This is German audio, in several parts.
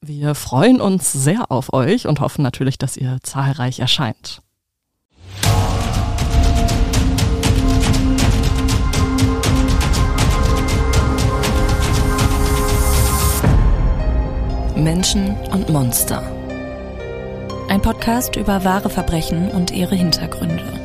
Wir freuen uns sehr auf euch und hoffen natürlich, dass ihr zahlreich erscheint. Menschen und Monster. Ein Podcast über wahre Verbrechen und ihre Hintergründe.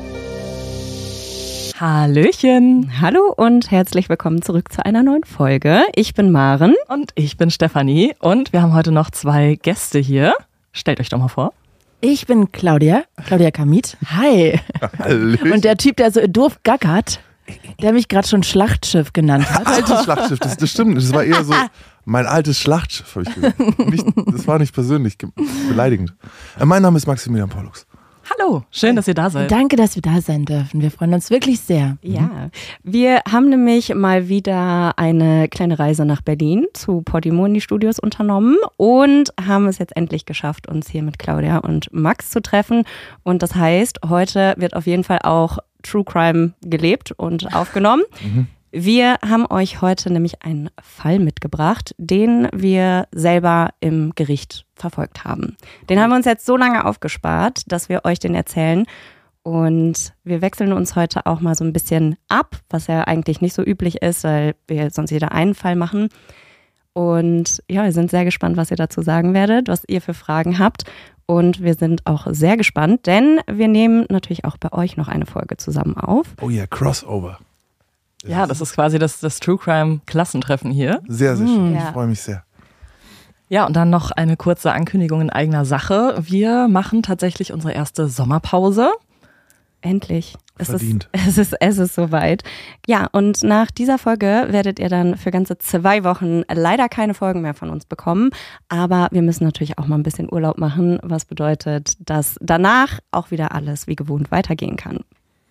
Hallöchen. Hallo und herzlich willkommen zurück zu einer neuen Folge. Ich bin Maren. Und ich bin Stefanie und wir haben heute noch zwei Gäste hier. Stellt euch doch mal vor. Ich bin Claudia, Claudia Kamit. Hi. Hallöchen. Und der Typ, der so doof gackert, der mich gerade schon Schlachtschiff genannt hat. altes Schlachtschiff, das, das stimmt. Das war eher so mein altes Schlachtschiff, habe ich gesagt. Nicht, das war nicht persönlich ge- beleidigend. Äh, Mein Name ist Maximilian Pollux. Hallo, schön, dass ihr da seid. Danke, dass wir da sein dürfen. Wir freuen uns wirklich sehr. Ja, wir haben nämlich mal wieder eine kleine Reise nach Berlin zu Podimoni Studios unternommen und haben es jetzt endlich geschafft, uns hier mit Claudia und Max zu treffen. Und das heißt, heute wird auf jeden Fall auch True Crime gelebt und aufgenommen. Wir haben euch heute nämlich einen Fall mitgebracht, den wir selber im Gericht verfolgt haben. Den haben wir uns jetzt so lange aufgespart, dass wir euch den erzählen. Und wir wechseln uns heute auch mal so ein bisschen ab, was ja eigentlich nicht so üblich ist, weil wir sonst jeder einen Fall machen. Und ja, wir sind sehr gespannt, was ihr dazu sagen werdet, was ihr für Fragen habt. Und wir sind auch sehr gespannt, denn wir nehmen natürlich auch bei euch noch eine Folge zusammen auf. Oh ja, Crossover. Ja, das ist quasi das, das True Crime Klassentreffen hier. Sehr, sehr schön. Ja. Ich freue mich sehr. Ja, und dann noch eine kurze Ankündigung in eigener Sache. Wir machen tatsächlich unsere erste Sommerpause. Endlich. Es Verdient. Ist, es, ist, es ist soweit. Ja, und nach dieser Folge werdet ihr dann für ganze zwei Wochen leider keine Folgen mehr von uns bekommen. Aber wir müssen natürlich auch mal ein bisschen Urlaub machen, was bedeutet, dass danach auch wieder alles wie gewohnt weitergehen kann.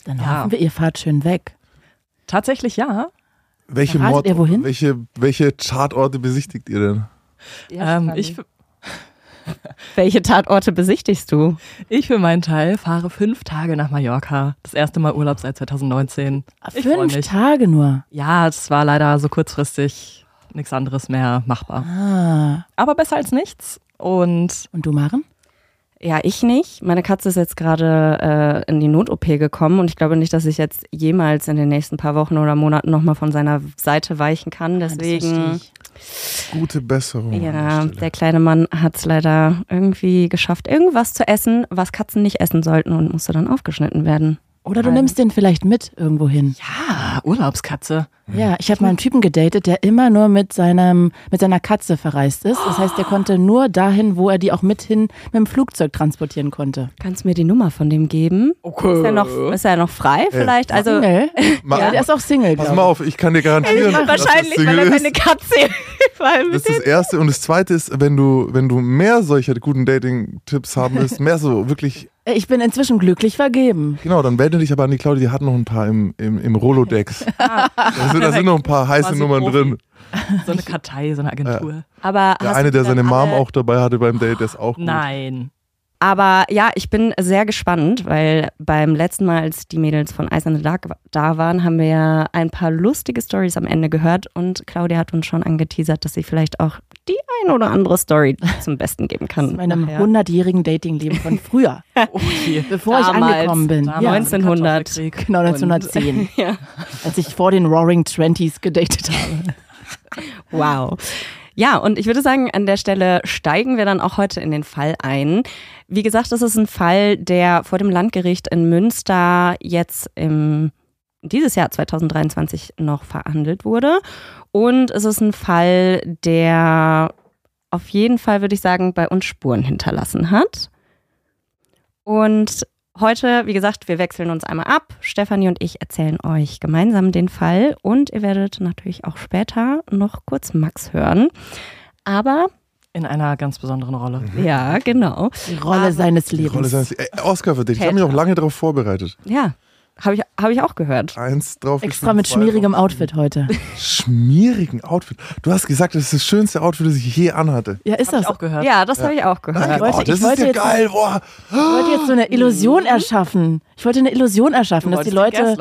Dann Ja. hoffen wir, ihr fahrt schön weg. Tatsächlich ja. Welche, Mord ihr wohin? welche, welche Chartorte besichtigt ihr denn? ähm, ich, Welche Tatorte besichtigst du? ich für meinen Teil fahre fünf Tage nach Mallorca. Das erste Mal Urlaub seit 2019. Ich freu Fünf. Tage nur. Ja, es war leider so kurzfristig nichts anderes mehr machbar. Ah. Aber besser als nichts. Und Und du, Maren? Ja, ich nicht. Meine Katze ist jetzt gerade äh, in die Not-OP gekommen und ich glaube nicht, dass ich jetzt jemals in den nächsten paar Wochen oder Monaten nochmal von seiner Seite weichen kann. Das Deswegen. Gute Besserung. Ja, der kleine Mann hat es leider irgendwie geschafft, irgendwas zu essen, was Katzen nicht essen sollten und musste dann aufgeschnitten werden. Oder du nimmst den vielleicht mit irgendwo hin. ja, Urlaubskatze. Ja, ich habe mal einen Typen gedatet, der immer nur mit, seinem, mit seiner Katze verreist ist. Das heißt, der konnte nur dahin, wo er die auch mit hin mit dem Flugzeug transportieren konnte. Kannst du mir die Nummer von dem geben? Okay. Ist er noch, ist er noch frei vielleicht? Also Single? Ma- ja, der ist auch Single, Pass mal ich. auf, ich kann dir garantieren, dass wahrscheinlich, das weil Single er ist. seine Katze überall Das ist das Erste. Und das Zweite ist, wenn du, wenn du mehr solcher guten Dating-Tipps haben willst, mehr so wirklich, Ich bin inzwischen glücklich vergeben. genau, dann wende dich aber an die Claudia, die hat noch ein paar im, im, im Rolodex. Da sind, da sind noch ein paar heiße Nummern Profi. drin. So eine Kartei, so eine Agentur. Aber Der eine, der seine Mom alle- auch dabei hatte beim Date, der ist auch gut. Nein. Aber ja, ich bin sehr gespannt, weil beim letzten Mal, als die Mädels von Ice and the Dark da waren, haben wir ja ein paar lustige Stories am Ende gehört und Claudia hat uns schon angeteasert, dass sie vielleicht auch die ein oder andere Story zum Besten geben kann. In meinem nachher. 100-jährigen Datingleben von früher, Okay. bevor ich Damals. angekommen bin. Ja, im 1900. Kartoffelkrieg. genau 1910, Ja. als ich vor den Roaring Twenties gedatet habe. Wow. Ja, und ich würde sagen, an der Stelle steigen wir dann auch heute in den Fall ein. Wie gesagt, das ist ein Fall, der vor dem Landgericht in Münster jetzt im dieses Jahr 2023 noch verhandelt wurde. Und es ist ein Fall, der auf jeden Fall, würde ich sagen, bei uns Spuren hinterlassen hat. Und heute, wie gesagt, wir wechseln uns einmal ab. Stefanie und ich erzählen euch gemeinsam den Fall und ihr werdet natürlich auch später noch kurz Max hören. Aber In einer ganz besonderen Rolle. Ja, genau. Die Rolle seines Die Lebens. Rolle seines, äh, Oscar für dich. Ich habe mich auch lange darauf vorbereitet. Ja, habe ich, hab ich auch gehört. Eins drauf. Extra mit schmierigem drauf. Outfit heute. Schmierigen Outfit. Du hast gesagt, das ist das schönste Outfit, das ich je anhatte. Ja, ist Hab ich das. auch gehört. Ja, das habe ich auch gehört. Nein, wollte- oh, das ich wollte ist ja jetzt- geil. Boah. Ich wollte jetzt so eine Illusion erschaffen. Ich wollte eine Illusion erschaffen, Du dass die Leute.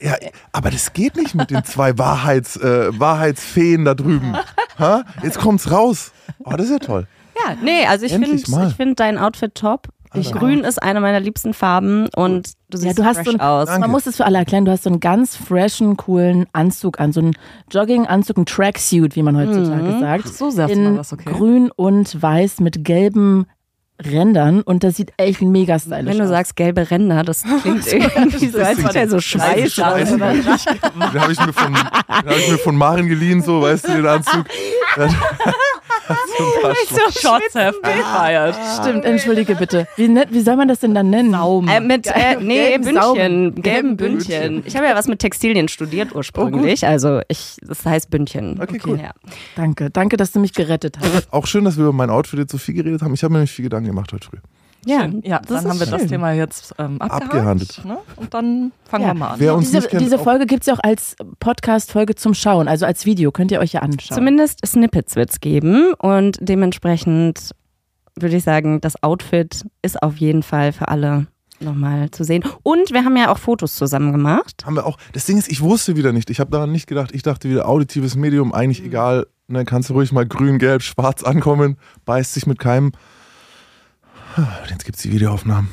Ja, aber das geht nicht mit den zwei Wahrheits, äh, Wahrheitsfeen da drüben. Ha? Jetzt kommt's raus. Oh, das ist ja toll. Ja, nee, also ich finde ich find dein Outfit top. Ich Grün ist eine meiner liebsten Farben und du siehst Ja, du hast fresh so ein- aus. Danke. Man muss es für alle erklären, du hast so einen ganz freshen, coolen Anzug an, so einen Jogginganzug, einen Tracksuit, wie man heutzutage sagt. So sagt man In das, okay. grün und weiß mit gelben Rändern und das sieht echt mega stylisch Wenn du aus. sagst gelbe Ränder, das klingt irgendwie so, als er so schweiß Den habe ich, mir von- den hab ich mir von Maren geliehen, so, weißt du, den Anzug. So Shots have been fired. Stimmt, entschuldige bitte. Wie, nett, wie soll man das denn dann nennen? Saum. Äh, mit äh, nee, Gelben Bündchen, Saum. gelben Bündchen. Ich habe ja was mit Textilien studiert ursprünglich, also ich, das heißt Bündchen. Okay, cool. Ja. Danke, danke, dass du mich gerettet hast. Auch schön, dass wir über mein Outfit jetzt so viel geredet haben. Ich habe mir nämlich viel Gedanken gemacht heute früh. Ja, Schön. ja das dann ist haben wir das schön. Thema jetzt ähm, abgehakt, Abgehandelt. Ne? Und dann fangen Ja. wir mal an. Wer uns Diese, kennt, diese Folge gibt es ja auch als Podcast-Folge zum Schauen, also als Video. Könnt ihr euch ja anschauen. Zumindest Snippets wird es geben und dementsprechend würde ich sagen, das Outfit ist auf jeden Fall für alle nochmal zu sehen. Und wir haben ja auch Fotos zusammen gemacht. haben wir auch. Das Ding ist, ich wusste wieder nicht. Ich habe daran nicht gedacht. Ich dachte wieder, auditives Medium, eigentlich egal. Ne, kannst du ruhig mal grün, gelb, schwarz ankommen. Beißt sich mit keinem. Jetzt gibt es die Videoaufnahmen.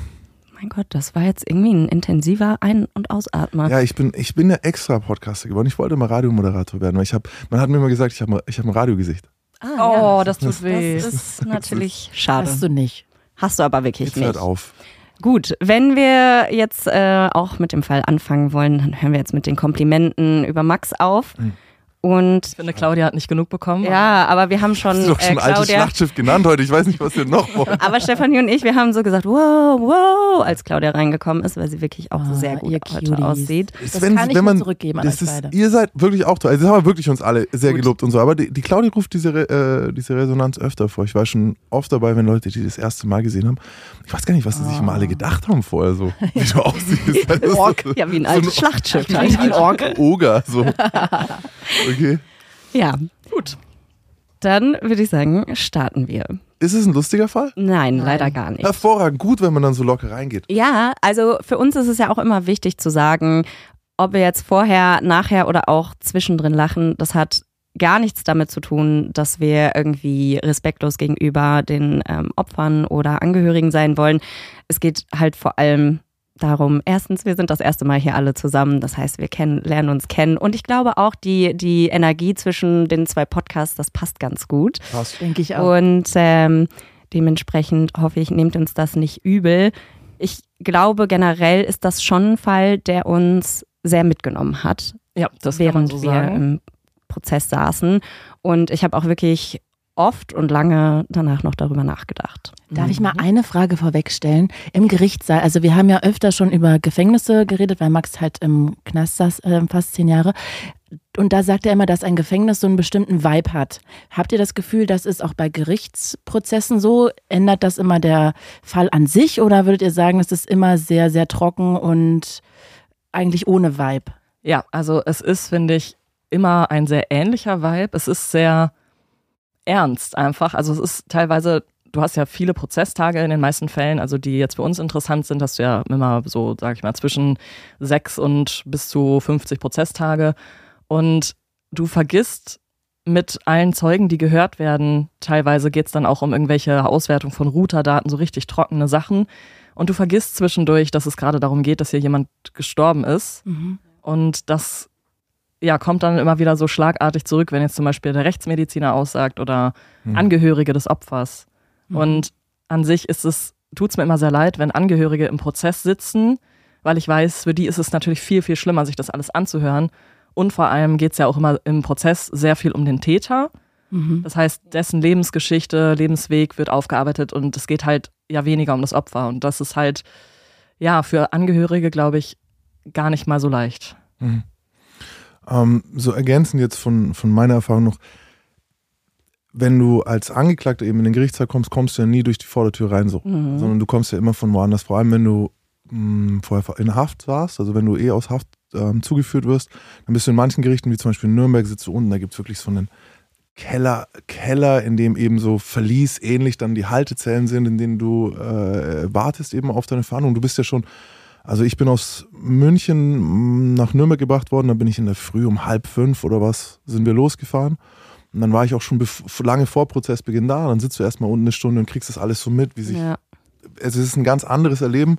Mein Gott, das war jetzt irgendwie ein intensiver Ein- und Ausatmer. Ja, ich bin, ich bin ja extra Podcaster geworden. Ich wollte mal Radiomoderator werden, weil ich habe, man hat mir immer gesagt, ich habe ich hab ein Radiogesicht. Ah, Oh, das tut weh. Das ist natürlich schade. Hast du nicht. Hast du aber wirklich Jetzt nicht. hört auf. Gut, wenn wir jetzt äh, auch mit dem Fall anfangen wollen, dann hören wir jetzt mit den Komplimenten über Max auf. Mhm. Und Ich finde, Claudia hat nicht genug bekommen. ja, aber wir haben schon, Das ist doch äh, schon ein altes Claudia, Schlachtschiff genannt heute. Ich weiß nicht, was wir noch wollen. aber Stefanie und ich, wir haben so gesagt, wow, wow, als Claudia reingekommen ist, weil sie wirklich auch Ah, sehr gut ihr heute Cuties. aussieht. Das Wenn- kann ich wenn nur man- zurückgeben an Das euch ist, beide. ihr seid wirklich auch toll. Also das haben wir wirklich uns alle sehr Gut. gelobt und so. Aber die, die Claudia ruft diese, Re- äh, diese Resonanz öfter vor. Ich war schon oft dabei, wenn Leute die das erste Mal gesehen haben. Ich weiß gar nicht, was sie sich immer alle gedacht haben vorher so. Wie du aussiehst. Das Ork. so- Ja, wie ein so altes Schlachtschiff. Wie ein Ork. Oger, so. Okay. Ja, Gut. dann würde ich sagen, starten wir. Ist es ein lustiger Fall? Nein, leider gar nicht. Hervorragend. Gut, wenn man dann so locker reingeht. Ja, also für uns ist es ja auch immer wichtig zu sagen, ob wir jetzt vorher, nachher oder auch zwischendrin lachen, das hat gar nichts damit zu tun, dass wir irgendwie respektlos gegenüber den ähm, Opfern oder Angehörigen sein wollen. Es geht halt vor allem darum, erstens, wir sind das erste Mal hier alle zusammen, das heißt, wir kennen, lernen uns kennen und ich glaube auch, die, die Energie zwischen den zwei Podcasts, das passt ganz gut. Passt. Denke ich auch. Und ähm, dementsprechend hoffe ich, nehmt uns das nicht übel. Ich glaube, generell ist das schon ein Fall, der uns sehr mitgenommen hat, Ja, das kann man während so wir sagen. im Prozess saßen. Und ich habe auch wirklich oft und lange danach noch darüber nachgedacht. Darf ich mal eine Frage vorwegstellen? Im Gerichtssaal, also wir haben ja öfter schon über Gefängnisse geredet, weil Max halt im Knast saß äh, fast zehn Jahre. Und da sagt er immer, dass ein Gefängnis so einen bestimmten Vibe hat. Habt ihr das Gefühl, das ist auch bei Gerichtsprozessen so? Ändert das immer der Fall an sich oder würdet ihr sagen, es ist immer sehr, sehr trocken und eigentlich ohne Vibe? Ja, also es ist, finde ich, immer ein sehr ähnlicher Vibe. Es ist sehr ernst einfach. Also es ist teilweise, du hast ja viele Prozesstage in den meisten Fällen, also die jetzt für uns interessant sind, hast du ja immer so, sag ich mal, zwischen sechs und bis zu 50 Prozesstage. Und du vergisst mit allen Zeugen, die gehört werden, teilweise geht es dann auch um irgendwelche Auswertung von Routerdaten, so richtig trockene Sachen. Und du vergisst zwischendurch, dass es gerade darum geht, dass hier jemand gestorben ist. Und das ja, kommt dann immer wieder so schlagartig zurück, wenn jetzt zum Beispiel der Rechtsmediziner aussagt oder Hm. Angehörige des Opfers. Mhm. Und an sich ist es, tut es mir immer sehr leid, wenn Angehörige im Prozess sitzen, weil ich weiß, für die ist es natürlich viel, viel schlimmer, sich das alles anzuhören. Und vor allem geht es ja auch immer im Prozess sehr viel um den Täter. Mhm. Das heißt, dessen Lebensgeschichte, Lebensweg wird aufgearbeitet und es geht halt ja weniger um das Opfer. Und das ist halt, ja, für Angehörige, glaube ich, gar nicht mal so leicht. Mhm. Ähm, so ergänzend jetzt von, von meiner Erfahrung noch. wenn du als Angeklagter eben in den Gerichtssaal kommst, kommst du ja nie durch die Vordertür rein so, Mhm. sondern du kommst ja immer von woanders. Vor allem, wenn du mh, vorher in Haft warst, also wenn du eh aus Haft ähm, zugeführt wirst, dann bist du in manchen Gerichten, wie zum Beispiel in Nürnberg, sitzt du unten, da gibt es wirklich so einen Keller, Keller, in dem eben so Verlies ähnlich dann die Haltezellen sind, in denen du äh, wartest eben auf deine Verhandlung. Du bist ja schon, also ich bin aus München mh, nach Nürnberg gebracht worden, da bin ich in der Früh um halb fünf oder was sind wir losgefahren. Und dann war ich auch schon lange vor Prozessbeginn da. Dann sitzt du erstmal unten eine Stunde und kriegst das alles so mit, wie sich Ja. es ist ein ganz anderes Erleben.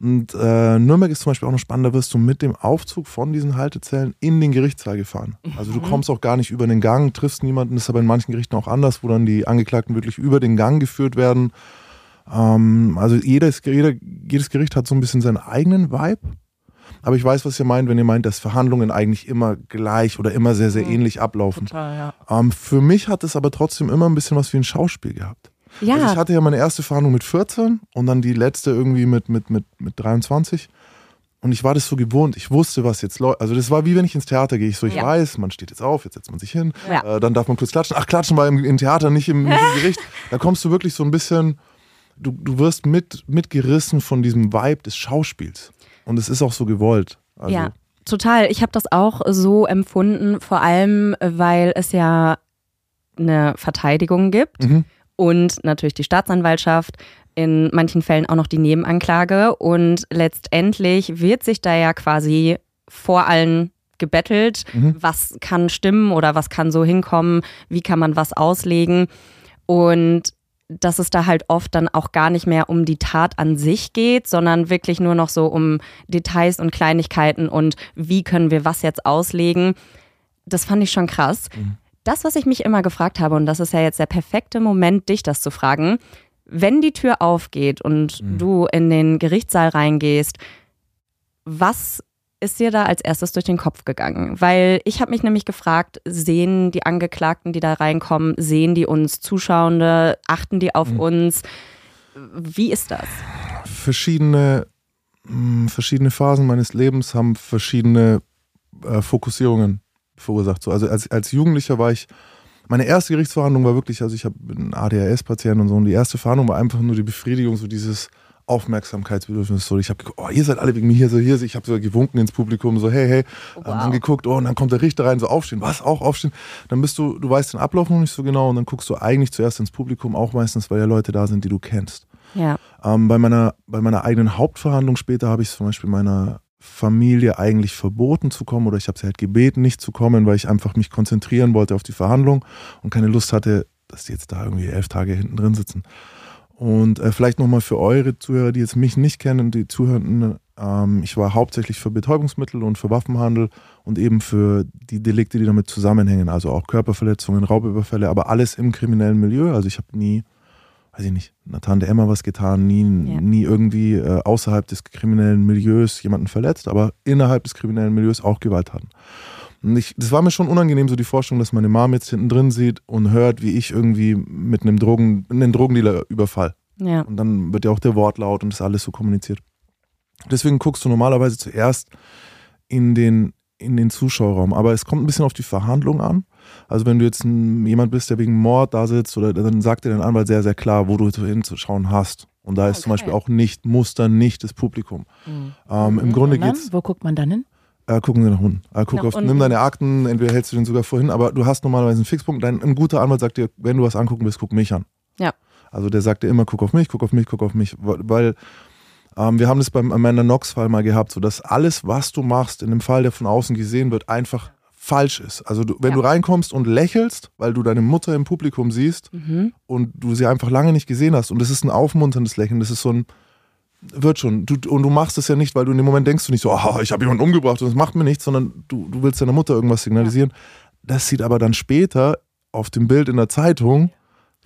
Und äh, Nürnberg ist zum Beispiel auch noch spannend, da wirst du mit dem Aufzug von diesen Haltezellen in den Gerichtssaal gefahren. Also du kommst auch gar nicht über den Gang, triffst niemanden, das ist aber in manchen Gerichten auch anders, wo dann die Angeklagten wirklich über den Gang geführt werden. Ähm, also jedes, jeder, jedes Gericht hat so ein bisschen seinen eigenen Vibe. Aber ich weiß, was ihr meint, wenn ihr meint, dass Verhandlungen eigentlich immer gleich oder immer sehr, sehr Mhm. ähnlich ablaufen. Total, ja. Ähm, für mich hat es aber trotzdem immer ein bisschen was wie ein Schauspiel gehabt. Ja, Also ich hatte ja meine erste Verhandlung mit 14 und dann die letzte irgendwie mit, mit, mit, mit 23. Und ich war das so gewohnt. Ich wusste, was jetzt läuft. Also das war wie wenn ich ins Theater gehe. Ich so, ich Ja. weiß, man steht jetzt auf, jetzt setzt man sich hin. Ja. Äh, dann darf man kurz klatschen. Ach, klatschen war im, im Theater, nicht im, nicht im Gericht. Da kommst du wirklich so ein bisschen, du, du wirst mit, mitgerissen von diesem Vibe des Schauspiels. Und es ist auch so gewollt. Also, Ja, total. Ich habe das auch so empfunden, vor allem, weil es ja eine Verteidigung gibt Mhm. und natürlich die Staatsanwaltschaft, in manchen Fällen auch noch die Nebenanklage. Und letztendlich wird sich da ja quasi vor allen gebettelt, Mhm. was kann stimmen oder was kann so hinkommen, wie kann man was auslegen. Und dass es da halt oft dann auch gar nicht mehr um die Tat an sich geht, sondern wirklich nur noch so um Details und Kleinigkeiten und wie können wir was jetzt auslegen. Das fand ich schon krass. Das, was ich mich immer gefragt habe, und das ist ja jetzt der perfekte Moment, dich das zu fragen, wenn die Tür aufgeht und du in den Gerichtssaal reingehst, was ist dir da als erstes durch den Kopf gegangen? Weil ich habe mich nämlich gefragt, sehen die Angeklagten, die da reinkommen, sehen die uns Zuschauende, achten die auf uns? Wie ist das? verschiedene, mh, verschiedene Phasen meines Lebens haben verschiedene äh, Fokussierungen verursacht. So, also als, als Jugendlicher war ich, meine erste Gerichtsverhandlung war wirklich, also ich habe einen ADHS-Patient und so, und die erste Verhandlung war einfach nur die Befriedigung, so dieses Aufmerksamkeitsbedürfnis. So, ich habe geguckt, oh, ihr seid alle wegen mir hier, so hier, ich habe so gewunken ins Publikum, so hey, hey, wow. ähm, dann geguckt, oh, und dann kommt der Richter rein, so aufstehen, was, auch aufstehen. Dann bist du, du weißt den Ablauf noch nicht so genau und dann guckst du eigentlich zuerst ins Publikum, auch meistens, weil ja Leute da sind, die du kennst. Ja. Ähm, bei, meiner, bei meiner eigenen Hauptverhandlung später habe ich es zum Beispiel meiner Familie eigentlich verboten zu kommen oder ich habe sie halt gebeten, nicht zu kommen, weil ich einfach mich konzentrieren wollte auf die Verhandlung und keine Lust hatte, dass die jetzt da irgendwie elf Tage hinten drin sitzen. Und äh, vielleicht nochmal für eure Zuhörer, die jetzt mich nicht kennen, die Zuhörenden, ähm, ich war hauptsächlich für Betäubungsmittel und für Waffenhandel und eben für die Delikte, die damit zusammenhängen, also auch Körperverletzungen, Raubüberfälle, aber alles im kriminellen Milieu. Also ich habe nie weiß ich nicht, einer Tante Emma was getan, nie, Ja. nie irgendwie äh, außerhalb des kriminellen Milieus jemanden verletzt, aber innerhalb des kriminellen Milieus auch Gewalttaten. Und ich, das war mir schon unangenehm, so die Vorstellung, dass meine Mom jetzt hinten drin sieht und hört, wie ich irgendwie mit einem Drogen, einen Drogendealer überfall. Ja. Und dann wird ja auch der Wortlaut und das alles so kommuniziert. Deswegen guckst du normalerweise zuerst in den, in den Zuschauerraum. Aber es kommt ein bisschen auf die Verhandlung an. Also wenn du jetzt ein, jemand bist, der wegen Mord da sitzt, oder dann sagt dir dein Anwalt sehr, sehr klar, wo du hinzuschauen hast. Und da ist zum Okay. Beispiel auch nicht Muster, nicht das Publikum. Mhm. Ähm, Im Grunde Sondern, geht's, Wo guckt man dann hin? Äh, gucken Sie nach unten. Äh, guck Nach auf, unten. nimm deine Akten, entweder hältst du den sogar vorhin, aber du hast normalerweise einen Fixpunkt. Dein, ein guter Anwalt sagt dir, wenn du was angucken willst, guck mich an. Ja. Also der sagt dir immer, guck auf mich, guck auf mich, guck auf mich, weil- ähm, wir haben das beim Amanda Knox-Fall mal gehabt, so dass alles, was du machst, in dem Fall, der von außen gesehen wird, einfach falsch ist. Also du, wenn Ja. du reinkommst und lächelst, weil du deine Mutter im Publikum siehst Mhm. und du sie einfach lange nicht gesehen hast und das ist ein aufmunterndes Lächeln, das ist so ein wird schon. Du, und du machst es ja nicht, weil du in dem Moment denkst du nicht so, oh, ich habe jemanden umgebracht und das macht mir nichts, sondern du, du willst deiner Mutter irgendwas signalisieren. Das sieht aber dann später auf dem Bild in der Zeitung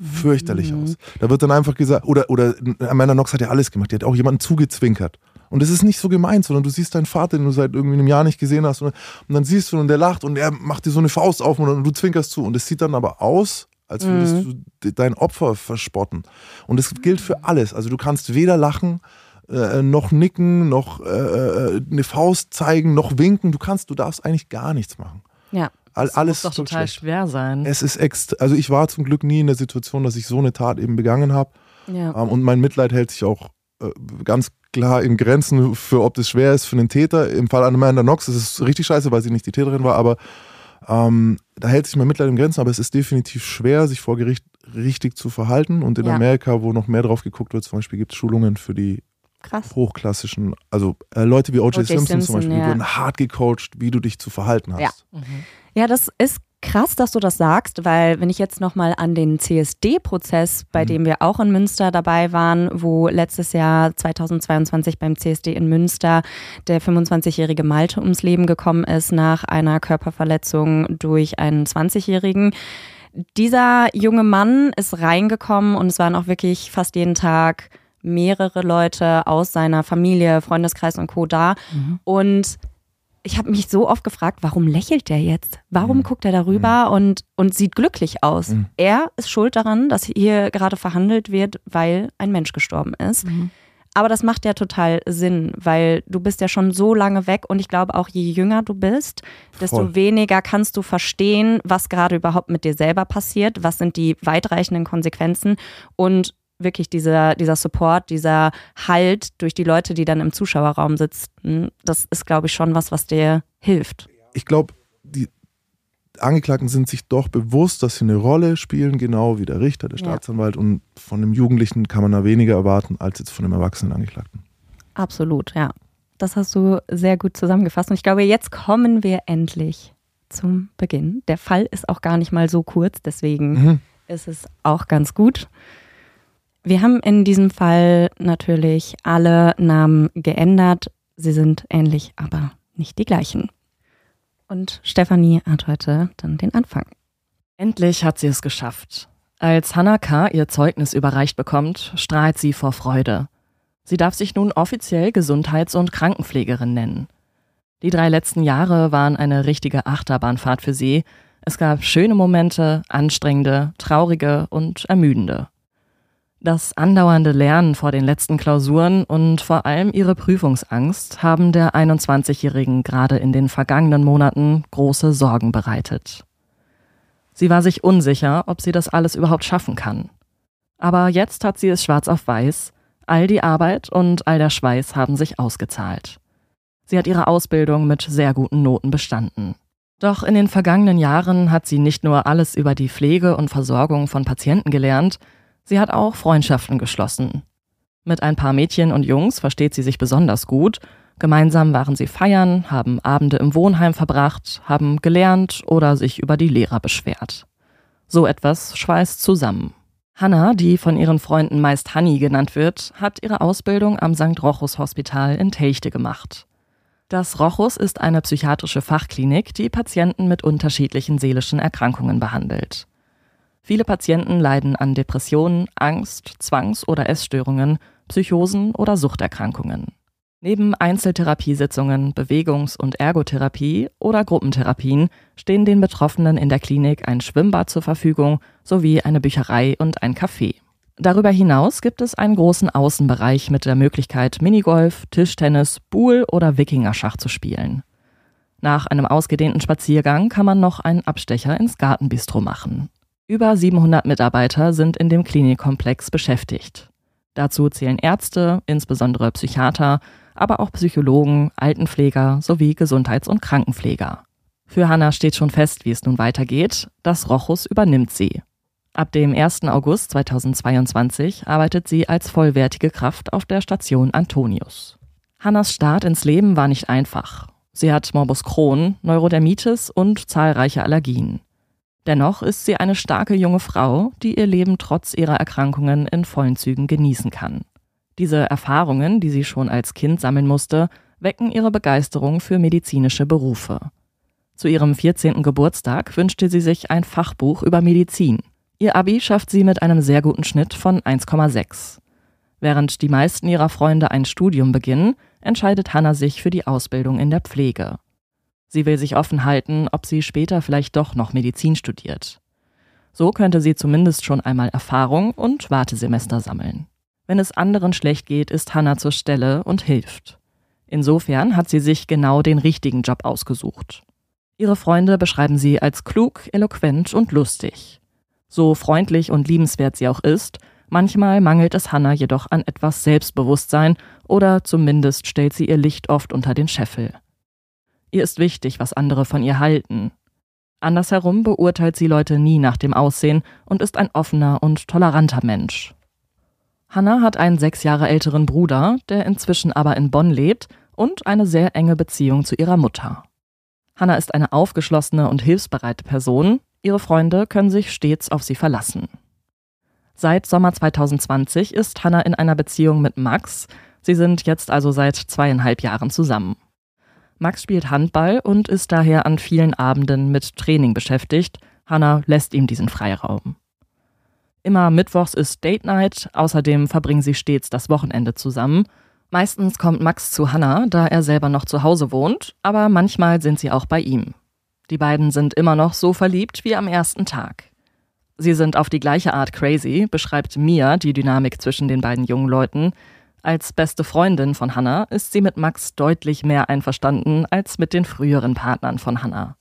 fürchterlich Mhm. aus. Da wird dann einfach gesagt, oder, oder Amanda Knox hat ja alles gemacht, die hat auch jemanden zugezwinkert. Und das ist nicht so gemeint, sondern du siehst deinen Vater, den du seit irgendwie einem Jahr nicht gesehen hast, und, und dann siehst du und der lacht und er macht dir so eine Faust auf und du zwinkerst zu. Und es sieht dann aber aus, als würdest Mhm. du de- dein Opfer verspotten. Und das gilt für alles. Also du kannst weder lachen, äh, noch nicken, noch äh, äh, eine Faust zeigen, noch winken. Du kannst, du darfst eigentlich gar nichts machen. Ja. Das alles muss doch total schlecht. schwer sein. Es ist ext also ich war zum Glück nie in der Situation, dass ich so eine Tat eben begangen habe. Ja. Ähm, und mein Mitleid hält sich auch äh, ganz klar in Grenzen für, ob das schwer ist für einen Täter. Im Fall Amanda Knox ist es richtig scheiße, weil sie nicht die Täterin war, aber ähm, da hält sich mein Mitleid in Grenzen, aber es ist definitiv schwer, sich vor Gericht richtig zu verhalten. Und in Ja. Amerika, wo noch mehr drauf geguckt wird, zum Beispiel gibt es Schulungen für die Krass. hochklassischen, also äh, Leute wie O.J. O.J. Simpson, zum Simpson, Beispiel, die ja. wurden hart gecoacht, wie du dich zu verhalten hast. Ja. Mhm. Ja, das ist krass, dass du das sagst, weil wenn ich jetzt nochmal an den CSD-Prozess, bei Mhm. dem wir auch in Münster dabei waren, wo letztes Jahr 2022 beim CSD in Münster der 25-jährige Malte ums Leben gekommen ist nach einer Körperverletzung durch einen 20-jährigen. Dieser junge Mann ist reingekommen und es waren auch wirklich fast jeden Tag mehrere Leute aus seiner Familie, Freundeskreis und Co. da. Und ich habe mich so oft gefragt, warum lächelt der jetzt? Warum Mhm. guckt er darüber und, und sieht glücklich aus? Mhm. Er ist schuld daran, dass hier gerade verhandelt wird, weil ein Mensch gestorben ist. Mhm. Aber das macht ja total Sinn, weil du bist ja schon so lange weg und ich glaube auch, je jünger du bist, desto Voll. weniger kannst du verstehen, was gerade überhaupt mit dir selber passiert, was sind die weitreichenden Konsequenzen und wirklich dieser, dieser Support, dieser Halt durch die Leute, die dann im Zuschauerraum sitzen, das ist, glaube ich, schon was, was dir hilft. ich glaube, die Angeklagten sind sich doch bewusst, dass sie eine Rolle spielen, genau wie der Richter, der Ja. Staatsanwalt. Und von einem Jugendlichen kann man da weniger erwarten als jetzt von einem erwachsenen Angeklagten. Absolut, ja. Das hast du sehr gut zusammengefasst. Und ich glaube, jetzt kommen wir endlich zum Beginn. Der Fall ist auch gar nicht mal so kurz, deswegen Mhm. ist es auch ganz gut. Wir haben in diesem Fall natürlich alle Namen geändert. Sie sind ähnlich, aber nicht die gleichen. Und Stefanie hat heute dann den Anfang. Endlich hat sie es geschafft. Als Hannah K. ihr Zeugnis überreicht bekommt, strahlt sie vor Freude. Sie darf sich nun offiziell Gesundheits- und Krankenpflegerin nennen. Die drei letzten Jahre waren eine richtige Achterbahnfahrt für sie. Es gab schöne Momente, anstrengende, traurige und ermüdende. Das andauernde Lernen vor den letzten Klausuren und vor allem ihre Prüfungsangst haben der 21-Jährigen gerade in den vergangenen Monaten große Sorgen bereitet. Sie war sich unsicher, ob sie das alles überhaupt schaffen kann. Aber jetzt hat sie es schwarz auf weiß. All die Arbeit und all der Schweiß haben sich ausgezahlt. Sie hat ihre Ausbildung mit sehr guten Noten bestanden. Doch in den vergangenen Jahren hat sie nicht nur alles über die Pflege und Versorgung von Patienten gelernt, sie hat auch Freundschaften geschlossen. Mit ein paar Mädchen und Jungs versteht sie sich besonders gut. Gemeinsam waren sie feiern, haben Abende im Wohnheim verbracht, haben gelernt oder sich über die Lehrer beschwert. So etwas schweißt zusammen. Hannah, die von ihren Freunden meist Hanni genannt wird, hat ihre Ausbildung am St. Rochus Hospital in Telchte gemacht. Das Rochus ist eine psychiatrische Fachklinik, die Patienten mit unterschiedlichen seelischen Erkrankungen behandelt. Viele Patienten leiden an Depressionen, Angst, Zwangs- oder Essstörungen, Psychosen oder Suchterkrankungen. Neben Einzeltherapiesitzungen, Bewegungs- und Ergotherapie oder Gruppentherapien stehen den Betroffenen in der Klinik ein Schwimmbad zur Verfügung sowie eine Bücherei und ein Café. Darüber hinaus gibt es einen großen Außenbereich mit der Möglichkeit, Minigolf, Tischtennis, Buhl oder Wikingerschach zu spielen. Nach einem ausgedehnten Spaziergang kann man noch einen Abstecher ins Gartenbistro machen. Über 700 Mitarbeiter sind in dem Klinikkomplex beschäftigt. Dazu zählen Ärzte, insbesondere Psychiater, aber auch Psychologen, Altenpfleger sowie Gesundheits- und Krankenpfleger. Für Hanna steht schon fest, wie es nun weitergeht. Das Rochus übernimmt sie. Ab dem 1. August 2022 arbeitet sie als vollwertige Kraft auf der Station Antonius. Hannas Start ins Leben war nicht einfach. Sie hat Morbus Crohn, Neurodermitis und zahlreiche Allergien. Dennoch ist sie eine starke junge Frau, die ihr Leben trotz ihrer Erkrankungen in vollen Zügen genießen kann. Diese Erfahrungen, die sie schon als Kind sammeln musste, wecken ihre Begeisterung für medizinische Berufe. Zu ihrem 14. Geburtstag wünschte sie sich ein Fachbuch über Medizin. Ihr Abi schafft sie mit einem sehr guten Schnitt von 1,6. Während die meisten ihrer Freunde ein Studium beginnen, entscheidet Hannah sich für die Ausbildung in der Pflege. Sie will sich offen halten, ob sie später vielleicht doch noch Medizin studiert. So könnte sie zumindest schon einmal Erfahrung und Wartesemester sammeln. Wenn es anderen schlecht geht, ist Hannah zur Stelle und hilft. Insofern hat sie sich genau den richtigen Job ausgesucht. Ihre Freunde beschreiben sie als klug, eloquent und lustig. So freundlich und liebenswert sie auch ist, manchmal mangelt es Hannah jedoch an etwas Selbstbewusstsein oder zumindest stellt sie ihr Licht oft unter den Scheffel. Ihr ist wichtig, was andere von ihr halten. Andersherum beurteilt sie Leute nie nach dem Aussehen und ist ein offener und toleranter Mensch. Hannah hat einen sechs Jahre älteren Bruder, der inzwischen aber in Bonn lebt und eine sehr enge Beziehung zu ihrer Mutter. Hannah ist eine aufgeschlossene und hilfsbereite Person, ihre Freunde können sich stets auf sie verlassen. Seit Sommer 2020 ist Hannah in einer Beziehung mit Max, sie sind jetzt also seit zweieinhalb Jahren zusammen. Max spielt Handball und ist daher an vielen Abenden mit Training beschäftigt, Hannah lässt ihm diesen Freiraum. Immer mittwochs ist Date Night, außerdem verbringen sie stets das Wochenende zusammen. Meistens kommt Max zu Hannah, da er selber noch zu Hause wohnt, aber manchmal sind sie auch bei ihm. Die beiden sind immer noch so verliebt wie am ersten Tag. Sie sind auf die gleiche Art crazy, beschreibt Mia die Dynamik zwischen den beiden jungen Leuten. Als beste Freundin von Hannah ist sie mit Max deutlich mehr einverstanden als mit den früheren Partnern von Hannah.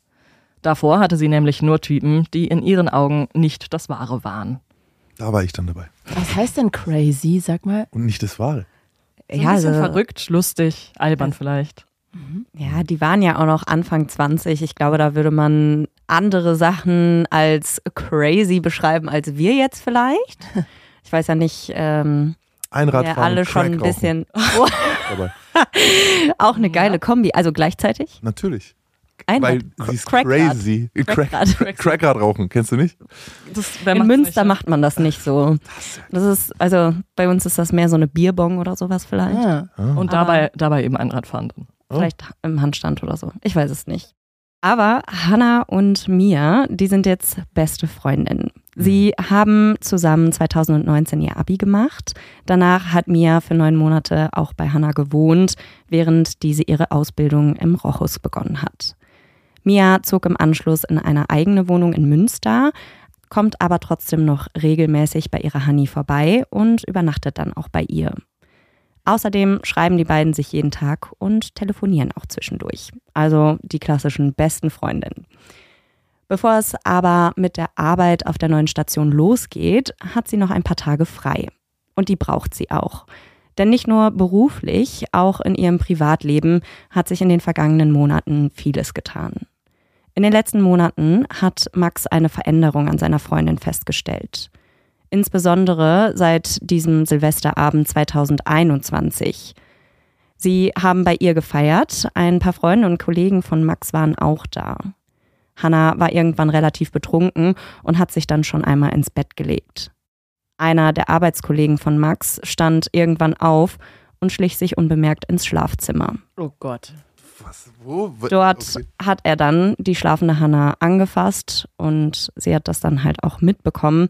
Davor hatte sie nämlich nur Typen, die in ihren Augen nicht das Wahre waren. Da war ich dann dabei. Was heißt denn crazy, sag mal? Und nicht das Wahre. So ein bisschen verrückt, lustig, albern vielleicht. Ja, die waren ja auch noch Anfang 20. Ich glaube, da würde man andere Sachen als crazy beschreiben als wir jetzt vielleicht. Ich weiß ja nicht, ähm, Einradfahren ja, alle schon Crack ein rauchen bisschen. auch eine geile Kombi. Also gleichzeitig? Natürlich. Einrad, Weil sie ist Crackrad. crazy. Crack, Crackrad. Crackrad rauchen, kennst du nicht? Das, In Münster nicht, macht man das nicht so. Das ist, also bei uns ist das mehr so eine Bierbong oder sowas vielleicht. Ah. ja? Und dabei, dabei eben Einradfahren. dann. Oh. Vielleicht im Handstand oder so. Ich weiß es nicht. Aber Hannah und Mia, die sind jetzt beste Freundinnen. Sie haben zusammen 2019 ihr Abi gemacht. Danach hat Mia für neun Monate auch bei Hannah gewohnt, während diese ihre Ausbildung im Rochus begonnen hat. Mia zog im Anschluss in eine eigene Wohnung in Münster, kommt aber trotzdem noch regelmäßig bei ihrer Hanni vorbei und übernachtet dann auch bei ihr. Außerdem schreiben die beiden sich jeden Tag und telefonieren auch zwischendurch. Also die klassischen besten Freundinnen. Bevor es aber mit der Arbeit auf der neuen Station losgeht, hat sie noch ein paar Tage frei. Und die braucht sie auch. Denn nicht nur beruflich, auch in ihrem Privatleben hat sich in den vergangenen Monaten vieles getan. In den letzten Monaten hat Max eine Veränderung an seiner Freundin festgestellt. Insbesondere seit diesem Silvesterabend 2021. Sie haben bei ihr gefeiert, ein paar Freunde und Kollegen von Max waren auch da. Hannah war irgendwann relativ betrunken und hat sich dann schon einmal ins Bett gelegt. Einer der Arbeitskollegen von Max stand irgendwann auf und schlich sich unbemerkt ins Schlafzimmer. Oh Gott. Was? Wo? Wo- Dort Okay. hat er dann die schlafende Hannah angefasst und sie hat das dann halt auch mitbekommen.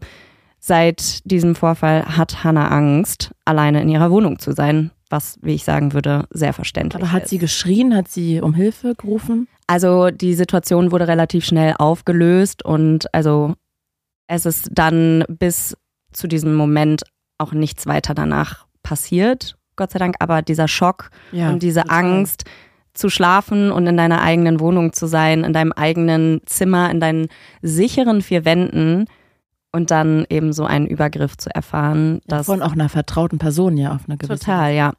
Seit diesem Vorfall hat Hannah Angst, alleine in ihrer Wohnung zu sein, was, wie ich sagen würde, sehr verständlich Aber hat ist. sie geschrien? Hat sie um Hilfe gerufen? Also die Situation wurde relativ schnell aufgelöst und also es ist dann bis zu diesem Moment auch nichts weiter danach passiert, Gott sei Dank. Aber dieser Schock Ja. und diese total. Angst zu schlafen und in deiner eigenen Wohnung zu sein, in deinem eigenen Zimmer, in deinen sicheren vier Wänden und dann eben so einen Übergriff zu erfahren, Ja, das von auch einer vertrauten Person ja auf eine gewisse Total, ja.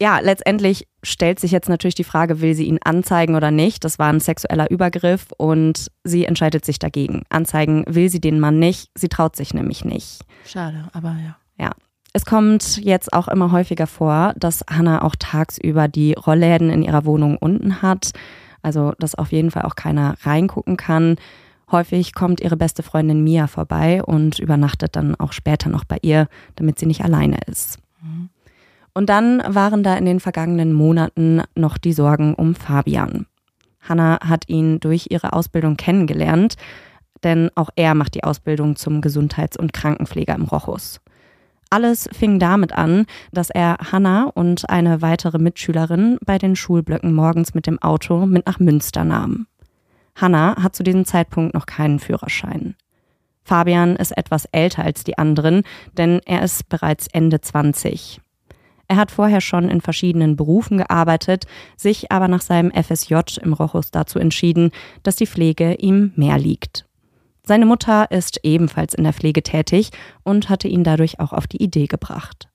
Ja, letztendlich stellt sich jetzt natürlich die Frage, will sie ihn anzeigen oder nicht? Das war ein sexueller Übergriff und sie entscheidet sich dagegen. Anzeigen will sie den Mann nicht, sie traut sich nämlich nicht. Schade, aber ja. Es kommt jetzt auch immer häufiger vor, dass Hannah auch tagsüber die Rollläden in ihrer Wohnung unten hat, also dass auf jeden Fall auch keiner reingucken kann. Häufig kommt ihre beste Freundin Mia vorbei und übernachtet dann auch später noch bei ihr, damit sie nicht alleine ist. Und dann waren da in den vergangenen Monaten noch die Sorgen um Fabian. Hannah hat ihn durch ihre Ausbildung kennengelernt, denn auch er macht die Ausbildung zum Gesundheits- und Krankenpfleger im Rochus. Alles fing damit an, dass er Hannah und eine weitere Mitschülerin bei den Schulblöcken morgens mit dem Auto mit nach Münster nahm. Hannah hat zu diesem Zeitpunkt noch keinen Führerschein. Fabian ist etwas älter als die anderen, denn er ist bereits Ende 20. Er hat vorher schon in verschiedenen Berufen gearbeitet, sich aber nach seinem FSJ im Rochus dazu entschieden, dass die Pflege ihm mehr liegt. Seine Mutter ist ebenfalls in der Pflege tätig und hatte ihn dadurch auch auf die Idee gebracht.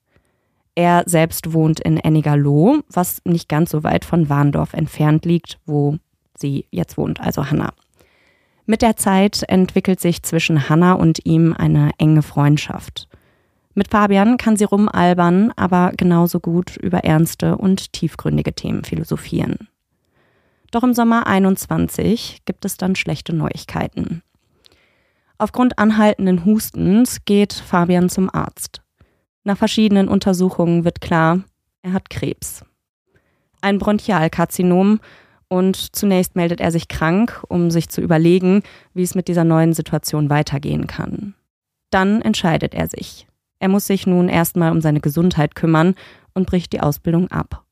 Er selbst wohnt in Ennigerloh, was nicht ganz so weit von Warndorf entfernt liegt, wo sie jetzt wohnt, also Hannah. Mit der Zeit entwickelt sich zwischen Hannah und ihm eine enge Freundschaft. Mit Fabian kann sie rumalbern, aber genauso gut über ernste und tiefgründige Themen philosophieren. Doch im Sommer 21 gibt es dann schlechte Neuigkeiten. Aufgrund anhaltenden Hustens geht Fabian zum Arzt. Nach verschiedenen Untersuchungen wird klar, er hat Krebs. Ein Bronchialkarzinom und zunächst meldet er sich krank, um sich zu überlegen, wie es mit dieser neuen Situation weitergehen kann. Dann entscheidet er sich. Er muss sich nun erstmal um seine Gesundheit kümmern und bricht die Ausbildung ab.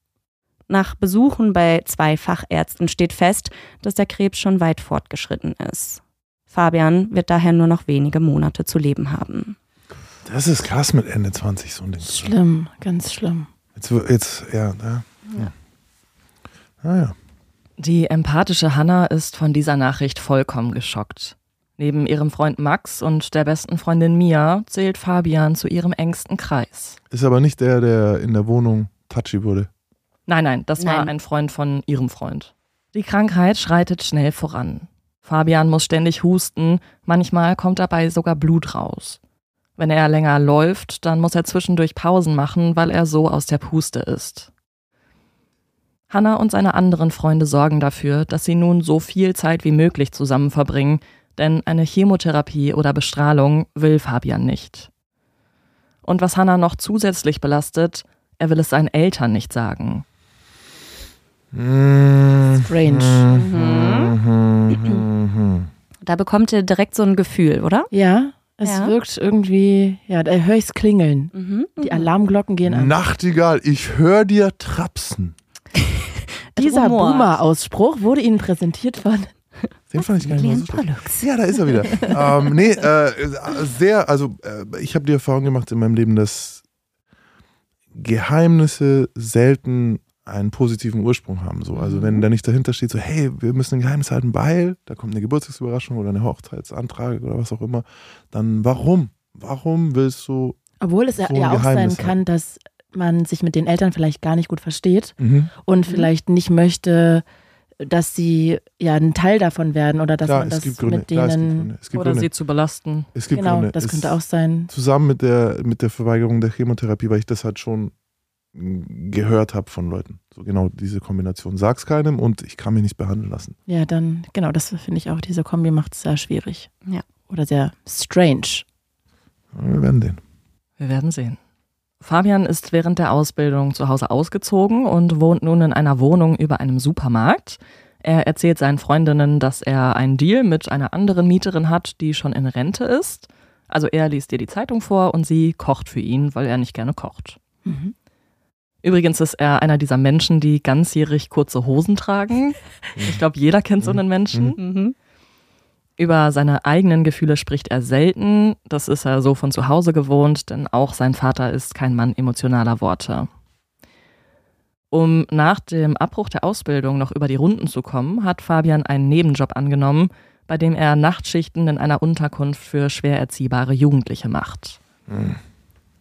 Nach Besuchen bei zwei Fachärzten steht fest, dass der Krebs schon weit fortgeschritten ist. Fabian wird daher nur noch wenige Monate zu leben haben. Das ist krass mit Ende 20, so ein Ding. Schlimm, ganz schlimm. Jetzt, jetzt ja, ja. ja. Naja. Die empathische Hannah ist von dieser Nachricht vollkommen geschockt. Neben ihrem Freund Max und der besten Freundin Mia zählt Fabian zu ihrem engsten Kreis. Ist aber nicht der, der in der Wohnung touchy wurde. Nein, nein, das nein. war ein Freund von ihrem Freund. Die Krankheit schreitet schnell voran. Fabian muss ständig husten, manchmal kommt dabei sogar Blut raus. Wenn er länger läuft, dann muss er zwischendurch Pausen machen, weil er so aus der Puste ist. Hanna und seine anderen Freunde sorgen dafür, dass sie nun so viel Zeit wie möglich zusammen verbringen, denn eine Chemotherapie oder Bestrahlung will Fabian nicht. Und was Hanna noch zusätzlich belastet, er will es seinen Eltern nicht sagen. Strange. Mhm. Da bekommt ihr direkt so ein Gefühl, oder? Ja, es ja. wirkt irgendwie, ja, da höre ich es klingeln. Mhm. Die Alarmglocken gehen an. Nachtigall, ich höre dir trapsen. Dieser Boomer-Ausspruch wurde Ihnen präsentiert von den fand ich gar nicht so Ja, da ist er wieder. ähm, nee, äh, sehr, also äh, ich habe die Erfahrung gemacht in meinem Leben, dass Geheimnisse selten einen positiven Ursprung haben. So. Also wenn mhm. da nicht dahinter steht, so, hey, wir müssen ein Geheimnis halten, weil da kommt eine Geburtstagsüberraschung oder eine Hochzeitsantrag oder was auch immer, dann warum? Warum willst du. Obwohl es so ja auch sein kann, dass man sich mit den Eltern vielleicht gar nicht gut versteht mhm. und mhm. vielleicht nicht möchte, dass sie ja ein Teil davon werden oder dass Klar, man das Gründe, mit denen oder Gründe. sie zu belasten. Es gibt genau, Gründe. das es könnte auch sein. Zusammen mit der mit der Verweigerung der Chemotherapie, weil ich das halt schon gehört habe von Leuten. So genau diese Kombination. Sag's keinem und ich kann mich nicht behandeln lassen. Ja, dann genau, das finde ich auch. Diese Kombi macht es sehr schwierig. Ja. Oder sehr strange. Wir werden sehen. Wir werden sehen. Fabian ist während der Ausbildung zu Hause ausgezogen und wohnt nun in einer Wohnung über einem Supermarkt. Er erzählt seinen Freundinnen, dass er einen Deal mit einer anderen Mieterin hat, die schon in Rente ist. Also er liest ihr die Zeitung vor und sie kocht für ihn, weil er nicht gerne kocht. Mhm. Übrigens ist er einer dieser Menschen, die ganzjährig kurze Hosen tragen. Ich glaube, jeder kennt so einen Menschen. Mhm. Über seine eigenen Gefühle spricht er selten. Das ist er so von zu Hause gewohnt, denn auch sein Vater ist kein Mann emotionaler Worte. Um nach dem Abbruch der Ausbildung noch über die Runden zu kommen, hat Fabian einen Nebenjob angenommen, bei dem er Nachtschichten in einer Unterkunft für schwer erziehbare Jugendliche macht. Mhm.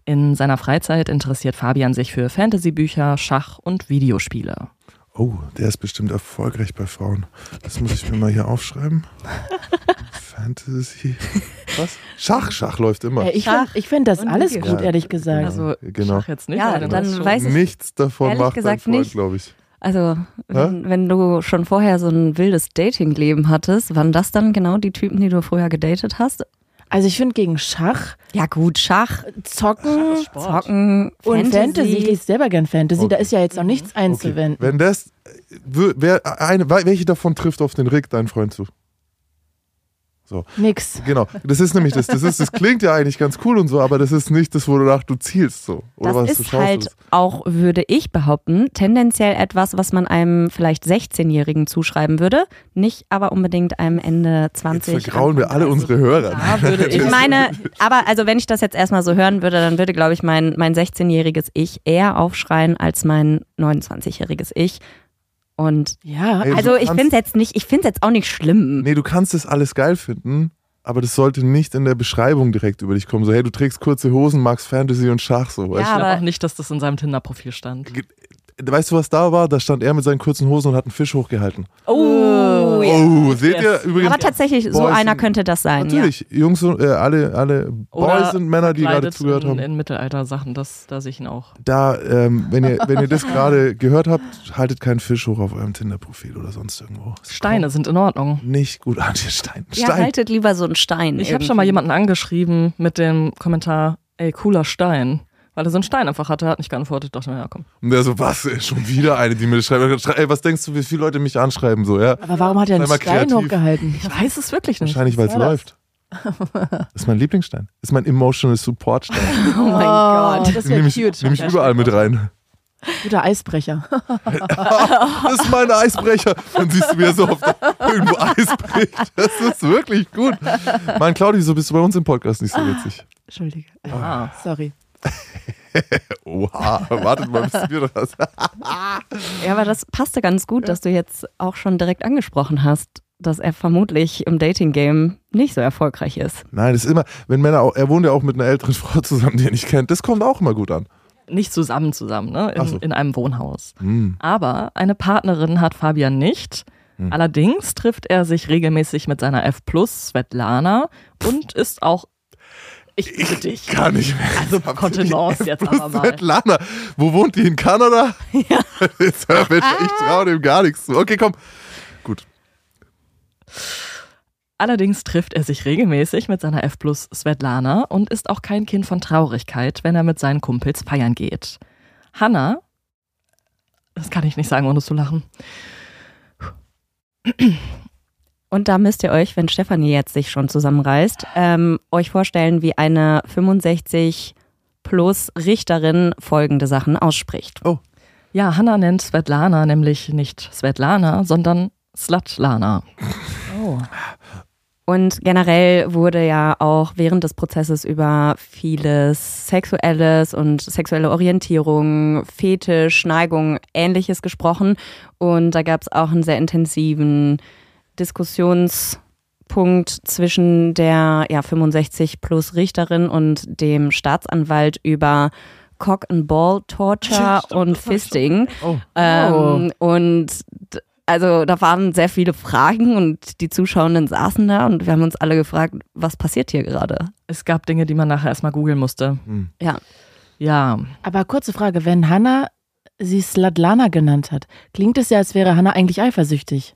In seiner Freizeit interessiert Fabian sich für Fantasybücher, Schach und Videospiele. Oh, der ist bestimmt erfolgreich bei Frauen. Das muss ich mir mal hier aufschreiben. Fantasy. Was? Schach, Schach läuft immer. Ja, ich finde find das alles gut, ehrlich gesagt. Also genau. Schach jetzt nicht. Ja, dann weiß ich nichts davon macht gesagt dein Freund, glaube ich. Also, wenn, wenn, du schon vorher so ein wildes Dating-Leben hattest, waren das dann genau die Typen, die du früher gedatet hast? Also ich finde gegen Schach. Ja gut, Schach, Zocken, Schach Zocken und Fantasy. Ich lese selber gern Fantasy. Okay. Da ist ja jetzt noch nichts einzuwenden. Okay. Wenn das, wer, eine, welche davon trifft auf den Rick, dein Freund zu? So. Nix. Genau, das ist nämlich das. Das, ist, das klingt ja eigentlich ganz cool und so, aber das ist nicht das, wonach du zielst. So. Oder Das was du ist schaust. halt ist. auch, würde ich behaupten, tendenziell etwas, was man einem vielleicht 16-Jährigen zuschreiben würde, nicht aber unbedingt einem Ende 20. Jetzt vergrauen wir alle 30. unsere Hörer. Da würde ich Ich meine, aber also wenn ich das jetzt erstmal so hören würde, dann würde, glaube ich, mein, mein 16-jähriges Ich eher aufschreien als mein 29-jähriges Ich. Und Ja, Ey, du also ich finde es jetzt nicht, ich finde es jetzt auch nicht schlimm. Nee, du kannst das alles geil finden, aber das sollte nicht in der Beschreibung direkt über dich kommen. So, hey, du trägst kurze Hosen, magst Fantasy und Schach. So, weißt Ja, Ich glaube aber- auch nicht, dass das in seinem Tinder-Profil stand. Weißt du, was da war? Da stand er mit seinen kurzen Hosen und hat einen Fisch hochgehalten. Oh, ja. Oh, seht ihr Yes. übrigens? Aber tatsächlich, so Boys einer sind- könnte das sein. Natürlich, Jungs, und, äh, alle, alle Oder Boys und Männer, die gerade zugehört in, haben. in Mittelalter-Sachen, das, da sehe ich ihn auch. Da, ähm, wenn, ihr, wenn ihr das gerade gehört habt, haltet keinen Fisch hoch auf eurem Tinder-Profil oder sonst irgendwo. Es Steine sind in Ordnung. Nicht gut an, die Stein. Ja, Stein. haltet lieber so einen Stein. Ich habe schon mal jemanden angeschrieben mit dem Kommentar, ey, cooler Stein. Weil er so einen Stein einfach hatte, hat nicht geantwortet, dachte mir, ja komm. Und der so, was, ey, schon wieder eine, die mir das schreibt. Schrei- Ey, was denkst du, wie viele Leute mich anschreiben? So, ja? aber warum hat er einen Stein kreativ. hochgehalten? Ich weiß es wirklich nicht. Wahrscheinlich, weil es läuft. Das ist mein Lieblingsstein. Das ist mein Emotional Support Stein. Oh mein Gott. Das wäre nehme ich, cute. nehm ich überall mit rein. Guter Eisbrecher. Das ist mein Eisbrecher. Dann siehst du, wie er so der, irgendwo Eis bricht. Das ist wirklich gut. Mein Claudi, so bist du bei uns im Podcast nicht so witzig. Entschuldige. Ah. Sorry. Oha, wartet mal, bis wir das. Ja, aber das passte ganz gut, dass du jetzt auch schon direkt angesprochen hast, dass er vermutlich im Dating-Game nicht so erfolgreich ist. Nein, das ist immer, wenn Männer auch, er wohnt ja auch mit einer älteren Frau zusammen, die er nicht kennt, das kommt auch immer gut an. Nicht zusammen zusammen, ne? Ach so. In, in einem Wohnhaus. Hm. Aber eine Partnerin hat Fabian nicht. Hm. Allerdings trifft er sich regelmäßig mit seiner F Plus Svetlana und ist auch. Ich bitte dich. Kann nicht mehr. Also Kontenance jetzt aber mal. Svetlana, wo wohnt die in Kanada? Ja. Ich traue dem gar nichts zu. Okay, komm. Gut. Allerdings trifft er sich regelmäßig mit seiner F Plus Svetlana und ist auch kein Kind von Traurigkeit, wenn er mit seinen Kumpels feiern geht. Hanna, das kann ich nicht sagen, ohne zu lachen. Und da müsst ihr euch, wenn Stefanie jetzt sich schon zusammenreißt, ähm, euch vorstellen, wie eine 65 plus Richterin folgende Sachen ausspricht. Ja, Hanna nennt Svetlana nämlich nicht Svetlana, sondern Slatlana. Oh. Und generell wurde ja auch während des Prozesses über vieles Sexuelles und sexuelle Orientierung, Fetisch, Neigung, ähnliches gesprochen. Und da gab es auch einen sehr intensiven Diskussionspunkt zwischen der ja, 65 plus Richterin und dem Staatsanwalt über Cock and Ball Torture und Fisting. Oh. Ähm, Und d- also da waren sehr viele Fragen und die Zuschauenden saßen da und wir haben uns alle gefragt, was passiert hier gerade? Es gab Dinge, die man nachher erstmal googeln musste. Hm. Ja. Ja, Aber kurze Frage, wenn Hannah sie Slatlana genannt hat, klingt es ja, als wäre Hannah eigentlich eifersüchtig.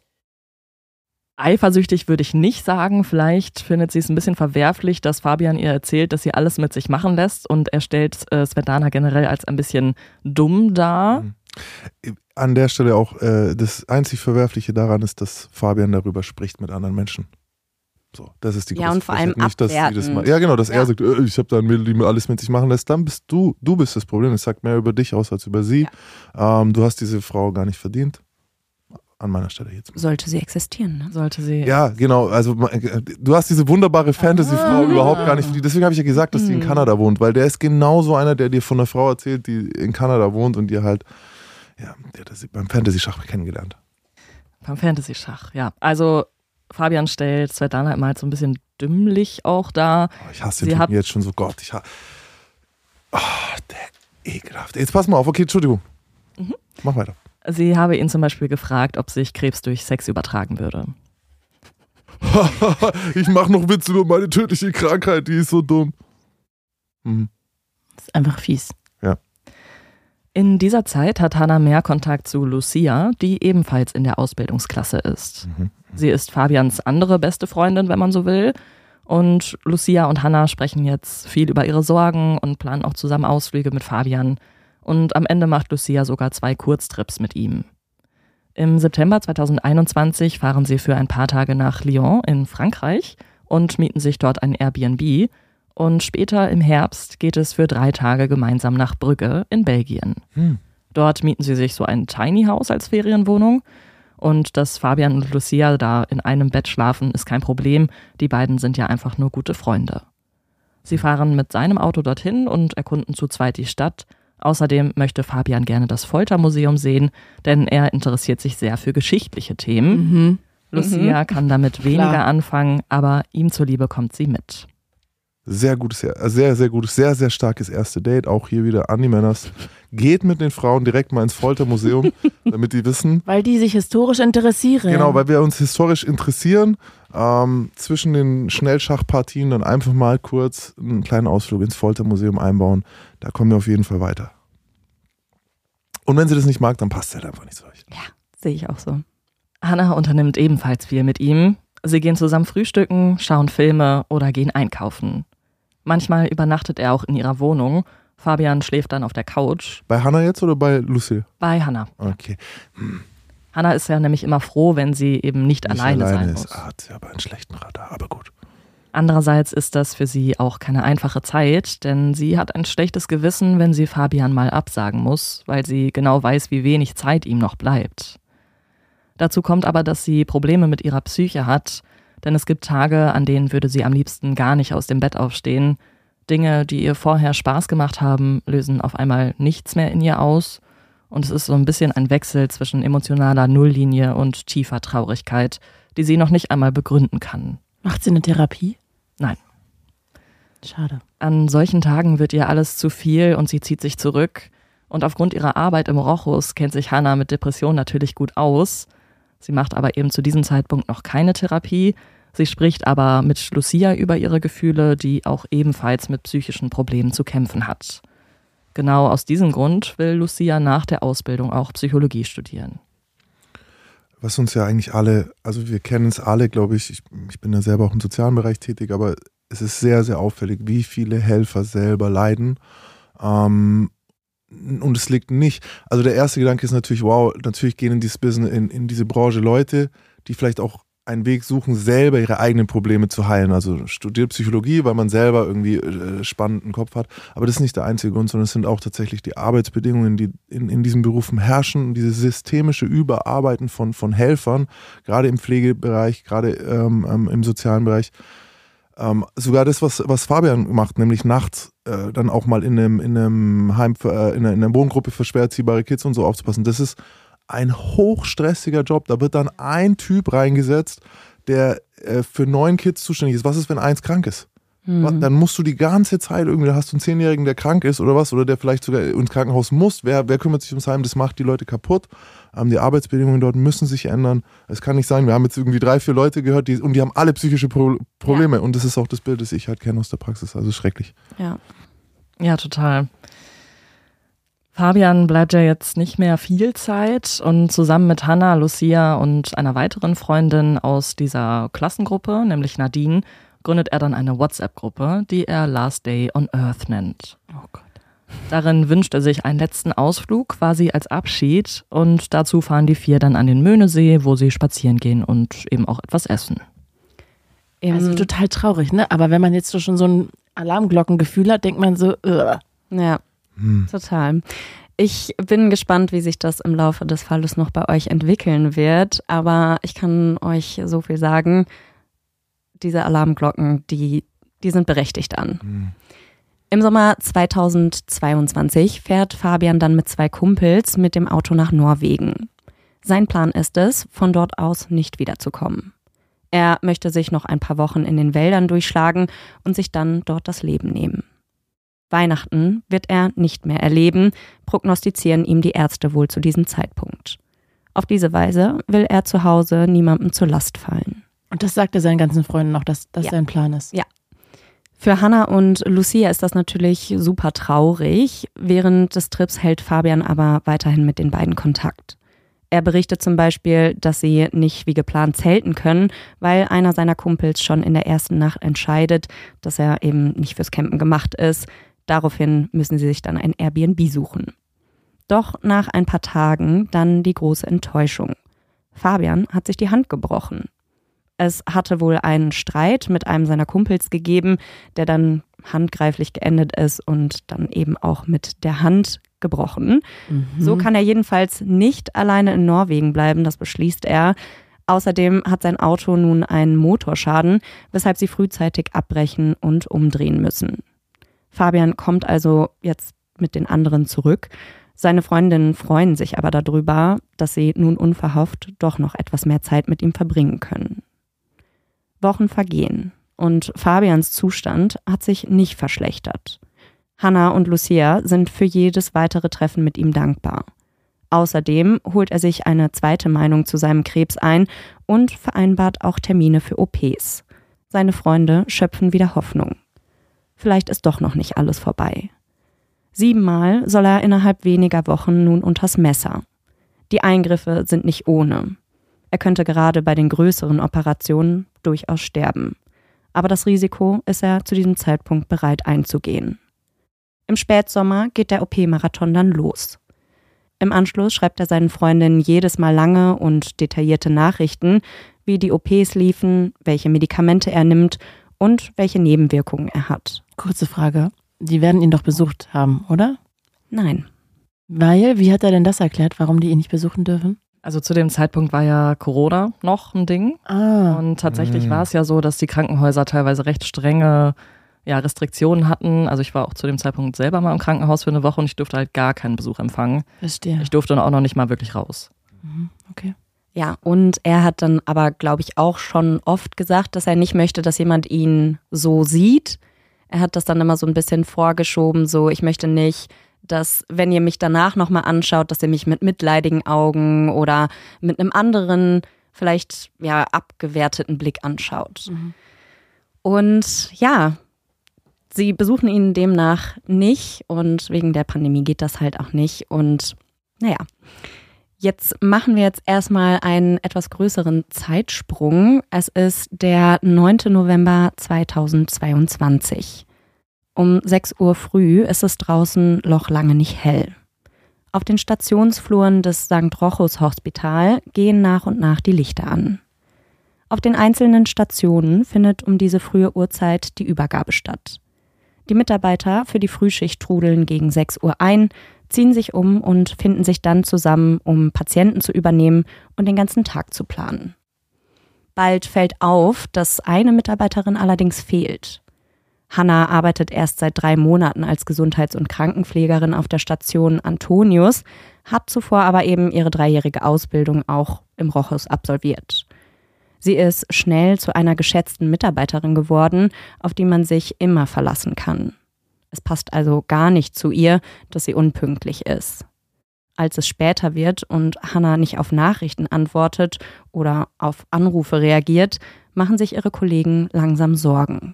Eifersüchtig würde ich nicht sagen. Vielleicht findet sie es ein bisschen verwerflich, dass Fabian ihr erzählt, dass sie alles mit sich machen lässt und er stellt äh, Svetlana generell als ein bisschen dumm dar. Mhm. An der Stelle auch, äh, das einzig Verwerfliche daran ist, dass Fabian darüber spricht mit anderen Menschen. So, das ist die Ja, große und vor allem. Nicht, dass sie das mal, ja, genau, dass Ja. er sagt, äh, ich habe da ein Mädel, die mir alles mit sich machen lässt. Dann bist du, du bist das Problem. Es sagt mehr über dich aus als über sie. Ähm, du hast diese Frau gar nicht verdient. An meiner Stelle jetzt. Sollte sie existieren. Ne? Sollte sie. Ja, genau. Also äh, du hast diese wunderbare Fantasy-Frau Ah. überhaupt gar nicht. Deswegen habe ich ja gesagt, dass die in Hm. Kanada wohnt, weil der ist genauso einer, der dir von einer Frau erzählt, die in Kanada wohnt und dir halt, ja, der hat das beim Fantasy-Schach kennengelernt. Beim Fantasy-Schach, ja. Also Fabian stellt Svetlana immer halt so ein bisschen dümmlich auch dar. Oh, ich hasse Sie den hat- Typen jetzt schon so, Gott, ich hasse. Oh, der ekelhaft. Jetzt pass mal auf, okay, Entschuldigung. Mhm. Mach weiter. Sie habe ihn zum Beispiel gefragt, ob sich Krebs durch Sex übertragen würde. ich mache noch Witze über meine tödliche Krankheit, die ist so dumm. Mhm. Das ist einfach fies. In dieser Zeit hat Hannah mehr Kontakt zu Lucia, die ebenfalls in der Ausbildungsklasse ist. Mhm. Sie ist Fabians andere beste Freundin, wenn man so will. Und Lucia und Hannah sprechen jetzt viel über ihre Sorgen und planen auch zusammen Ausflüge mit Fabian. Und am Ende macht Lucia sogar zwei Kurztrips mit ihm. Im September 2021 fahren sie für ein paar Tage nach Lyon in Frankreich und mieten sich dort ein Airbnb. Und später im Herbst geht es für drei Tage gemeinsam nach Brügge in Belgien. Hm. Dort mieten sie sich so ein Tiny House als Ferienwohnung. Und dass Fabian und Lucia da in einem Bett schlafen, ist kein Problem. Die beiden sind ja einfach nur gute Freunde. Sie fahren mit seinem Auto dorthin und erkunden zu zweit die Stadt. Außerdem möchte Fabian gerne das Foltermuseum sehen, denn er interessiert sich sehr für geschichtliche Themen. Mhm. Lucia kann damit weniger Klar. anfangen, aber ihm zuliebe kommt sie mit. Sehr gutes, sehr, sehr gutes, sehr, sehr starkes erste Date. Auch hier wieder Andi Männers. Geht mit den Frauen direkt mal ins Foltermuseum, damit die wissen. Weil die sich historisch interessieren. Genau, weil wir uns historisch interessieren. Ähm, zwischen den Schnellschachpartien dann einfach mal kurz einen kleinen Ausflug ins Foltermuseum einbauen. Da kommen wir auf jeden Fall weiter. Und wenn sie das nicht mag, dann passt es halt einfach nicht zu euch. Sehe ich auch so. Hannah unternimmt ebenfalls viel mit ihm. Sie gehen zusammen frühstücken, schauen Filme oder gehen einkaufen. Manchmal übernachtet er auch in ihrer Wohnung. Fabian schläft dann auf der Couch Bei Hannah jetzt oder bei Lucy? bei Hannah. Okay. Hannah ist ja nämlich immer froh, wenn sie eben nicht, Nicht alleine, sein ist. muss. Ah, hat sie aber einen schlechten Radar, aber gut. Andererseits ist das für sie auch keine einfache Zeit, denn sie hat ein schlechtes Gewissen, wenn sie Fabian mal absagen muss, weil sie genau weiß, wie wenig Zeit ihm noch bleibt. Dazu kommt aber, dass sie Probleme mit ihrer Psyche hat, denn es gibt Tage, an denen würde sie am liebsten gar nicht aus dem Bett aufstehen. Dinge, die ihr vorher Spaß gemacht haben, lösen auf einmal nichts mehr in ihr aus. Und es ist so ein bisschen ein Wechsel zwischen emotionaler Nulllinie und tiefer Traurigkeit, die sie noch nicht einmal begründen kann. Macht sie eine Therapie? Nein. Schade. An solchen Tagen wird ihr alles zu viel und sie zieht sich zurück. Und aufgrund ihrer Arbeit im Rochus kennt sich Hannah mit Depression natürlich gut aus. Sie macht aber eben zu diesem Zeitpunkt noch keine Therapie. Sie spricht aber mit Lucia über ihre Gefühle, die auch ebenfalls mit psychischen Problemen zu kämpfen hat. Genau aus diesem Grund will Lucia nach der Ausbildung auch Psychologie studieren. was uns ja eigentlich alle, also wir kennen es alle, glaube ich, ich, ich bin ja selber auch im sozialen Bereich tätig, aber es ist sehr, sehr auffällig, wie viele Helfer selber leiden. Ähm, und es liegt nicht, also der erste Gedanke ist natürlich, wow, natürlich gehen in dieses Business, in, in diese Branche Leute, die vielleicht auch einen Weg suchen, selber ihre eigenen Probleme zu heilen. Also studiert Psychologie, weil man selber irgendwie äh, spannenden Kopf hat. Aber das ist nicht der einzige Grund, sondern es sind auch tatsächlich die Arbeitsbedingungen, die in, in diesen Berufen herrschen. Dieses systemische Überarbeiten von, von Helfern, gerade im Pflegebereich, gerade ähm, ähm, im sozialen Bereich. Ähm, sogar das, was, was Fabian macht, nämlich nachts äh, dann auch mal in einem, in einem Heim, äh, in, einer, in einer Wohngruppe für schwer erziehbare Kids und so aufzupassen. Das ist ein hochstressiger Job. Da wird dann ein Typ reingesetzt, der äh, für neun Kids zuständig ist. Was ist, wenn eins krank ist? Was- Dann musst du die ganze Zeit irgendwie, da hast du einen Zehnjährigen, der krank ist oder was, oder der vielleicht sogar ins Krankenhaus muss. Wer, wer kümmert sich ums Heim? Das macht die Leute kaputt. Ähm, die Arbeitsbedingungen dort müssen sich ändern. Es kann nicht sein, wir haben jetzt irgendwie drei, vier Leute gehört, die, und die haben alle psychische Pro Probleme. Und das ist auch das Bild, das ich halt kenne aus der Praxis. Also schrecklich. Ja. Ja, total. Fabian bleibt ja jetzt nicht mehr viel Zeit und zusammen mit Hannah, Lucia und einer weiteren Freundin aus dieser Klassengruppe, nämlich Nadine, gründet er dann eine WhatsApp-Gruppe, die er Last Day on Earth nennt. Oh Gott. Darin wünscht er sich einen letzten Ausflug quasi als Abschied und dazu fahren die vier dann an den Möhnesee, wo sie spazieren gehen und eben auch etwas essen. Also total traurig, ne? Aber wenn man jetzt so schon so ein Alarmglockengefühl hat, denkt man so, äh, Ja, Hm. total. Ich bin gespannt, wie sich das im Laufe des Falles noch bei euch entwickeln wird. Aber ich kann euch so viel sagen, diese Alarmglocken, die, die sind berechtigt an. Hm. Im Sommer 2022 fährt Fabian dann mit zwei Kumpels mit dem Auto nach Norwegen. Sein Plan ist es, von dort aus nicht wiederzukommen. Er möchte sich noch ein paar Wochen in den Wäldern durchschlagen und sich dann dort das Leben nehmen. Weihnachten wird er nicht mehr erleben, prognostizieren ihm die Ärzte wohl zu diesem Zeitpunkt. Auf diese Weise will er zu Hause niemandem zur Last fallen. und das sagt er seinen ganzen Freunden noch, dass das Ja. sein Plan ist. Ja. Für Hannah und Lucia ist das natürlich super traurig. Während des Trips hält Fabian aber weiterhin mit den beiden Kontakt. Er berichtet zum Beispiel, dass sie nicht wie geplant zelten können, weil einer seiner Kumpels schon in der ersten Nacht entscheidet, dass er eben nicht fürs Campen gemacht ist. Daraufhin müssen sie sich dann ein Airbnb suchen. Doch nach ein paar Tagen dann die große Enttäuschung. Fabian hat sich die Hand gebrochen. Es hatte wohl einen Streit mit einem seiner Kumpels gegeben, der dann handgreiflich geendet ist und dann eben auch mit der Hand gebrochen. Mhm. So kann er jedenfalls nicht alleine in Norwegen bleiben, das beschließt er. Außerdem hat sein Auto nun einen Motorschaden, weshalb sie frühzeitig abbrechen und umdrehen müssen. Fabian kommt also jetzt mit den anderen zurück. Seine Freundinnen freuen sich aber darüber, dass sie nun unverhofft doch noch etwas mehr Zeit mit ihm verbringen können. Wochen vergehen und Fabians Zustand hat sich nicht verschlechtert. Hannah und Lucia sind für jedes weitere Treffen mit ihm dankbar. Außerdem holt er sich eine zweite Meinung zu seinem Krebs ein und vereinbart auch Termine für OPs. Seine Freunde schöpfen wieder Hoffnung. Vielleicht ist doch noch nicht alles vorbei. Siebenmal soll er innerhalb weniger Wochen nun unters Messer. Die Eingriffe sind nicht ohne. Er könnte gerade bei den größeren Operationen durchaus sterben. Aber das Risiko ist er zu diesem Zeitpunkt bereit einzugehen. Im Spätsommer geht der OP-Marathon dann los. Im Anschluss schreibt er seinen Freundinnen jedes Mal lange und detaillierte Nachrichten, wie die OPs liefen, welche Medikamente er nimmt und welche Nebenwirkungen er hat. Kurze Frage. Die werden ihn doch besucht haben, oder? Nein. Weil, wie hat er denn das erklärt, warum die ihn nicht besuchen dürfen? Also zu dem Zeitpunkt war ja Corona noch ein Ding. Ah. Und tatsächlich Mhm. war es ja so, dass die Krankenhäuser teilweise recht strenge ja, Restriktionen hatten. Also ich war auch zu dem Zeitpunkt selber mal im Krankenhaus für eine Woche und ich durfte halt gar keinen Besuch empfangen. Verstehe. Ich durfte dann auch noch nicht mal wirklich raus. Mhm, Okay. Ja, und er hat dann aber, glaube ich, auch schon oft gesagt, dass er nicht möchte, dass jemand ihn so sieht. Er hat das dann immer so ein bisschen vorgeschoben, so ich möchte nicht, dass wenn ihr mich danach nochmal anschaut, dass ihr mich mit mitleidigen Augen oder mit einem anderen, vielleicht ja abgewerteten Blick anschaut. Und ja, sie besuchen ihn demnach nicht und wegen der Pandemie geht das halt auch nicht. Und naja, jetzt machen wir jetzt erstmal einen etwas größeren Zeitsprung. Es ist der 9. November 2022. Um 6 Uhr früh ist es draußen noch lange nicht hell. Auf den Stationsfluren des St. Rochus Hospital gehen nach und nach die Lichter an. Auf den einzelnen Stationen findet um diese frühe Uhrzeit die Übergabe statt. Die Mitarbeiter für die Frühschicht trudeln gegen 6 Uhr ein, ziehen sich um und finden sich dann zusammen, um Patienten zu übernehmen und den ganzen Tag zu planen. Bald fällt auf, dass eine Mitarbeiterin allerdings fehlt. Hanna arbeitet erst seit drei Monaten als Gesundheits- und Krankenpflegerin auf der Station Antonius, hat zuvor aber eben ihre dreijährige Ausbildung auch im Rochus absolviert. Sie ist schnell zu einer geschätzten Mitarbeiterin geworden, auf die man sich immer verlassen kann. Es passt also gar nicht zu ihr, dass sie unpünktlich ist. Als es später wird und Hannah nicht auf Nachrichten antwortet oder auf Anrufe reagiert, machen sich ihre Kollegen langsam Sorgen.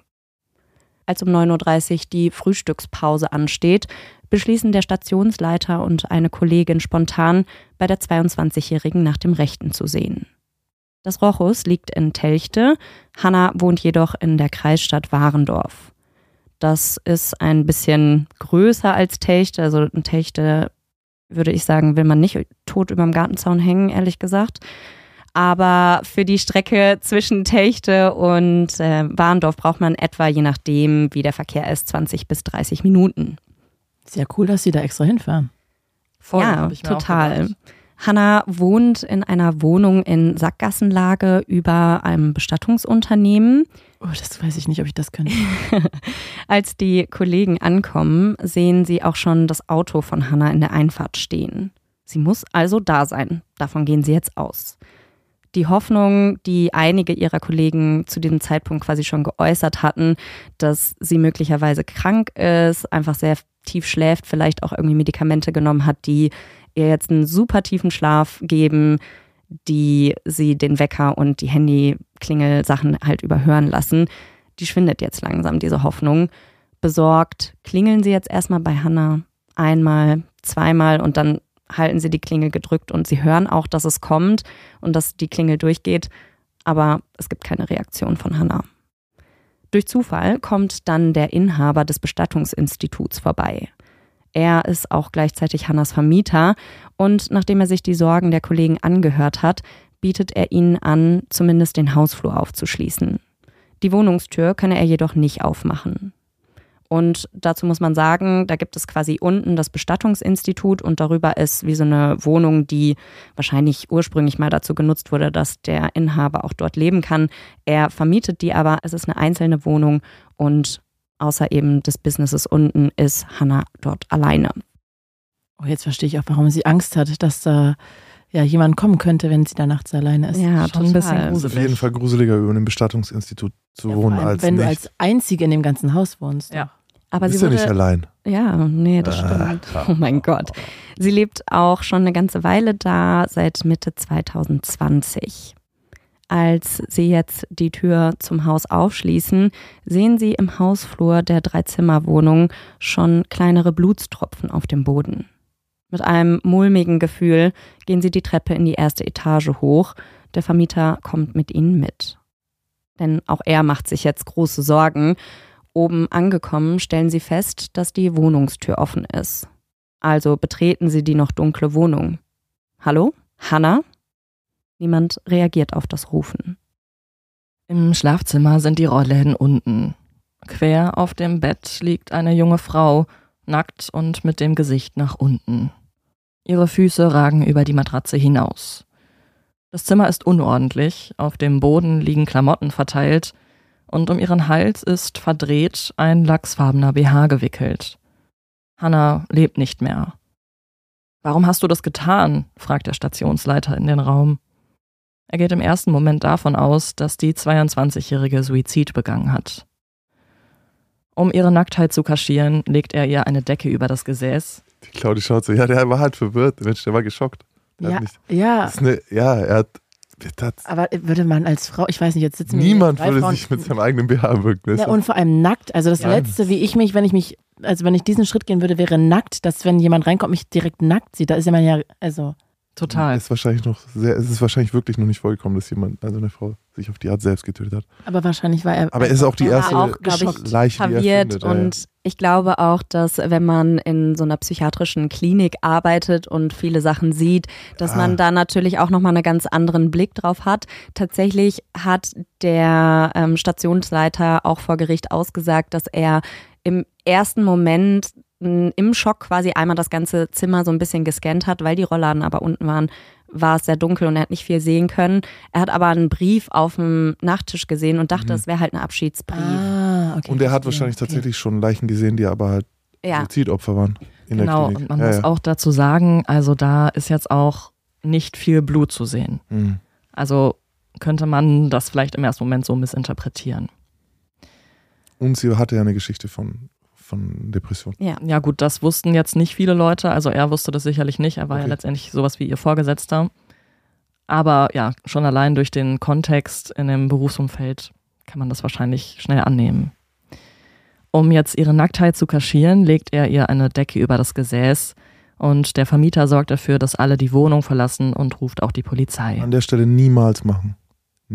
Als um 9.30 Uhr die Frühstückspause ansteht, beschließen der Stationsleiter und eine Kollegin spontan, bei der 22-Jährigen nach dem Rechten zu sehen. Das Rochus liegt in Telchte, Hanna wohnt jedoch in der Kreisstadt Warendorf. Das ist ein bisschen größer als Telchte, also in Telchte würde ich sagen, will man nicht tot überm Gartenzaun hängen, ehrlich gesagt. Aber für die Strecke zwischen Telchte und äh, Warndorf braucht man etwa, je nachdem, wie der Verkehr ist, 20 bis 30 Minuten. Sehr cool, dass Sie da extra hinfahren. Voll, ja, total. Hanna wohnt in einer Wohnung in Sackgassenlage über einem Bestattungsunternehmen. Oh, das weiß ich nicht, ob ich das könnte. Als die Kollegen ankommen, sehen sie auch schon das Auto von Hanna in der Einfahrt stehen. Sie muss also da sein. Davon gehen sie jetzt aus. Die Hoffnung, die einige ihrer Kollegen zu diesem Zeitpunkt quasi schon geäußert hatten, dass sie möglicherweise krank ist, einfach sehr tief schläft, vielleicht auch irgendwie Medikamente genommen hat, die ihr jetzt einen super tiefen Schlaf geben, die sie den Wecker und die Handyklingelsachen halt überhören lassen, die schwindet jetzt langsam, diese Hoffnung. Besorgt klingeln sie jetzt erstmal bei Hannah einmal, zweimal und dann halten sie die Klingel gedrückt und sie hören auch, dass es kommt und dass die Klingel durchgeht, aber es gibt keine Reaktion von Hannah. Durch Zufall kommt dann der Inhaber des Bestattungsinstituts vorbei. Er ist auch gleichzeitig Hannas Vermieter und nachdem er sich die Sorgen der Kollegen angehört hat, bietet er ihnen an, zumindest den Hausflur aufzuschließen. Die Wohnungstür könne er jedoch nicht aufmachen. Und dazu muss man sagen, da gibt es quasi unten das Bestattungsinstitut und darüber ist wie so eine Wohnung, die wahrscheinlich ursprünglich mal dazu genutzt wurde, dass der Inhaber auch dort leben kann. Er vermietet die aber, es ist eine einzelne Wohnung und außer eben des Businesses unten ist Hannah dort alleine. Oh, jetzt verstehe ich auch, warum sie Angst hat, dass da ja, jemand kommen könnte, wenn sie da nachts alleine ist. Ja, Schon ein bisschen gruselig. Auf jeden Fall gruseliger, über einem Bestattungsinstitut zu Ja, wohnen allem, als wenn nicht. du als Einzige in dem ganzen Haus wohnst. Ja. Aber Bist sie ja nicht wurde, allein. Ja, nee, das Ah, stimmt. Oh mein Gott. Sie lebt auch schon eine ganze Weile da, seit Mitte 2020. Als sie jetzt die Tür zum Haus aufschließen, sehen sie im Hausflur der Dreizimmerwohnung schon kleinere Blutstropfen auf dem Boden. Mit einem mulmigen Gefühl gehen sie die Treppe in die erste Etage hoch. Der Vermieter kommt mit ihnen mit. Denn auch er macht sich jetzt große Sorgen. Oben angekommen stellen sie fest, dass die Wohnungstür offen ist. Also betreten sie die noch dunkle Wohnung. Hallo? Hannah? Niemand reagiert auf das Rufen. Im Schlafzimmer sind die Rollläden unten. Quer auf dem Bett liegt eine junge Frau, nackt und mit dem Gesicht nach unten. Ihre Füße ragen über die Matratze hinaus. Das Zimmer ist unordentlich, auf dem Boden liegen Klamotten verteilt und um ihren Hals ist verdreht ein lachsfarbener BH gewickelt. Hannah lebt nicht mehr. Warum hast du das getan? fragt der Stationsleiter in den Raum. Er geht im ersten Moment davon aus, dass die 22-jährige Suizid begangen hat. Um ihre Nacktheit zu kaschieren, legt er ihr eine Decke über das Gesäß. Die Claudi schaut so, ja, der war halt verwirrt. Mensch, der war geschockt. Der Ja, hat nicht, ja. eine, ja, er hat, der Aber würde man als Frau, ich weiß nicht, jetzt sitzen wir niemand würde Frauen- sich mit seinem eigenen BH wirken. Das Ja, und vor allem nackt. Also das Ja. Letzte, wie ich mich, wenn ich mich, also wenn ich diesen Schritt gehen würde, wäre nackt, dass wenn jemand reinkommt, mich direkt nackt sieht. Da ist ja man ja, also. Total. ist wahrscheinlich noch sehr, es ist wahrscheinlich wirklich noch nicht vorgekommen, dass jemand, also eine Frau, sich auf die Art selbst getötet hat. Aber wahrscheinlich war er. Aber er ist auch die Er erste auch, ich. Leiche, die er verwirrt findet. ja, und ich glaube auch, dass wenn man in so einer psychiatrischen Klinik arbeitet und viele Sachen sieht, dass Ah. man da natürlich auch nochmal einen ganz anderen Blick drauf hat. Tatsächlich hat der ähm, Stationsleiter auch vor Gericht ausgesagt, dass er im ersten Moment im Schock quasi einmal das ganze Zimmer so ein bisschen gescannt hat, weil die Rollladen aber unten waren, war es sehr dunkel und er hat nicht viel sehen können. Er hat aber einen Brief auf dem Nachttisch gesehen und dachte, Mhm. es wäre halt ein Abschiedsbrief. Ah, okay. Und er hat wahrscheinlich Okay. tatsächlich schon Leichen gesehen, die aber halt Ja. Suizidopfer waren. In Genau, der Klinik. und man ja, muss ja. auch dazu sagen, also da ist jetzt auch nicht viel Blut zu sehen. Mhm. Also könnte man das vielleicht im ersten Moment so missinterpretieren. Und sie hatte ja eine Geschichte von, von Depression. Ja. Ja gut, das wussten jetzt nicht viele Leute, also er wusste das sicherlich nicht, er war ja Okay. letztendlich sowas wie ihr Vorgesetzter. Aber ja, schon allein durch den Kontext in dem Berufsumfeld kann man das wahrscheinlich schnell annehmen. Um jetzt ihre Nacktheit zu kaschieren, legt er ihr eine Decke über das Gesäß und der Vermieter sorgt dafür, dass alle die Wohnung verlassen und ruft auch die Polizei. An der Stelle niemals machen.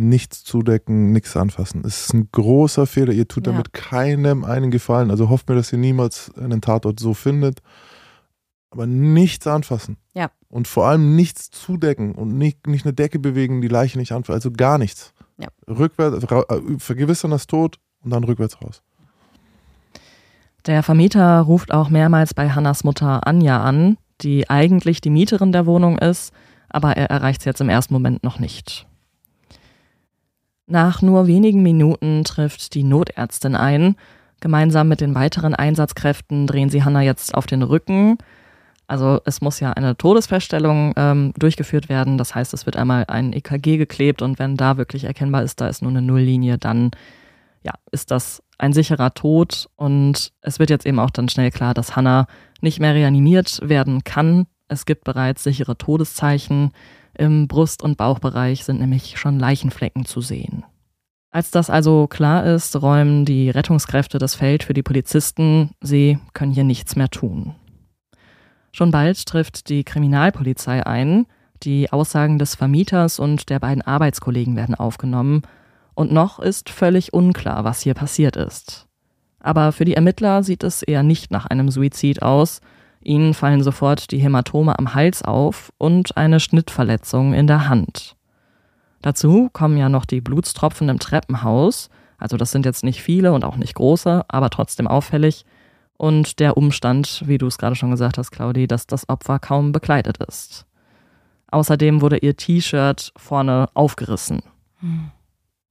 Nichts zudecken, nichts anfassen. Es ist ein großer Fehler. Ihr tut Ja. damit keinem einen Gefallen. Also hofft mir, dass ihr niemals einen Tatort so findet. Aber nichts anfassen. Ja. Und vor allem nichts zudecken und nicht, nicht eine Decke bewegen, die Leiche nicht anfassen. Also gar nichts. Ja. Rückwärts, äh, vergewissern das Tod und dann rückwärts raus. Der Vermieter ruft auch mehrmals bei Hannas Mutter Anja an, die eigentlich die Mieterin der Wohnung ist, aber er erreicht sie jetzt im ersten Moment noch nicht. Nach nur wenigen Minuten trifft die Notärztin ein. Gemeinsam mit den weiteren Einsatzkräften drehen sie Hanna jetzt auf den Rücken. Also es muss ja eine Todesfeststellung ähm, durchgeführt werden. Das heißt, es wird einmal ein EKG geklebt und wenn da wirklich erkennbar ist, da ist nur eine Nulllinie, dann ja, ist das ein sicherer Tod. Und es wird jetzt eben auch dann schnell klar, dass Hannah nicht mehr reanimiert werden kann. Es gibt bereits sichere Todeszeichen. Im Brust- und Bauchbereich sind nämlich schon Leichenflecken zu sehen. Als das also klar ist, räumen die Rettungskräfte das Feld für die Polizisten. Sie können hier nichts mehr tun. Schon bald trifft die Kriminalpolizei ein. Die Aussagen des Vermieters und der beiden Arbeitskollegen werden aufgenommen. Und noch ist völlig unklar, was hier passiert ist. Aber für die Ermittler sieht es eher nicht nach einem Suizid aus. Ihnen fallen sofort die Hämatome am Hals auf und eine Schnittverletzung in der Hand. Dazu kommen ja noch die Blutstropfen im Treppenhaus. Also das sind jetzt nicht viele und auch nicht große, aber trotzdem auffällig. Und der Umstand, wie du es gerade schon gesagt hast, Claudi, dass das Opfer kaum bekleidet ist. Außerdem wurde ihr T-Shirt vorne aufgerissen. Hm.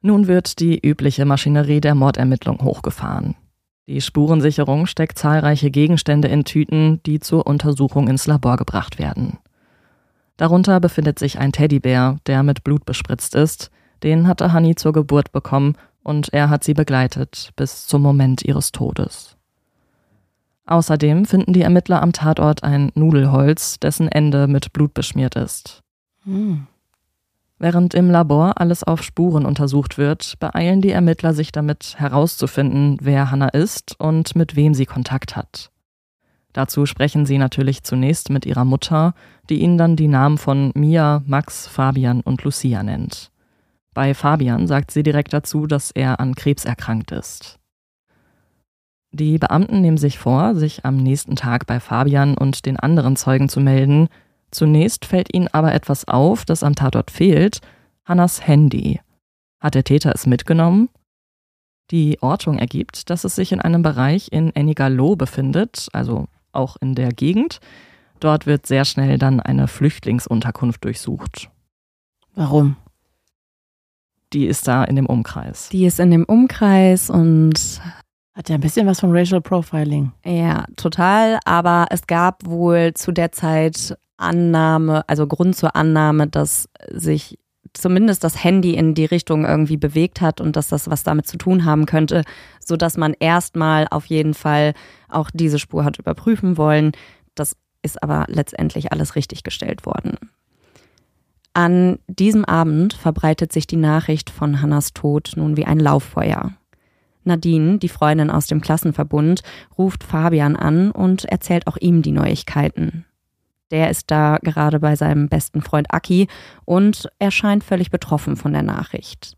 Nun wird die übliche Maschinerie der Mordermittlung hochgefahren. Die Spurensicherung steckt zahlreiche Gegenstände in Tüten, die zur Untersuchung ins Labor gebracht werden. Darunter befindet sich ein Teddybär, der mit Blut bespritzt ist. Den hatte Honey zur Geburt bekommen und er hat sie begleitet bis zum Moment ihres Todes. Außerdem finden die Ermittler am Tatort ein Nudelholz, dessen Ende mit Blut beschmiert ist. Hm. Während im Labor alles auf Spuren untersucht wird, beeilen die Ermittler sich damit herauszufinden, wer Hannah ist und mit wem sie Kontakt hat. Dazu sprechen sie natürlich zunächst mit ihrer Mutter, die ihnen dann die Namen von Mia, Max, Fabian und Lucia nennt. Bei Fabian sagt sie direkt dazu, dass er an Krebs erkrankt ist. Die Beamten nehmen sich vor, sich am nächsten Tag bei Fabian und den anderen Zeugen zu melden. Zunächst fällt ihnen aber etwas auf, das am Tatort fehlt: Hannas Handy. Hat der Täter es mitgenommen? Die Ortung ergibt, dass es sich in einem Bereich in Enigalo befindet, also auch in der Gegend. Dort wird sehr schnell dann eine Flüchtlingsunterkunft durchsucht. Warum? Die ist da in dem Umkreis. Die ist in dem Umkreis und hat ja ein bisschen was von Racial Profiling. Ja, total. Aber es gab wohl zu der Zeit Annahme, also Grund zur Annahme, dass sich zumindest das Handy in die Richtung irgendwie bewegt hat und dass das was damit zu tun haben könnte, sodass man erstmal auf jeden Fall auch diese Spur hat überprüfen wollen. Das ist aber letztendlich alles richtig gestellt worden. An diesem Abend verbreitet sich die Nachricht von Hannas Tod nun wie ein Lauffeuer. Nadine, die Freundin aus dem Klassenverbund, ruft Fabian an und erzählt auch ihm die Neuigkeiten. Der ist da gerade bei seinem besten Freund Aki und er scheint völlig betroffen von der Nachricht.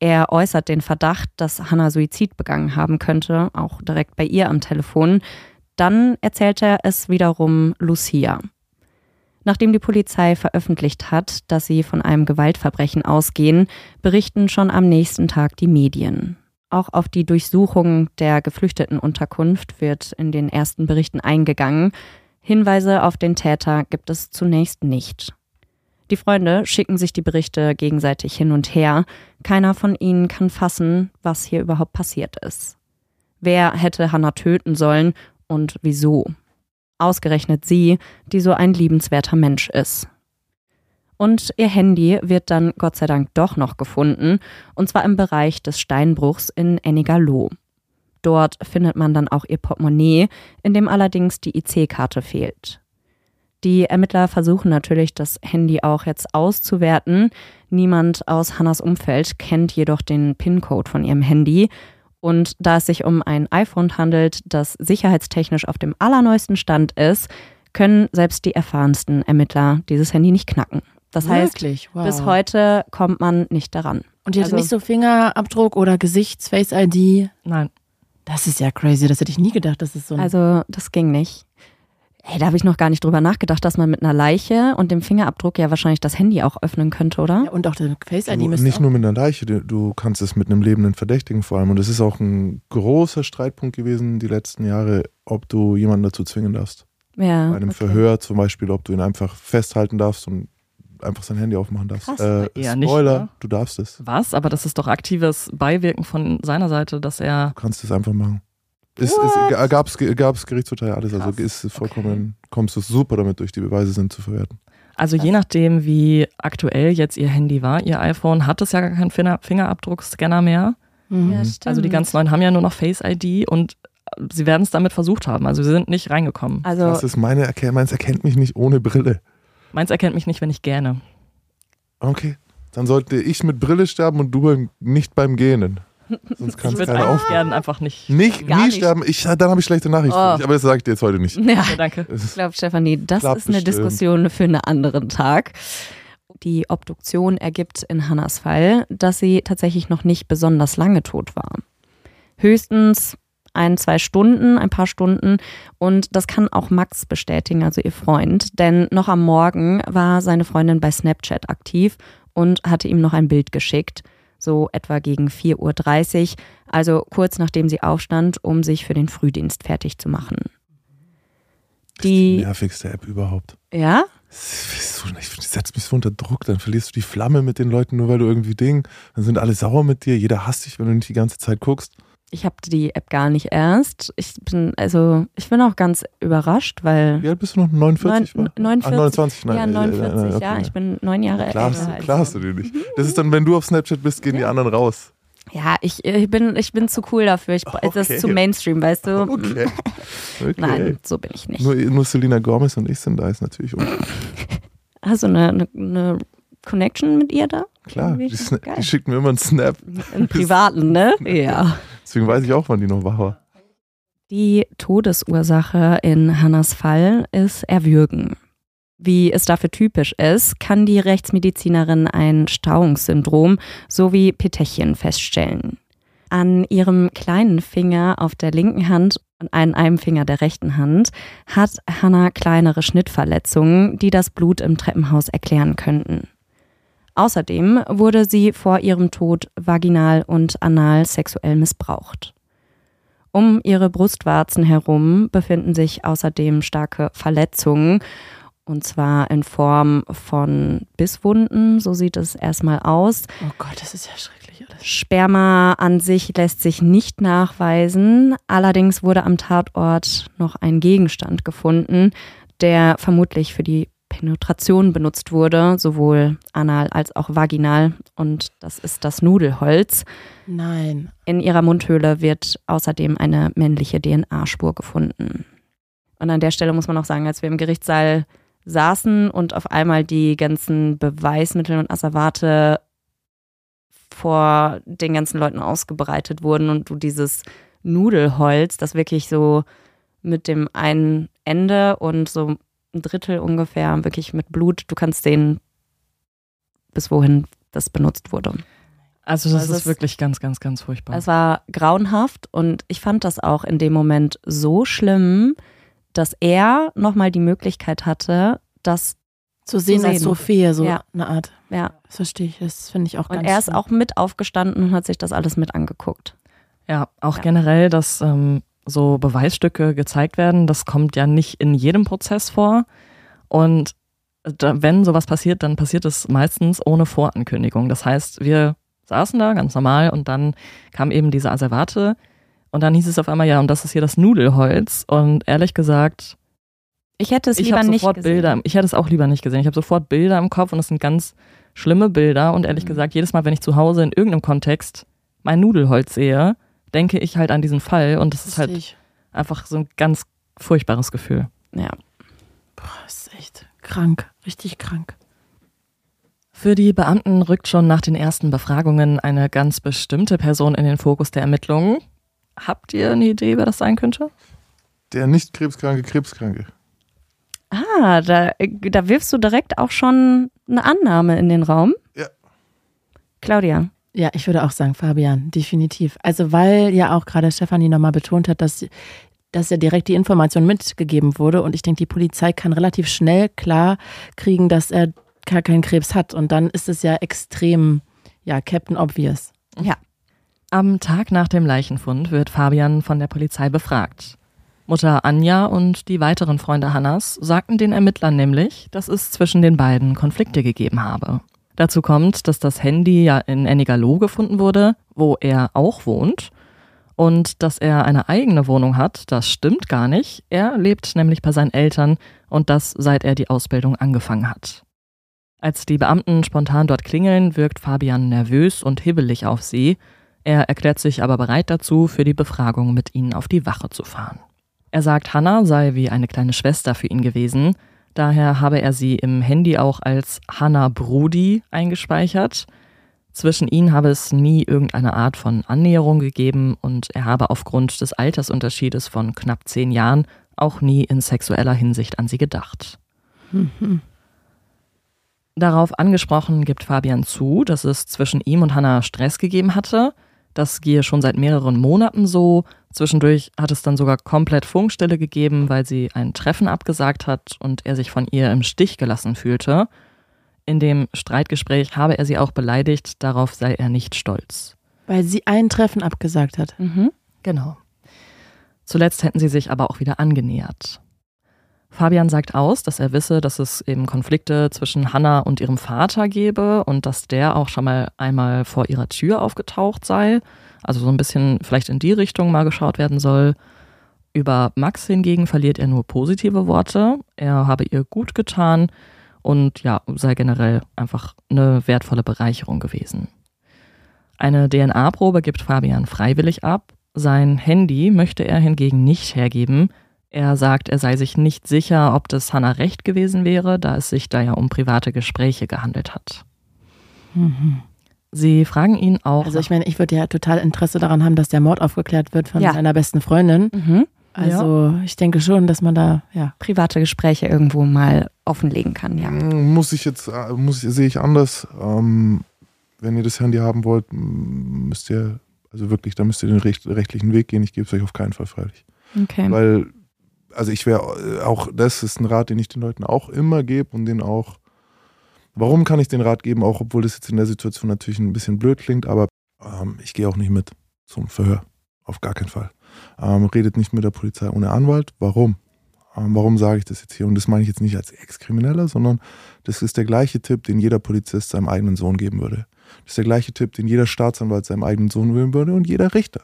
Er äußert den Verdacht, dass Hannah Suizid begangen haben könnte, auch direkt bei ihr am Telefon. Dann erzählt er es wiederum Lucia. Nachdem die Polizei veröffentlicht hat, dass sie von einem Gewaltverbrechen ausgehen, berichten schon am nächsten Tag die Medien. Auch auf die Durchsuchung der Geflüchtetenunterkunft wird in den ersten Berichten eingegangen. Hinweise auf den Täter gibt es zunächst nicht. Die Freunde schicken sich die Berichte gegenseitig hin und her. Keiner von ihnen kann fassen, was hier überhaupt passiert ist. Wer hätte Hannah töten sollen und wieso? Ausgerechnet sie, die so ein liebenswerter Mensch ist. Und ihr Handy wird dann Gott sei Dank doch noch gefunden, und zwar im Bereich des Steinbruchs in Ennigerloh. Dort findet man dann auch ihr Portemonnaie, in dem allerdings die IC-Karte fehlt. Die Ermittler versuchen natürlich, das Handy auch jetzt auszuwerten. Niemand aus Hannas Umfeld kennt jedoch den PIN-Code von ihrem Handy. Und da es sich um ein iPhone handelt, das sicherheitstechnisch auf dem allerneuesten Stand ist, können selbst die erfahrensten Ermittler dieses Handy nicht knacken. Das Wirklich? heißt, wow. bis heute kommt man nicht daran. Und die hatte also, nicht so Fingerabdruck oder Gesichts, Face ID? Nein. Das ist ja crazy, das hätte ich nie gedacht, dass es so Also, das ging nicht. Hey, da habe ich noch gar nicht drüber nachgedacht, dass man mit einer Leiche und dem Fingerabdruck ja wahrscheinlich das Handy auch öffnen könnte, oder? Ja, und auch der Face ID müsste Nicht nur mit einer Leiche, du kannst es mit einem lebenden Verdächtigen vor allem. Und es ist auch ein großer Streitpunkt gewesen die letzten Jahre, ob du jemanden dazu zwingen darfst. Ja. Bei einem okay. Verhör zum Beispiel, ob du ihn einfach festhalten darfst und einfach sein Handy aufmachen darfst. Krass, äh, eher Spoiler, nicht, du darfst es. Was? Aber das ist doch aktives Beiwirken von seiner Seite, dass er. Du kannst es einfach machen. Es, es gab es Gerichtsurteile, alles. Also Krass. Also ist vollkommen, okay. kommst du super damit durch, die Beweise sind zu verwerten. Also je nachdem, wie aktuell jetzt ihr Handy war, ihr iPhone hat es ja gar keinen Fingerabdruckscanner mehr. Mhm. Ja, also die ganz neuen haben ja nur noch Face ID und sie werden es damit versucht haben. Also sie sind nicht reingekommen. Also das ist meine Erkennung. Meins erkennt mich nicht ohne Brille. Meins erkennt mich nicht, wenn ich gähne. Okay. Dann sollte ich mit Brille sterben und du nicht beim Gähnen. Sonst kann es keiner auf. gerne einfach nicht. Nicht, nie nicht. sterben. Ich, dann habe ich schlechte Nachrichten oh. aber das sage ich dir jetzt heute nicht. Ja, ja danke. Ich glaube, Stefanie, das ist eine bestimmt. Diskussion für einen anderen Tag. Die Obduktion ergibt in Hannas Fall, dass sie tatsächlich noch nicht besonders lange tot war. Höchstens ein, zwei Stunden, ein paar Stunden. Und das kann auch Max bestätigen, also ihr Freund. Denn noch am Morgen war seine Freundin bei Snapchat aktiv und hatte ihm noch ein Bild geschickt, so etwa gegen 4.30 Uhr, also kurz nachdem sie aufstand, um sich für den Frühdienst fertig zu machen. Das ist die Die, nervigste App überhaupt. ja, Ich setze mich so unter Druck, dann verlierst du die Flamme mit den Leuten, nur weil du irgendwie Ding. Dann sind alle sauer mit dir, jeder hasst dich, wenn du nicht die ganze Zeit guckst. Ich habe die App gar nicht erst. Ich bin, also, ich bin auch ganz überrascht, weil. Wie alt bist du noch? 49? Neun- wa? 49. Ah, 29, nein. ja, äh, äh, 49, okay. ja. Ich bin neun Jahre Klar, älter. hast klar hast du die nicht. Das ist dann, wenn du auf Snapchat bist, gehen die anderen raus. Ja, ich, ich, bin, ich bin zu cool dafür. Ich, Das Okay. ist zu Mainstream, weißt du? Okay. okay. Nein, so bin ich nicht. Nur, nur Selena Gomez und ich sind da, ist natürlich okay. Hast du eine, eine, eine Connection mit ihr da? Klar, die, die schickt mir immer einen Snap. Im Privaten, ne? Ja. Deswegen weiß ich auch, wann die noch wach war. Die Todesursache in Hannas Fall ist Erwürgen. Wie es dafür typisch ist, kann die Rechtsmedizinerin ein Stauungssyndrom sowie Petechien feststellen. An ihrem kleinen Finger auf der linken Hand und an einem Finger der rechten Hand hat Hannah kleinere Schnittverletzungen, die das Blut im Treppenhaus erklären könnten. Außerdem wurde sie vor ihrem Tod vaginal und anal sexuell missbraucht. Um ihre Brustwarzen herum befinden sich außerdem starke Verletzungen, und zwar in Form von Bisswunden, so sieht es erstmal aus. Oh Gott, das ist ja schrecklich alles. Sperma an sich lässt sich nicht nachweisen, allerdings wurde am Tatort noch ein Gegenstand gefunden, der vermutlich für die Penetration benutzt wurde, sowohl anal als auch vaginal, und das ist das Nudelholz. Nein. In ihrer Mundhöhle wird außerdem eine männliche DNA-Spur gefunden. Und an der Stelle muss man auch sagen, als wir im Gerichtssaal saßen und auf einmal die ganzen Beweismittel und Asservate vor den ganzen Leuten ausgebreitet wurden und du dieses Nudelholz, das wirklich so mit dem einen Ende und so ein Drittel ungefähr wirklich mit Blut, du kannst sehen, bis wohin das benutzt wurde. Also das Also ist es- wirklich ganz, ganz, ganz furchtbar. Es war grauenhaft und ich fand das auch in dem Moment so schlimm, dass er nochmal die Möglichkeit hatte, das, Zu sehen als sehen. Trophäe, so Ja. eine Art. ja. Das verstehe ich. Das finde ich auch Und ganz er ist schlimm. auch mit aufgestanden und hat sich das alles mit angeguckt. Ja, auch Ja. generell, dass ähm, so Beweisstücke gezeigt werden, das kommt ja nicht in jedem Prozess vor. Und da, wenn sowas passiert, dann passiert es meistens ohne Vorankündigung. Das heißt, wir saßen da ganz normal und dann kam eben diese Asservate und dann hieß es auf einmal, ja, und das ist hier das Nudelholz. Und ehrlich gesagt, Ich hätte es ich lieber habe nicht sofort gesehen. Bilder, ich hätte es auch lieber nicht gesehen. Ich habe sofort Bilder im Kopf und es sind ganz schlimme Bilder. Und ehrlich Mhm. gesagt, jedes Mal, wenn ich zu Hause in irgendeinem Kontext mein Nudelholz sehe, denke ich halt an diesen Fall und das ist halt ich. einfach so ein ganz furchtbares Gefühl. Ja. Boah, das ist echt krank. Richtig krank. Für die Beamten rückt schon nach den ersten Befragungen eine ganz bestimmte Person in den Fokus der Ermittlungen. Habt ihr eine Idee, wer das sein könnte? Der nicht krebskranke Krebskranke. Ah, da, da wirfst du direkt auch schon eine Annahme in den Raum. Ja. Claudia. Ja, ich würde auch sagen, Fabian, definitiv. Also, weil ja auch gerade Stefanie nochmal betont hat, dass, dass ja direkt die Information mitgegeben wurde. Und ich denke, die Polizei kann relativ schnell klar kriegen, dass er gar keinen Krebs hat. Und dann ist es ja extrem, ja, Captain Obvious. Am Tag nach dem Leichenfund wird Fabian von der Polizei befragt. Mutter Anja und die weiteren Freunde Hannas sagten den Ermittlern nämlich, dass es zwischen den beiden Konflikte gegeben habe. Dazu kommt, dass das Handy ja in Ennigerloh gefunden wurde, wo er auch wohnt. Und dass er eine eigene Wohnung hat, das stimmt gar nicht. Er lebt nämlich bei seinen Eltern und das seit er die Ausbildung angefangen hat. Als die Beamten spontan dort klingeln, wirkt Fabian nervös und hibbelig auf sie. Er erklärt sich aber bereit dazu, für die Befragung mit ihnen auf die Wache zu fahren. Er sagt, Hannah sei wie eine kleine Schwester für ihn gewesen. Daher habe er sie im Handy auch als Hannah Brudi eingespeichert. Zwischen ihnen habe es nie irgendeine Art von Annäherung gegeben und er habe aufgrund des Altersunterschiedes von knapp zehn Jahren auch nie in sexueller Hinsicht an sie gedacht. Darauf angesprochen gibt Fabian zu, dass es zwischen ihm und Hannah Stress gegeben hatte. Das gehe schon seit mehreren Monaten so. Zwischendurch hat es dann sogar komplett Funkstille gegeben, weil sie ein Treffen abgesagt hat und er sich von ihr im Stich gelassen fühlte. In dem Streitgespräch habe er sie auch beleidigt, darauf sei er nicht stolz. Weil sie ein Treffen abgesagt hat. Mhm. Genau. Zuletzt hätten sie sich aber auch wieder angenähert. Fabian sagt aus, dass er wisse, dass es eben Konflikte zwischen Hannah und ihrem Vater gebe und dass der auch schon mal einmal vor ihrer Tür aufgetaucht sei. Also so ein bisschen vielleicht in die Richtung mal geschaut werden soll. Über Max hingegen verliert er nur positive Worte. Er habe ihr gut getan und ja, sei generell einfach eine wertvolle Bereicherung gewesen. Eine DNA-Probe gibt Fabian freiwillig ab. Sein Handy möchte er hingegen nicht hergeben. Er sagt, er sei sich nicht sicher, ob das Hannah recht gewesen wäre, da es sich da ja um private Gespräche gehandelt hat. Sie fragen ihn auch. Also ich meine, ich würde ja total Interesse daran haben, dass der Mord aufgeklärt wird von Ja. seiner besten Freundin. Mhm. Also ich denke schon, dass man da, ja. Private Gespräche irgendwo mal offenlegen kann, ja. Muss ich jetzt, muss ich, sehe ich anders. Ähm, wenn ihr das Handy haben wollt, müsst ihr, also wirklich, da müsst ihr den recht, rechtlichen Weg gehen. Ich gebe es euch auf keinen Fall freilich. Okay. Weil, also ich wäre äh, auch, das ist ein Rat, den ich den Leuten auch immer gebe und den auch, warum kann ich den Rat geben, auch obwohl das jetzt in der Situation natürlich ein bisschen blöd klingt, aber ähm, ich gehe auch nicht mit zum Verhör. Auf gar keinen Fall. Ähm, redet nicht mit der Polizei ohne Anwalt. Warum? Ähm, warum sage ich das jetzt hier? Und das meine ich jetzt nicht als Ex-Krimineller, sondern das ist der gleiche Tipp, den jeder Polizist seinem eigenen Sohn geben würde. Das ist der gleiche Tipp, den jeder Staatsanwalt seinem eigenen Sohn geben würde und jeder Richter.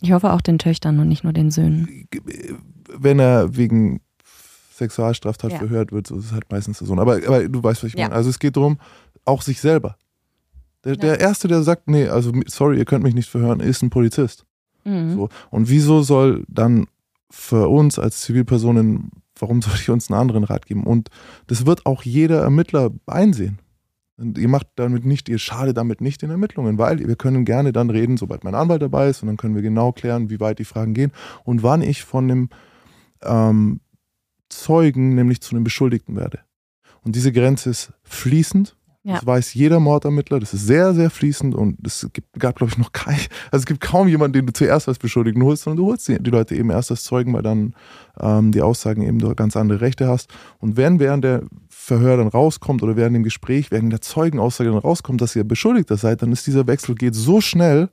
Ich hoffe auch den Töchtern und nicht nur den Söhnen. Wenn er wegen Sexualstraftat Ja. verhört wird, so ist es halt meistens Sohn. Aber, aber du weißt, was ich Ja. meine. Also es geht darum, auch sich selber. Der, der Erste, der sagt, nee, also sorry, ihr könnt mich nicht verhören, ist ein Polizist. Mhm. So. Und wieso soll dann für uns als Zivilpersonen, warum soll ich uns einen anderen Rat geben? Und das wird auch jeder Ermittler einsehen. Und ihr macht damit nicht, ihr schadet damit nicht den Ermittlungen, weil wir können gerne dann reden, sobald mein Anwalt dabei ist und dann können wir genau klären, wie weit die Fragen gehen und wann ich von dem ähm, Zeugen nämlich zu einem Beschuldigten werde. Und diese Grenze ist fließend. Ja. Das weiß jeder Mordermittler. Das ist sehr, sehr fließend und es gibt, gab, glaube ich, noch kein, also es gibt kaum jemanden, den du zuerst als Beschuldigten holst, sondern du holst die, die Leute eben erst als Zeugen, weil dann ähm, die Aussagen eben du ganz andere Rechte hast. Und wenn während der Verhör dann rauskommt oder während dem Gespräch, während der Zeugenaussage dann rauskommt, dass ihr Beschuldigter seid, dann ist dieser Wechsel geht so schnell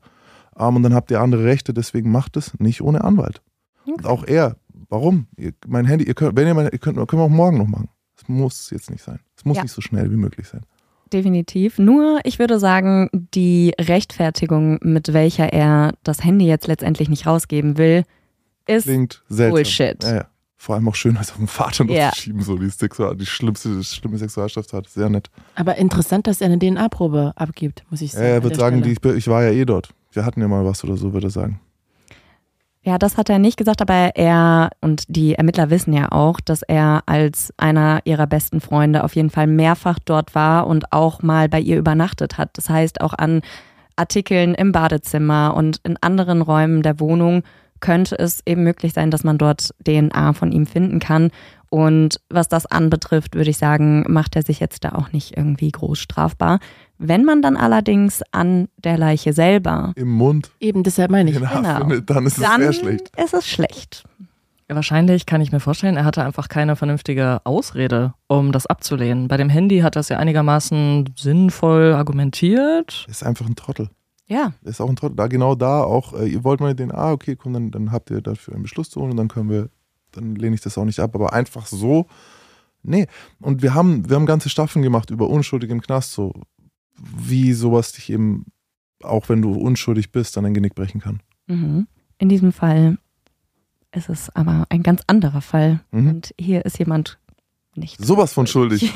ähm, und dann habt ihr andere Rechte, deswegen macht es nicht ohne Anwalt. Und auch er, warum? Ihr, mein Handy, ihr könnt, wenn ihr mein, ihr könnt, können wir auch morgen noch machen. Es muss jetzt nicht sein. Es muss Ja. nicht so schnell wie möglich sein. Definitiv. Nur, ich würde sagen, die Rechtfertigung, mit welcher er das Handy jetzt letztendlich nicht rausgeben will, ist Klingt seltsam. Bullshit. Ja, ja. Vor allem auch schön, als auf den Vater noch Ja. zu schieben, so die, Sexual, die schlimmste, das schlimme Sexualstraftat. Sehr nett. Aber interessant, dass er eine DNA-Probe abgibt, muss ich Ja, sagen. er an wird sagen, die, ich, ich war ja eh dort. Wir hatten ja mal was oder so, würde er sagen. Ja, das hat er nicht gesagt, aber er und die Ermittler wissen ja auch, dass er als einer ihrer besten Freunde auf jeden Fall mehrfach dort war und auch mal bei ihr übernachtet hat. Das heißt, auch an Artikeln im Badezimmer und in anderen Räumen der Wohnung könnte es eben möglich sein, dass man dort DNA von ihm finden kann. Und was das anbetrifft, würde ich sagen, macht er sich jetzt da auch nicht irgendwie groß strafbar. Wenn man dann allerdings an der Leiche selber, Im Mund Eben, deshalb meine ich. Haar genau. findet, dann ist es dann sehr schlecht. ist es schlecht. Wahrscheinlich kann ich mir vorstellen, er hatte einfach keine vernünftige Ausrede, um das abzulehnen. Bei dem Handy hat er es ja einigermaßen sinnvoll argumentiert. Ist einfach ein Trottel. Ja. Ist auch ein Trottel. Da genau da auch, äh, ihr wollt mal den, ah, okay, komm, dann, dann habt ihr dafür einen Beschluss zu holen und dann können wir, dann lehne ich das auch nicht ab. Aber einfach so, nee. Und wir haben, wir haben ganze Staffeln gemacht über unschuldig im Knast, so wie sowas dich eben, auch wenn du unschuldig bist, dann ein Genick brechen kann. Mhm. In diesem Fall ist es aber ein ganz anderer Fall. Mhm. Und hier ist jemand nicht. Sowas von schuldig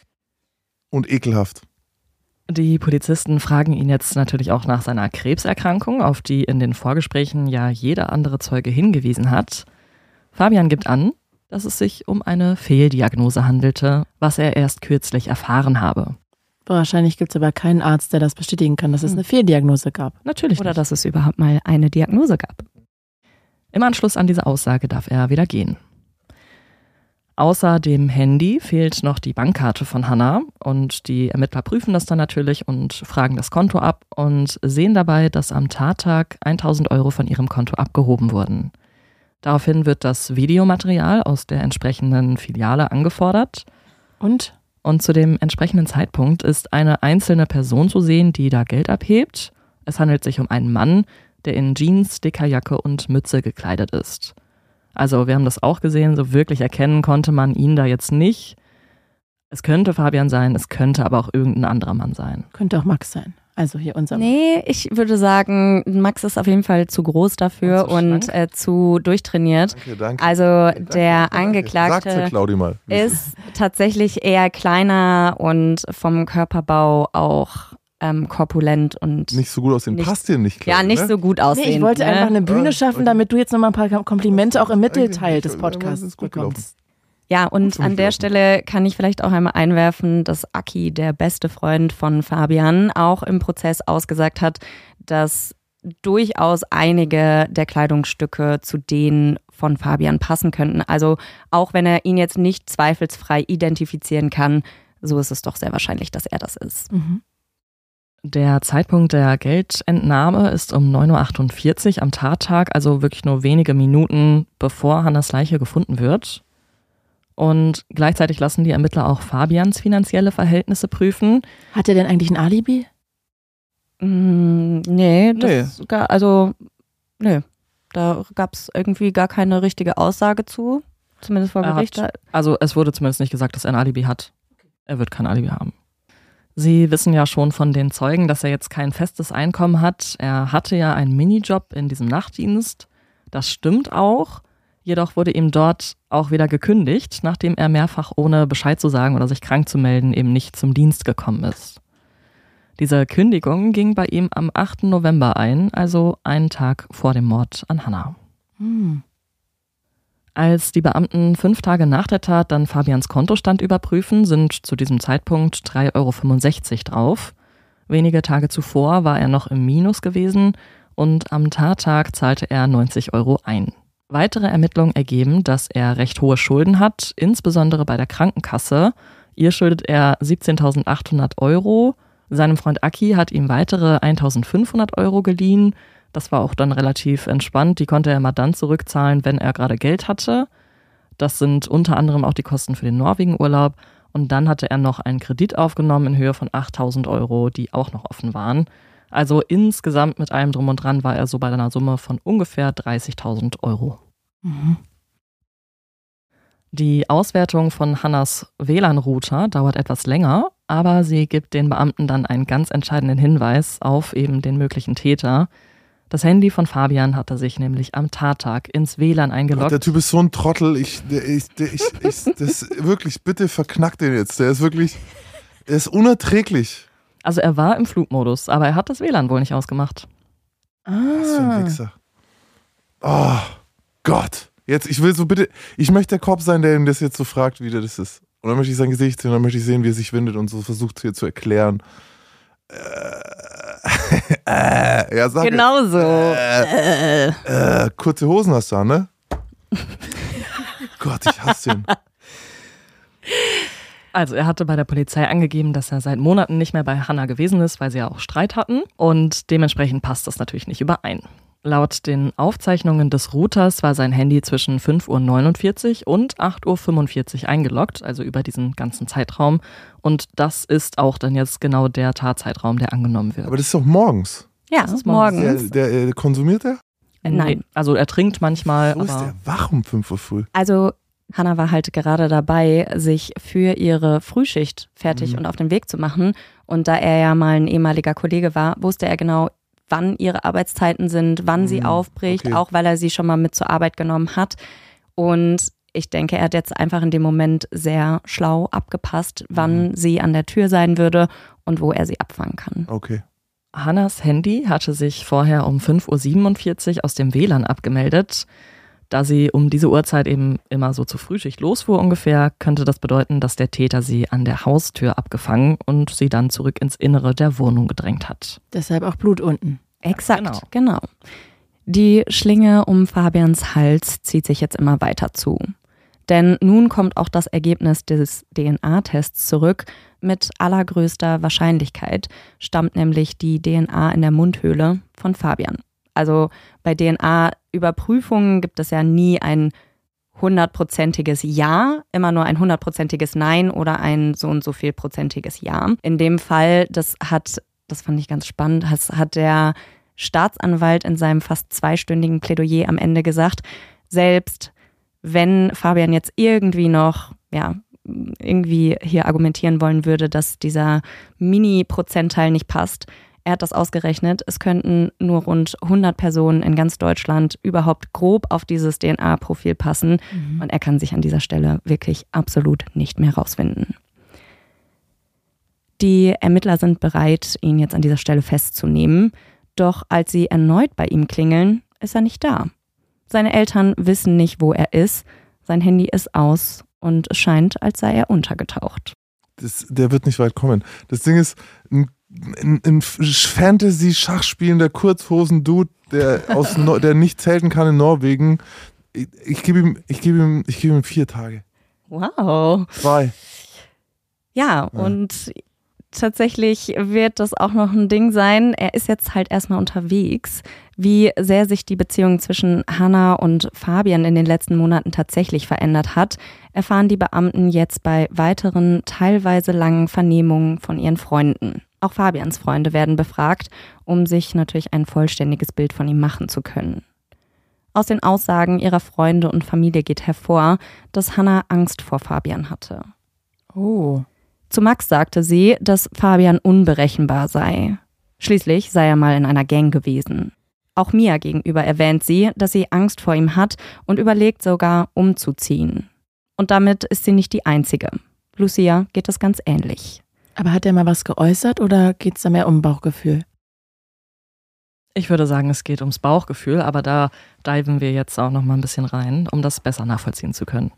und ekelhaft. Die Polizisten fragen ihn jetzt natürlich auch nach seiner Krebserkrankung, auf die in den Vorgesprächen ja jeder andere Zeuge hingewiesen hat. Fabian gibt an, dass es sich um eine Fehldiagnose handelte, was er erst kürzlich erfahren habe. Wahrscheinlich gibt es aber keinen Arzt, der das bestätigen kann, dass es eine Fehldiagnose gab. Natürlich Oder nicht. dass es überhaupt mal eine Diagnose gab. Im Anschluss an diese Aussage darf er wieder gehen. Außer dem Handy fehlt noch die Bankkarte von Hannah und die Ermittler prüfen das dann natürlich und fragen das Konto ab und sehen dabei, dass am Tattag 1000 Euro von ihrem Konto abgehoben wurden. Daraufhin wird das Videomaterial aus der entsprechenden Filiale angefordert Und? Und zu dem entsprechenden Zeitpunkt ist eine einzelne Person zu sehen, die da Geld abhebt. Es handelt sich um einen Mann, der in Jeans, dicker Jacke und Mütze gekleidet ist. Also wir haben das auch gesehen, so wirklich erkennen konnte man ihn da jetzt nicht. Es könnte Fabian sein, es könnte aber auch irgendein anderer Mann sein. Könnte auch Max sein. Also hier unser. Nee, ich würde sagen, Max ist auf jeden Fall zu groß dafür Und äh, zu durchtrainiert. Danke, danke. Also Danke, der danke. Angeklagte der Claudi mal. ist tatsächlich eher kleiner und vom Körperbau auch ähm, korpulent und nicht so gut aussehen. Nicht- Passt dir nicht, Claudi, ja nicht ne? so gut Nee, aussehen. ich wollte ne? einfach eine Bühne schaffen, damit du jetzt nochmal ein paar Komplimente auch im Mittelteil des Podcasts bekommst. Ja, und an der. Stelle kann ich vielleicht auch einmal einwerfen, dass Aki, der beste Freund von Fabian, auch im Prozess ausgesagt hat, dass durchaus einige der Kleidungsstücke zu denen von Fabian passen könnten. Also auch wenn er ihn jetzt nicht zweifelsfrei identifizieren kann, so ist es doch sehr wahrscheinlich, dass er das ist. Mhm. Der Zeitpunkt der Geldentnahme ist um 9.48 Uhr am Tattag, also wirklich nur wenige Minuten bevor Hannas Leiche gefunden wird. Und gleichzeitig lassen die Ermittler auch Fabians finanzielle Verhältnisse prüfen. Hat er denn eigentlich ein Alibi? Mm, nee, das Gar, also nö. Da gab es irgendwie gar keine richtige Aussage zu. Zumindest vor Er hat- Gericht. Also es wurde zumindest nicht gesagt, dass er ein Alibi hat. Er wird kein Alibi haben. Sie wissen ja schon von den Zeugen, dass er jetzt kein festes Einkommen hat. Er hatte ja einen Minijob in diesem Nachtdienst. Das stimmt auch. Jedoch wurde ihm dort auch wieder gekündigt, nachdem er mehrfach ohne Bescheid zu sagen oder sich krank zu melden eben nicht zum Dienst gekommen ist. Diese Kündigung ging bei ihm am 8. November ein, also einen Tag vor dem Mord an Hannah. Hm. Als die Beamten fünf Tage nach der Tat dann Fabians Kontostand überprüfen, sind zu diesem Zeitpunkt 3,65 Euro drauf. Wenige Tage zuvor war er noch im Minus gewesen und am Tattag zahlte er 90 Euro ein. Weitere Ermittlungen ergeben, dass er recht hohe Schulden hat, insbesondere bei der Krankenkasse. Ihr schuldet er 17.800 Euro. Seinem Freund Aki hat ihm weitere 1.500 Euro geliehen. Das war auch dann relativ entspannt. Die konnte er immer dann zurückzahlen, wenn er gerade Geld hatte. Das sind unter anderem auch die Kosten für den Norwegen-Urlaub. Und dann hatte er noch einen Kredit aufgenommen in Höhe von 8000 Euro, die auch noch offen waren. Also insgesamt mit allem drum und dran war er so bei einer Summe von ungefähr 30.000 Euro. Mhm. Die Auswertung von Hannas WLAN-Router dauert etwas länger, aber sie gibt den Beamten dann einen ganz entscheidenden Hinweis auf eben den möglichen Täter. Das Handy von Fabian hatte sich nämlich am Tattag ins WLAN Gott, eingeloggt. der Typ ist so ein Trottel. Ich, der, ich, der, ich, ich das wirklich, bitte verknackt den jetzt. Der ist wirklich, er ist unerträglich. Also er war im Flugmodus, aber er hat das WLAN wohl nicht ausgemacht. Was für ein Ah. Wichser. Oh Gott. Jetzt, ich will so bitte, ich möchte der Kopf sein, der ihm das jetzt so fragt, wie der das ist. Und dann möchte ich sein Gesicht sehen, dann möchte ich sehen, wie er sich windet und so versucht hier zu erklären. Äh, äh, ja, sag. Genau so. Äh, äh, kurze Hosen hast du an, ne? Gott, ich hasse ihn. Also er hatte bei der Polizei angegeben, dass er seit Monaten nicht mehr bei Hannah gewesen ist, weil sie ja auch Streit hatten. Und dementsprechend passt das natürlich nicht überein. Laut den Aufzeichnungen des Routers war sein Handy zwischen 5.49 Uhr und 8.45 Uhr eingeloggt, also über diesen ganzen Zeitraum. Und das ist auch dann jetzt genau der Tatzeitraum, der angenommen wird. Aber das ist doch morgens. Ja, Das ist Der, morgens. der, äh, konsumiert er? Äh, Nein. Also er trinkt manchmal, Wo ist der wach um 5 Uhr früh? Also Hannah war halt gerade dabei, sich für ihre Frühschicht fertig Mhm. und auf den Weg zu machen. Und da er ja mal ein ehemaliger Kollege war, wusste er genau, wann ihre Arbeitszeiten sind, wann sie Mhm, aufbricht, okay. auch weil er sie schon mal mit zur Arbeit genommen hat. Und ich denke, er hat jetzt einfach in dem Moment sehr schlau abgepasst, wann Mhm. sie an der Tür sein würde und wo er sie abfangen kann. Okay. Hannas Handy hatte sich vorher um 5.47 Uhr aus dem WLAN abgemeldet. Da sie um diese Uhrzeit eben immer so zur Frühschicht losfuhr ungefähr, könnte das bedeuten, dass der Täter sie an der Haustür abgefangen und sie dann zurück ins Innere der Wohnung gedrängt hat. Deshalb auch Blut unten. Exakt, genau. genau. Die Schlinge um Fabians Hals zieht sich jetzt immer weiter zu. Denn nun kommt auch das Ergebnis des DNA-Tests zurück. Mit allergrößter Wahrscheinlichkeit stammt nämlich die DNA in der Mundhöhle von Fabian. Also bei DNA-Überprüfungen gibt es ja nie ein hundertprozentiges Ja, immer nur ein hundertprozentiges Nein oder ein so und so viel prozentiges Ja. In dem Fall, das hat, das fand ich ganz spannend, das hat der Staatsanwalt in seinem fast zweistündigen Plädoyer am Ende gesagt, selbst wenn Fabian jetzt irgendwie noch, ja, irgendwie hier argumentieren wollen würde, dass dieser Mini-Prozentteil nicht passt, er hat das ausgerechnet, es könnten nur rund 100 Personen in ganz Deutschland überhaupt grob auf dieses DNA-Profil passen. Mhm. Und er kann sich an dieser Stelle wirklich absolut nicht mehr rausfinden. Die Ermittler sind bereit, ihn jetzt an dieser Stelle festzunehmen. Doch als sie erneut bei ihm klingeln, ist er nicht da. Seine Eltern wissen nicht, wo er ist. Sein Handy ist aus und es scheint, als sei er untergetaucht. Das, der wird nicht weit kommen. Das Ding ist, ein ein, ein Fantasy-Schach spielender Kurzhosen-Dude, der, aus no der nicht zelten kann in Norwegen. Ich, ich gebe ihm, ich gebe ihm, ich gebe ihm vier Tage. Wow. Zwei. Ja, ja, und tatsächlich wird das auch noch ein Ding sein. Er ist jetzt halt erstmal unterwegs. Wie sehr sich die Beziehung zwischen Hannah und Fabian in den letzten Monaten tatsächlich verändert hat, erfahren die Beamten jetzt bei weiteren teilweise langen Vernehmungen von ihren Freunden. Auch Fabians Freunde werden befragt, um sich natürlich ein vollständiges Bild von ihm machen zu können. Aus den Aussagen ihrer Freunde und Familie geht hervor, dass Hannah Angst vor Fabian hatte. Oh. Zu Max sagte sie, dass Fabian unberechenbar sei. Schließlich sei er mal in einer Gang gewesen. Auch Mia gegenüber erwähnt sie, dass sie Angst vor ihm hat und überlegt sogar, umzuziehen. Und damit ist sie nicht die Einzige. Lucia geht es ganz ähnlich. Aber hat er mal was geäußert oder geht es da mehr um Bauchgefühl? Ich würde sagen, es geht ums Bauchgefühl, aber da diven wir jetzt auch noch mal ein bisschen rein, um das besser nachvollziehen zu können.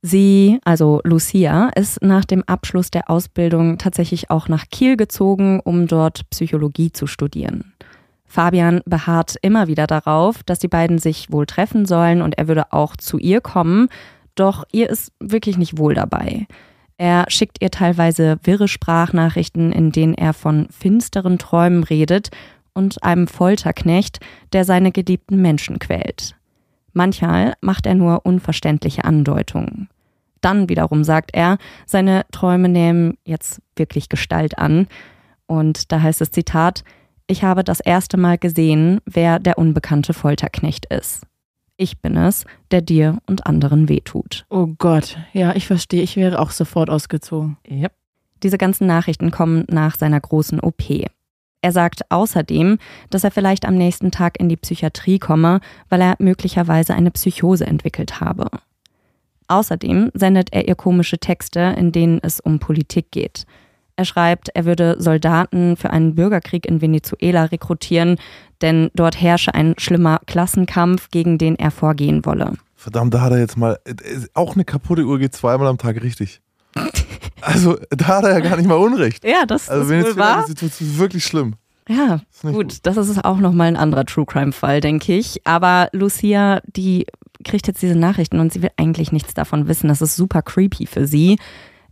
Sie, also Lucia, ist nach dem Abschluss der Ausbildung tatsächlich auch nach Kiel gezogen, um dort Psychologie zu studieren. Fabian beharrt immer wieder darauf, dass die beiden sich wohl treffen sollen und er würde auch zu ihr kommen, doch ihr ist wirklich nicht wohl dabei. Er schickt ihr teilweise wirre Sprachnachrichten, in denen er von finsteren Träumen redet und einem Folterknecht, der seine geliebten Menschen quält. Manchmal macht er nur unverständliche Andeutungen. Dann wiederum sagt er, seine Träume nehmen jetzt wirklich Gestalt an. Und da heißt es Zitat, ich habe das erste Mal gesehen, wer der unbekannte Folterknecht ist. Ich bin es, der dir und anderen wehtut. Oh Gott, ja, ich verstehe. Ich wäre auch sofort ausgezogen. Yep. Diese ganzen Nachrichten kommen nach seiner großen OP. Er sagt außerdem, dass er vielleicht am nächsten Tag in die Psychiatrie komme, weil er möglicherweise eine Psychose entwickelt habe. Außerdem sendet er ihr komische Texte, in denen es um Politik geht. Er schreibt, er würde Soldaten für einen Bürgerkrieg in Venezuela rekrutieren, denn dort herrsche ein schlimmer Klassenkampf, gegen den er vorgehen wolle. Verdammt, da hat er jetzt mal. Auch eine kaputte Uhr geht zweimal am Tag richtig. Also, da hat er ja gar nicht mal Unrecht. Ja, das also, ist wohl wahr. Das ist wirklich schlimm. Ja, gut, gut, das ist auch nochmal ein anderer True Crime-Fall, denke ich. Aber Lucia, die kriegt jetzt diese Nachrichten und sie will eigentlich nichts davon wissen. Das ist super creepy für sie.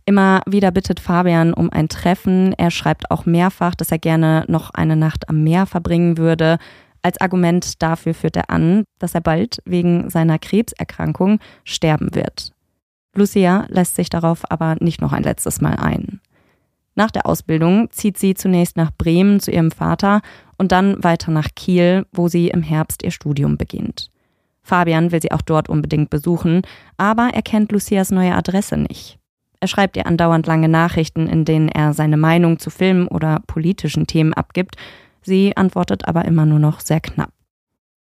Immer wieder bittet Fabian um ein Treffen. Er schreibt auch mehrfach, dass er gerne noch eine Nacht am Meer verbringen würde. Als Argument dafür führt er an, dass er bald wegen seiner Krebserkrankung sterben wird. Lucia lässt sich darauf aber nicht noch ein letztes Mal ein. Nach der Ausbildung zieht sie zunächst nach Bremen zu ihrem Vater und dann weiter nach Kiel, wo sie im Herbst ihr Studium beginnt. Fabian will sie auch dort unbedingt besuchen, aber er kennt Lucias neue Adresse nicht. Er schreibt ihr andauernd lange Nachrichten, in denen er seine Meinung zu Filmen oder politischen Themen abgibt. Sie antwortet aber immer nur noch sehr knapp.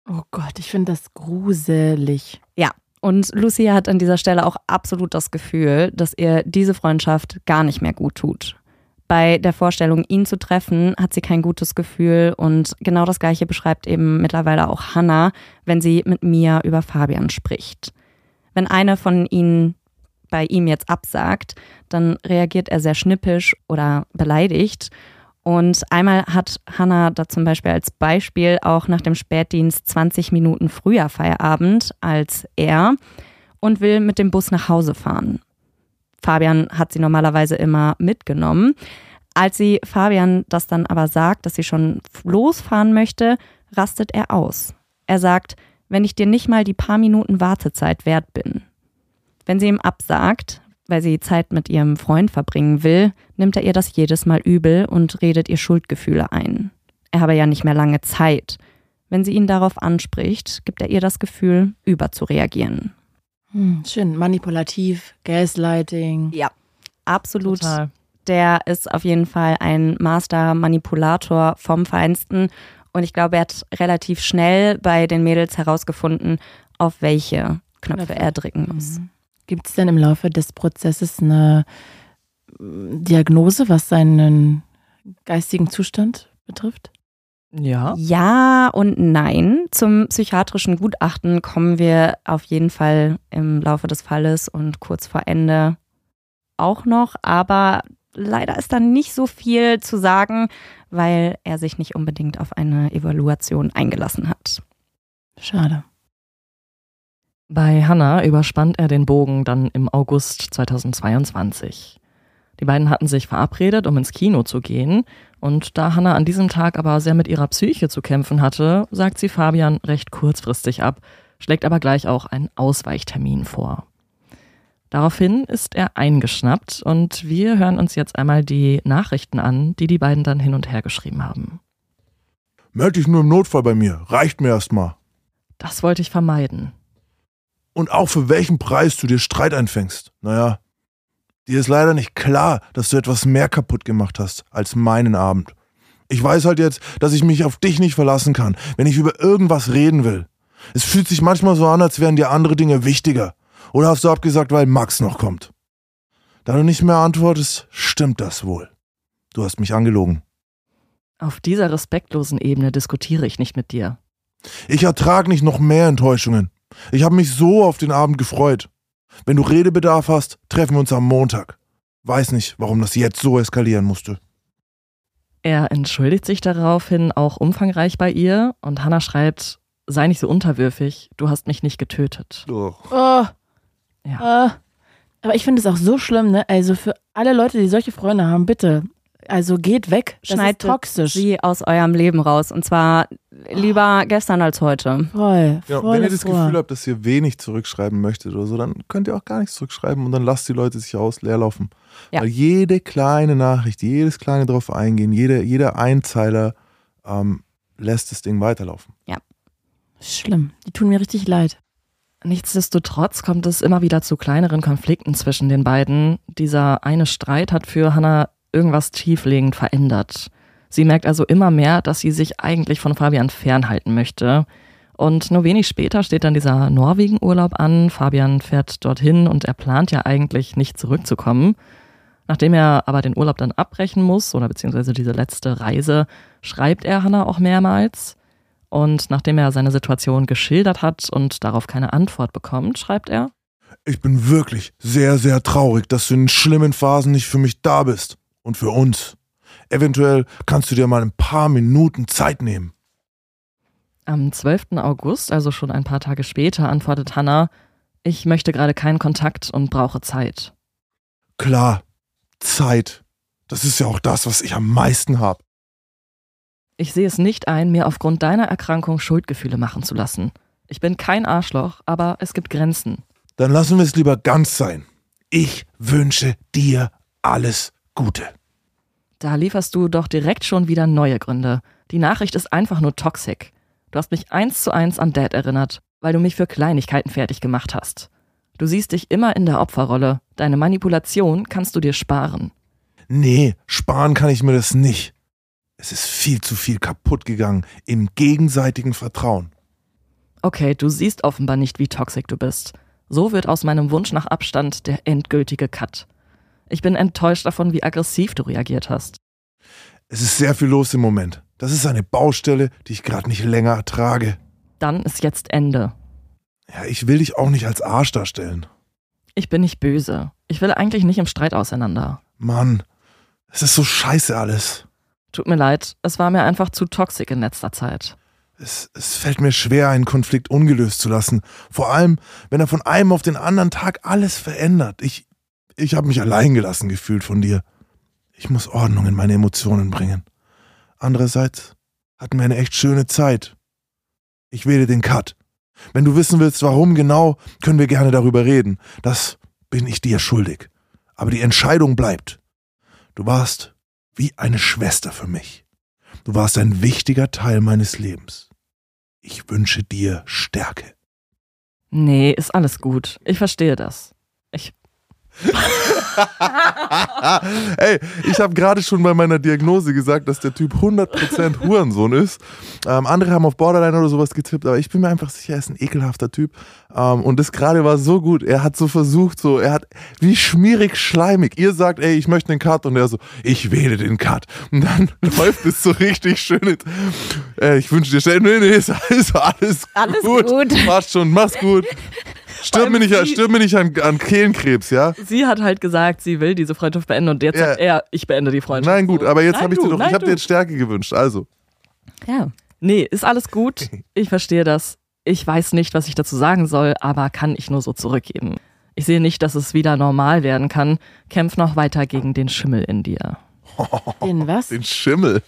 Oh Gott, ich finde das gruselig. Ja, und Lucia hat an dieser Stelle auch absolut das Gefühl, dass ihr diese Freundschaft gar nicht mehr gut tut. Bei der Vorstellung, ihn zu treffen, hat sie kein gutes Gefühl und genau das gleiche beschreibt eben mittlerweile auch Hannah, wenn sie mit Mia über Fabian spricht. Wenn eine von ihnen bei ihm jetzt absagt, dann reagiert er sehr schnippisch oder beleidigt. Und einmal hat Hannah da zum Beispiel als Beispiel auch nach dem Spätdienst 20 Minuten früher Feierabend als er und will mit dem Bus nach Hause fahren. Fabian hat sie normalerweise immer mitgenommen. Als sie Fabian das dann aber sagt, dass sie schon losfahren möchte, rastet er aus. Er sagt, wenn ich dir nicht mal die paar Minuten Wartezeit wert bin. Wenn sie ihm absagt, weil sie Zeit mit ihrem Freund verbringen will, nimmt er ihr das jedes Mal übel und redet ihr Schuldgefühle ein. Er habe ja nicht mehr lange Zeit. Wenn sie ihn darauf anspricht, gibt er ihr das Gefühl, überzureagieren. Hm, schön, manipulativ, Gaslighting. Ja, absolut. Total. Der ist auf jeden Fall ein Master-Manipulator vom Feinsten. Und ich glaube, er hat relativ schnell bei den Mädels herausgefunden, auf welche Knöpfe Knöpfe. er drücken muss. Gibt es denn im Laufe des Prozesses eine mm, Diagnose, was seinen geistigen Zustand betrifft? Ja. Ja und nein. Zum psychiatrischen Gutachten kommen wir auf jeden Fall im Laufe des Falles und kurz vor Ende auch noch. Aber leider ist da nicht so viel zu sagen, weil er sich nicht unbedingt auf eine Evaluation eingelassen hat. Schade. Bei Hannah überspannt er den Bogen dann im August 2022. Die beiden hatten sich verabredet, um ins Kino zu gehen, und da Hannah an diesem Tag aber sehr mit ihrer Psyche zu kämpfen hatte, sagt sie Fabian recht kurzfristig ab, schlägt aber gleich auch einen Ausweichtermin vor. Daraufhin ist er eingeschnappt und wir hören uns jetzt einmal die Nachrichten an, die die beiden dann hin und her geschrieben haben. Meld dich nur im Notfall bei mir. Reicht mir erstmal. Das wollte ich vermeiden. Und auch für welchen Preis du dir Streit einfängst. Naja, dir ist leider nicht klar, dass du etwas mehr kaputt gemacht hast als meinen Abend. Ich weiß halt jetzt, dass ich mich auf dich nicht verlassen kann, wenn ich über irgendwas reden will. Es fühlt sich manchmal so an, als wären dir andere Dinge wichtiger. Oder hast du abgesagt, weil Max noch kommt? Da du nicht mehr antwortest, stimmt das wohl. Du hast mich angelogen. Auf dieser respektlosen Ebene diskutiere ich nicht mit dir. Ich ertrag nicht noch mehr Enttäuschungen. Ich habe mich so auf den Abend gefreut. Wenn du Redebedarf hast, treffen wir uns am Montag. Weiß nicht, warum das jetzt so eskalieren musste. Er entschuldigt sich daraufhin auch umfangreich bei ihr und Hannah schreibt, sei nicht so unterwürfig, du hast mich nicht getötet. Oh. Ja. Äh, aber ich finde es auch so schlimm, ne? Also für alle Leute, die solche Freunde haben, bitte. Also geht weg. Das Schneidet toxisch. Sie aus eurem Leben raus. Und zwar lieber gestern als heute. Voll. Ja, voll wenn ihr das. Gefühl habt, dass ihr wenig zurückschreiben möchtet oder so, dann könnt ihr auch gar nichts zurückschreiben und dann lasst die Leute sich aus leerlaufen. Ja. Weil jede kleine Nachricht, jedes kleine drauf eingehen, jede, jeder Einzeiler ähm, lässt das Ding weiterlaufen. Schlimm. Die tun mir richtig leid. Nichtsdestotrotz kommt es immer wieder zu kleineren Konflikten zwischen den beiden. Dieser eine Streit hat für Hannah irgendwas tieflegend verändert. Sie merkt also immer mehr, dass sie sich eigentlich von Fabian fernhalten möchte. Und nur wenig später steht dann dieser Norwegen-Urlaub an. Fabian fährt dorthin und er plant ja eigentlich nicht zurückzukommen. Nachdem er aber den Urlaub dann abbrechen muss, oder beziehungsweise diese letzte Reise, schreibt er Hannah auch mehrmals. Und nachdem er seine Situation geschildert hat und darauf keine Antwort bekommt, schreibt er, Ich bin wirklich sehr, sehr traurig, dass du in schlimmen Phasen nicht für mich da bist. Und für uns. Eventuell kannst du dir mal ein paar Minuten Zeit nehmen. am 12. August, also schon ein paar Tage später, antwortet Hannah, ich möchte gerade keinen Kontakt und brauche Zeit. Klar, Zeit. Das ist ja auch das, was ich am meisten habe. Ich sehe es nicht ein, mir aufgrund deiner Erkrankung Schuldgefühle machen zu lassen. Ich bin kein Arschloch, aber es gibt Grenzen. Dann lassen wir es lieber ganz sein. Ich wünsche dir alles Gute. Da lieferst du doch direkt schon wieder neue Gründe. Die Nachricht ist einfach nur toxic. Du hast mich eins zu eins an Dad erinnert, weil du mich für Kleinigkeiten fertig gemacht hast. Du siehst dich immer in der Opferrolle. Deine Manipulation kannst du dir sparen. Nee, sparen kann ich mir das nicht. Es ist viel zu viel kaputt gegangen im gegenseitigen Vertrauen. Okay, du siehst offenbar nicht, wie toxisch du bist. So wird aus meinem Wunsch nach Abstand der endgültige Cut. Ich bin enttäuscht davon, wie aggressiv du reagiert hast. Es ist sehr viel los im Moment. Das ist eine Baustelle, die ich gerade nicht länger ertrage. Dann ist jetzt Ende. Ja, ich will dich auch nicht als Arsch darstellen. Ich bin nicht böse. Ich will eigentlich nicht im Streit auseinander. Mann, es ist so scheiße alles. Tut mir leid, es war mir einfach zu toxisch in letzter Zeit. Es, es fällt mir schwer, einen Konflikt ungelöst zu lassen. Vor allem, wenn er von einem auf den anderen Tag alles verändert. Ich, ich habe mich allein gelassen gefühlt von dir. Ich muss Ordnung in meine Emotionen bringen. Andererseits hatten wir eine echt schöne Zeit. Ich wähle den Cut. Wenn du wissen willst, warum genau, können wir gerne darüber reden. Das bin ich dir schuldig. Aber die Entscheidung bleibt. Du warst wie eine Schwester für mich. Du warst ein wichtiger Teil meines Lebens. Ich wünsche dir Stärke. Nee, ist alles gut. Ich verstehe das. Ey, ich habe gerade schon bei meiner Diagnose gesagt, dass der Typ 100% Hurensohn ist. Ähm, andere haben auf Borderline oder sowas getippt, aber ich bin mir einfach sicher, er ist ein ekelhafter Typ. Ähm, und das gerade war so gut. Er hat so versucht, so, er hat wie schmierig schleimig. Ihr sagt, ey, ich möchte den Cut und er so, ich wähle den Cut. Und dann läuft es so richtig schön. Äh, ich wünsche dir schnell, nee, nee, ist alles, alles, Alles gut. gut. Passt schon, mach's gut. Stirb mir nicht, stirb mir nicht an, an Kehlenkrebs, ja? Sie hat halt gesagt, sie will diese Freundschaft beenden und jetzt Ja. sagt er, ich beende die Freundschaft. Nein, gut, aber jetzt habe ich dir doch, nein, ich habe dir jetzt Stärke gewünscht. Also, Ja. Nee, ist alles gut. Ich verstehe das. Ich weiß nicht, was ich dazu sagen soll, aber kann ich nur so zurückgeben. Ich sehe nicht, dass es wieder normal werden kann. Kämpf noch weiter gegen den Schimmel in dir. Den was? den Schimmel.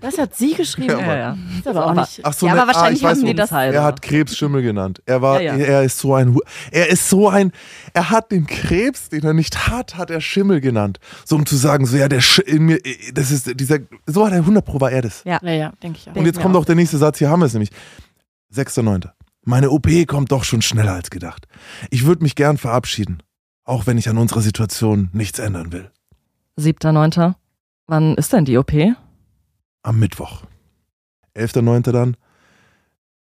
Das hat sie geschrieben. Ja, ja. Ist aber auch nicht. Ach so, Ja, ne, aber wahrscheinlich ah, ich weiß, haben die das- Er hat Krebsschimmel genannt. Er war, Ja, ja. er ist so ein, er ist so ein, er hat den Krebs, den er nicht hat, hat er Schimmel genannt. So um zu sagen, so ja, der Sch in mir, das ist dieser, so hat er 100 Pro war er das. Ja. Ja, ja, denke ich auch. Und jetzt kommt auch der nächste Satz, hier haben wir es nämlich. 6.9. Meine OP kommt doch schon schneller als gedacht. Ich würde mich gern verabschieden, auch wenn ich an unserer Situation nichts ändern will. Siebter, neunter. Wann ist denn die OP? Am Mittwoch. 11.9. dann.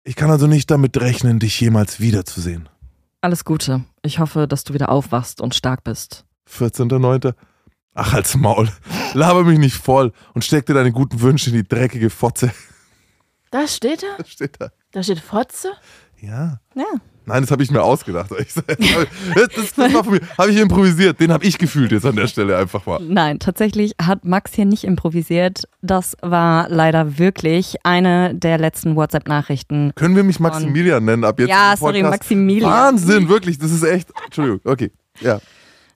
Ich kann also nicht damit rechnen, dich jemals wiederzusehen. Alles Gute. Ich hoffe, dass du wieder aufwachst und stark bist. 14.9. Ach, als Maul. Laber mich nicht voll und steck dir deine guten Wünsche in die dreckige Fotze. Das steht da? Das steht da. Da steht Fotze? Ja. Ja. Nein, das habe ich mir ausgedacht. Das, das, das war von mir. Habe ich improvisiert. Den habe ich gefühlt jetzt an der Stelle einfach mal. Nein, tatsächlich hat Max hier nicht improvisiert. Das war leider wirklich eine der letzten WhatsApp-Nachrichten. Können wir mich Maximilian nennen ab jetzt? Ja, sorry? Maximilian. Wahnsinn, wirklich. Das ist echt. Entschuldigung. Okay. Ja.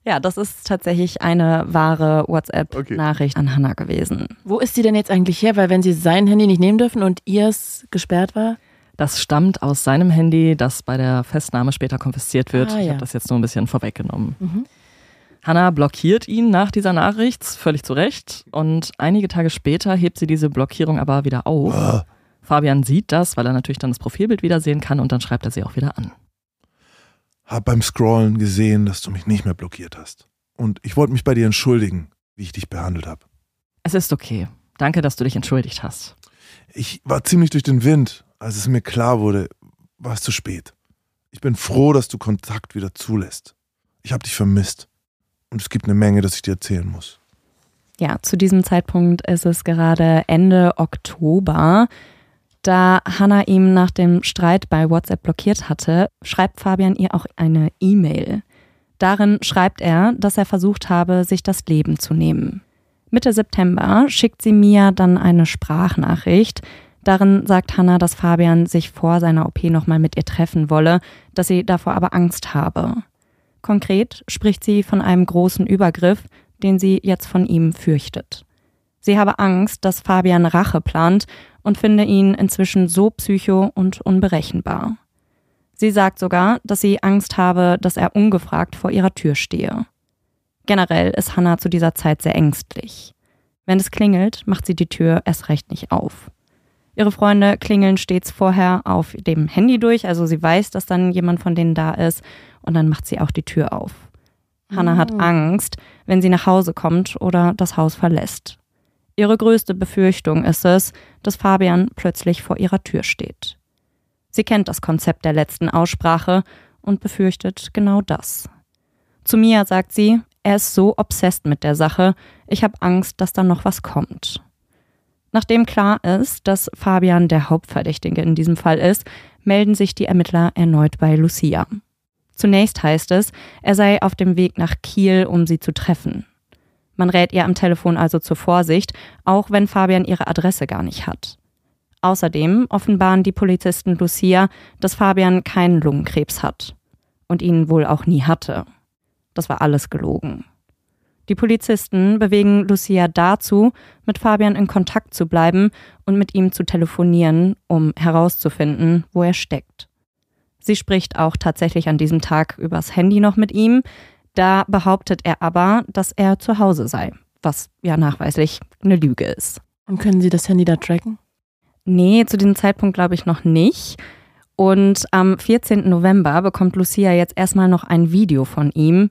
Ja, das ist tatsächlich eine wahre WhatsApp-Nachricht an Hannah gewesen. Wo ist sie denn jetzt eigentlich her? Weil wenn sie sein Handy nicht nehmen dürfen und ihrs gesperrt war? Das stammt aus seinem Handy, das bei der Festnahme später konfisziert wird. Ah, Ich ja. habe das jetzt nur ein bisschen vorweggenommen. Mhm. Hannah blockiert ihn nach dieser Nachricht, völlig zu Recht. Und einige Tage später hebt sie diese Blockierung aber wieder auf. Ah. Fabian sieht das, weil er natürlich dann das Profilbild wieder sehen kann und dann schreibt er sie auch wieder an. Hab beim Scrollen gesehen, dass du mich nicht mehr blockiert hast. Und ich wollte mich bei dir entschuldigen, wie ich dich behandelt habe. Es ist okay. Danke, dass du dich entschuldigt hast. Ich war ziemlich durch den Wind, als es mir klar wurde, war es zu spät. Ich bin froh, dass du Kontakt wieder zulässt. Ich habe dich vermisst. Und es gibt eine Menge, das ich dir erzählen muss. Ja, zu diesem Zeitpunkt ist es gerade Ende Oktober. Da Hannah ihm nach dem Streit bei WhatsApp blockiert hatte, schreibt Fabian ihr auch eine E-Mail. Darin schreibt er, dass er versucht habe, sich das Leben zu nehmen. Mitte September schickt sie Mia dann eine Sprachnachricht. Darin sagt Hannah, dass Fabian sich vor seiner OP nochmal mit ihr treffen wolle, dass sie davor aber Angst habe. Konkret spricht sie von einem großen Übergriff, den sie jetzt von ihm fürchtet. Sie habe Angst, dass Fabian Rache plant und finde ihn inzwischen so psycho und unberechenbar. Sie sagt sogar, dass sie Angst habe, dass er ungefragt vor ihrer Tür stehe. Generell ist Hannah zu dieser Zeit sehr ängstlich. Wenn es klingelt, macht sie die Tür erst recht nicht auf. Ihre Freunde klingeln stets vorher auf dem Handy durch, also sie weiß, dass dann jemand von denen da ist und dann macht sie auch die Tür auf. Hannah hat Angst, wenn sie nach Hause kommt oder das Haus verlässt. Ihre größte Befürchtung ist es, dass Fabian plötzlich vor ihrer Tür steht. Sie kennt das Konzept der letzten Aussprache und befürchtet genau das. Zu Mia sagt sie, er ist so obsessed mit der Sache, ich habe Angst, dass da noch was kommt. Nachdem klar ist, dass Fabian der Hauptverdächtige in diesem Fall ist, melden sich die Ermittler erneut bei Lucia. Zunächst heißt es, er sei auf dem Weg nach Kiel, um sie zu treffen. Man rät ihr am Telefon also zur Vorsicht, auch wenn Fabian ihre Adresse gar nicht hat. Außerdem offenbaren die Polizisten Lucia, dass Fabian keinen Lungenkrebs hat und ihn wohl auch nie hatte. Das war alles gelogen. Die Polizisten bewegen Lucia dazu, mit Fabian in Kontakt zu bleiben und mit ihm zu telefonieren, um herauszufinden, wo er steckt. Sie spricht auch tatsächlich an diesem Tag übers Handy noch mit ihm. Da behauptet er aber, dass er zu Hause sei, was ja nachweislich eine Lüge ist. Und können Sie das Handy da tracken? Nee, zu diesem Zeitpunkt glaube ich noch nicht. Und am 14. November bekommt Lucia jetzt erstmal noch ein Video von ihm.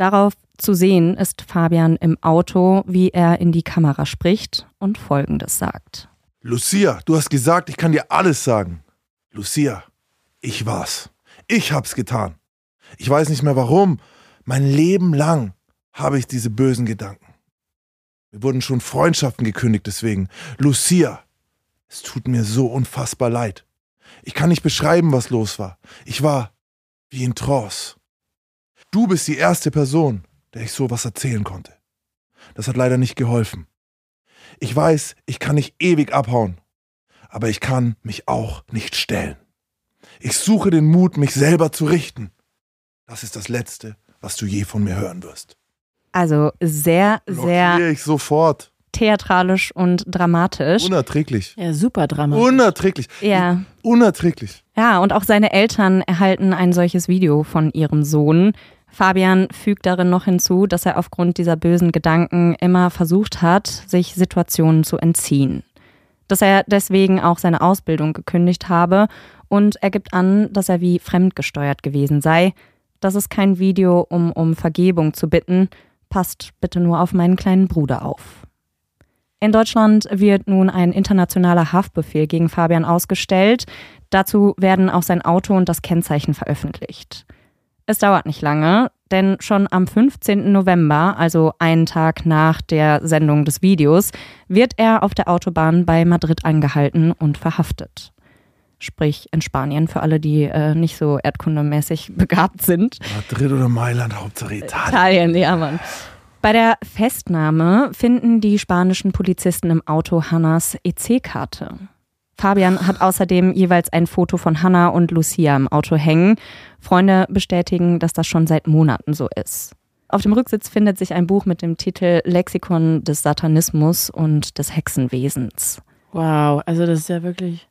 Darauf zu sehen ist Fabian im Auto, wie er in die Kamera spricht und Folgendes sagt. Lucia, du hast gesagt, ich kann dir alles sagen. Lucia, ich war's. Ich hab's getan. Ich weiß nicht mehr warum. Mein Leben lang habe ich diese bösen Gedanken. Mir wurden schon Freundschaften gekündigt deswegen. Lucia, es tut mir so unfassbar leid. Ich kann nicht beschreiben, was los war. Ich war wie in Trance. Du bist die erste Person, der ich sowas erzählen konnte. Das hat leider nicht geholfen. Ich weiß, ich kann nicht ewig abhauen, aber ich kann mich auch nicht stellen. Ich suche den Mut, mich selber zu richten. Das ist das Letzte, was du je von mir hören wirst. Also sehr, sehr Blockiere ich sofort. theatralisch und dramatisch. Unerträglich. Ja, super dramatisch. Unerträglich. Ja. Unerträglich. Ja, und auch seine Eltern erhalten ein solches Video von ihrem Sohn. Fabian fügt darin noch hinzu, dass er aufgrund dieser bösen Gedanken immer versucht hat, sich Situationen zu entziehen. Dass er deswegen auch seine Ausbildung gekündigt habe und er gibt an, dass er wie fremdgesteuert gewesen sei. Das ist kein Video, um um Vergebung zu bitten. Passt bitte nur auf meinen kleinen Bruder auf. In Deutschland wird nun ein internationaler Haftbefehl gegen Fabian ausgestellt. Dazu werden auch sein Auto und das Kennzeichen veröffentlicht. Es dauert nicht lange, denn schon am 15. November, also einen Tag nach der Sendung des Videos, wird er auf der Autobahn bei Madrid angehalten und verhaftet. Sprich in Spanien für alle, die äh, nicht so erdkundemäßig begabt sind. Madrid oder Mailand, Hauptsache Italien. Italien, ja, Mann. Bei der Festnahme finden die spanischen Polizisten im Auto Hannas EC-Karte. Fabian hat außerdem jeweils ein Foto von Hannah und Lucia im Auto hängen. Freunde bestätigen, dass das schon seit Monaten so ist. Auf dem Rücksitz findet sich ein Buch mit dem Titel Lexikon des Satanismus und des Hexenwesens. Wow, also das ist ja wirklich.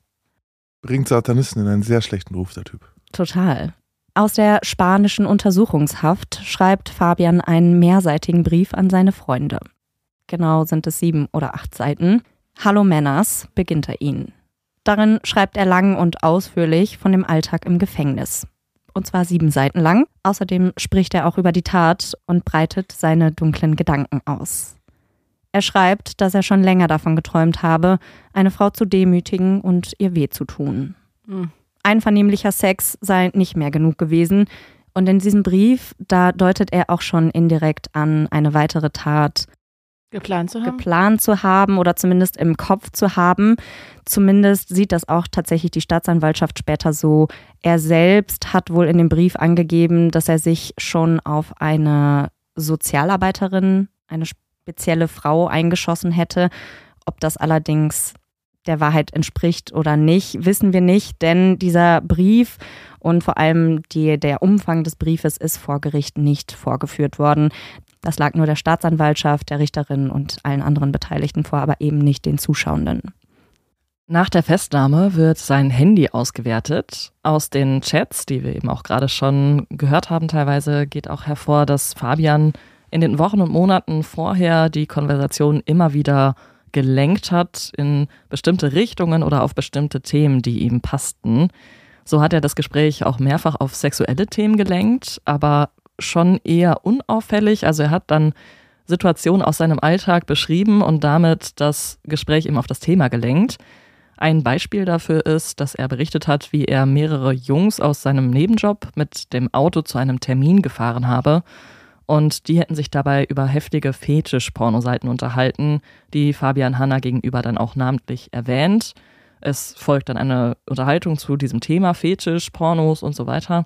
Bringt Satanisten in einen sehr schlechten Ruf, der Typ. Total. Aus der spanischen Untersuchungshaft schreibt Fabian einen mehrseitigen Brief an seine Freunde. Genau sind es sieben oder acht Seiten. Hallo Männers beginnt er ihn. Darin schreibt er lang und ausführlich von dem Alltag im Gefängnis. Und zwar sieben Seiten lang. Außerdem spricht er auch über die Tat und breitet seine dunklen Gedanken aus. Er schreibt, dass er schon länger davon geträumt habe, eine Frau zu demütigen und ihr weh zu tun. Hm. Einvernehmlicher Sex sei nicht mehr genug gewesen. Und in diesem Brief, da deutet er auch schon indirekt an, eine weitere Tat Geplant zu haben? geplant zu haben oder zumindest im Kopf zu haben. Zumindest sieht das auch tatsächlich die Staatsanwaltschaft später so. Er selbst hat wohl in dem Brief angegeben, dass er sich schon auf eine Sozialarbeiterin, eine spezielle Frau eingeschossen hätte. Ob das allerdings der Wahrheit entspricht oder nicht, wissen wir nicht, denn dieser Brief und vor allem die, der Umfang des Briefes ist vor Gericht nicht vorgeführt worden. Das lag nur der Staatsanwaltschaft, der Richterin und allen anderen Beteiligten vor, aber eben nicht den Zuschauenden. Nach der Festnahme wird sein Handy ausgewertet. Aus den Chats, die wir eben auch gerade schon gehört haben, teilweise geht auch hervor, dass Fabian in den Wochen und Monaten vorher die Konversation immer wieder gelenkt hat in bestimmte Richtungen oder auf bestimmte Themen, die ihm passten. So hat er das Gespräch auch mehrfach auf sexuelle Themen gelenkt, aber schon eher unauffällig. Also er hat dann Situationen aus seinem Alltag beschrieben und damit das Gespräch eben auf das Thema gelenkt. Ein Beispiel dafür ist, dass er berichtet hat, wie er mehrere Jungs aus seinem Nebenjob mit dem Auto zu einem Termin gefahren habe. Und die hätten sich dabei über heftige Fetisch-Pornoseiten unterhalten, die Fabian Hanna gegenüber dann auch namentlich erwähnt. Es folgt dann eine Unterhaltung zu diesem Thema Fetisch, Pornos und so weiter.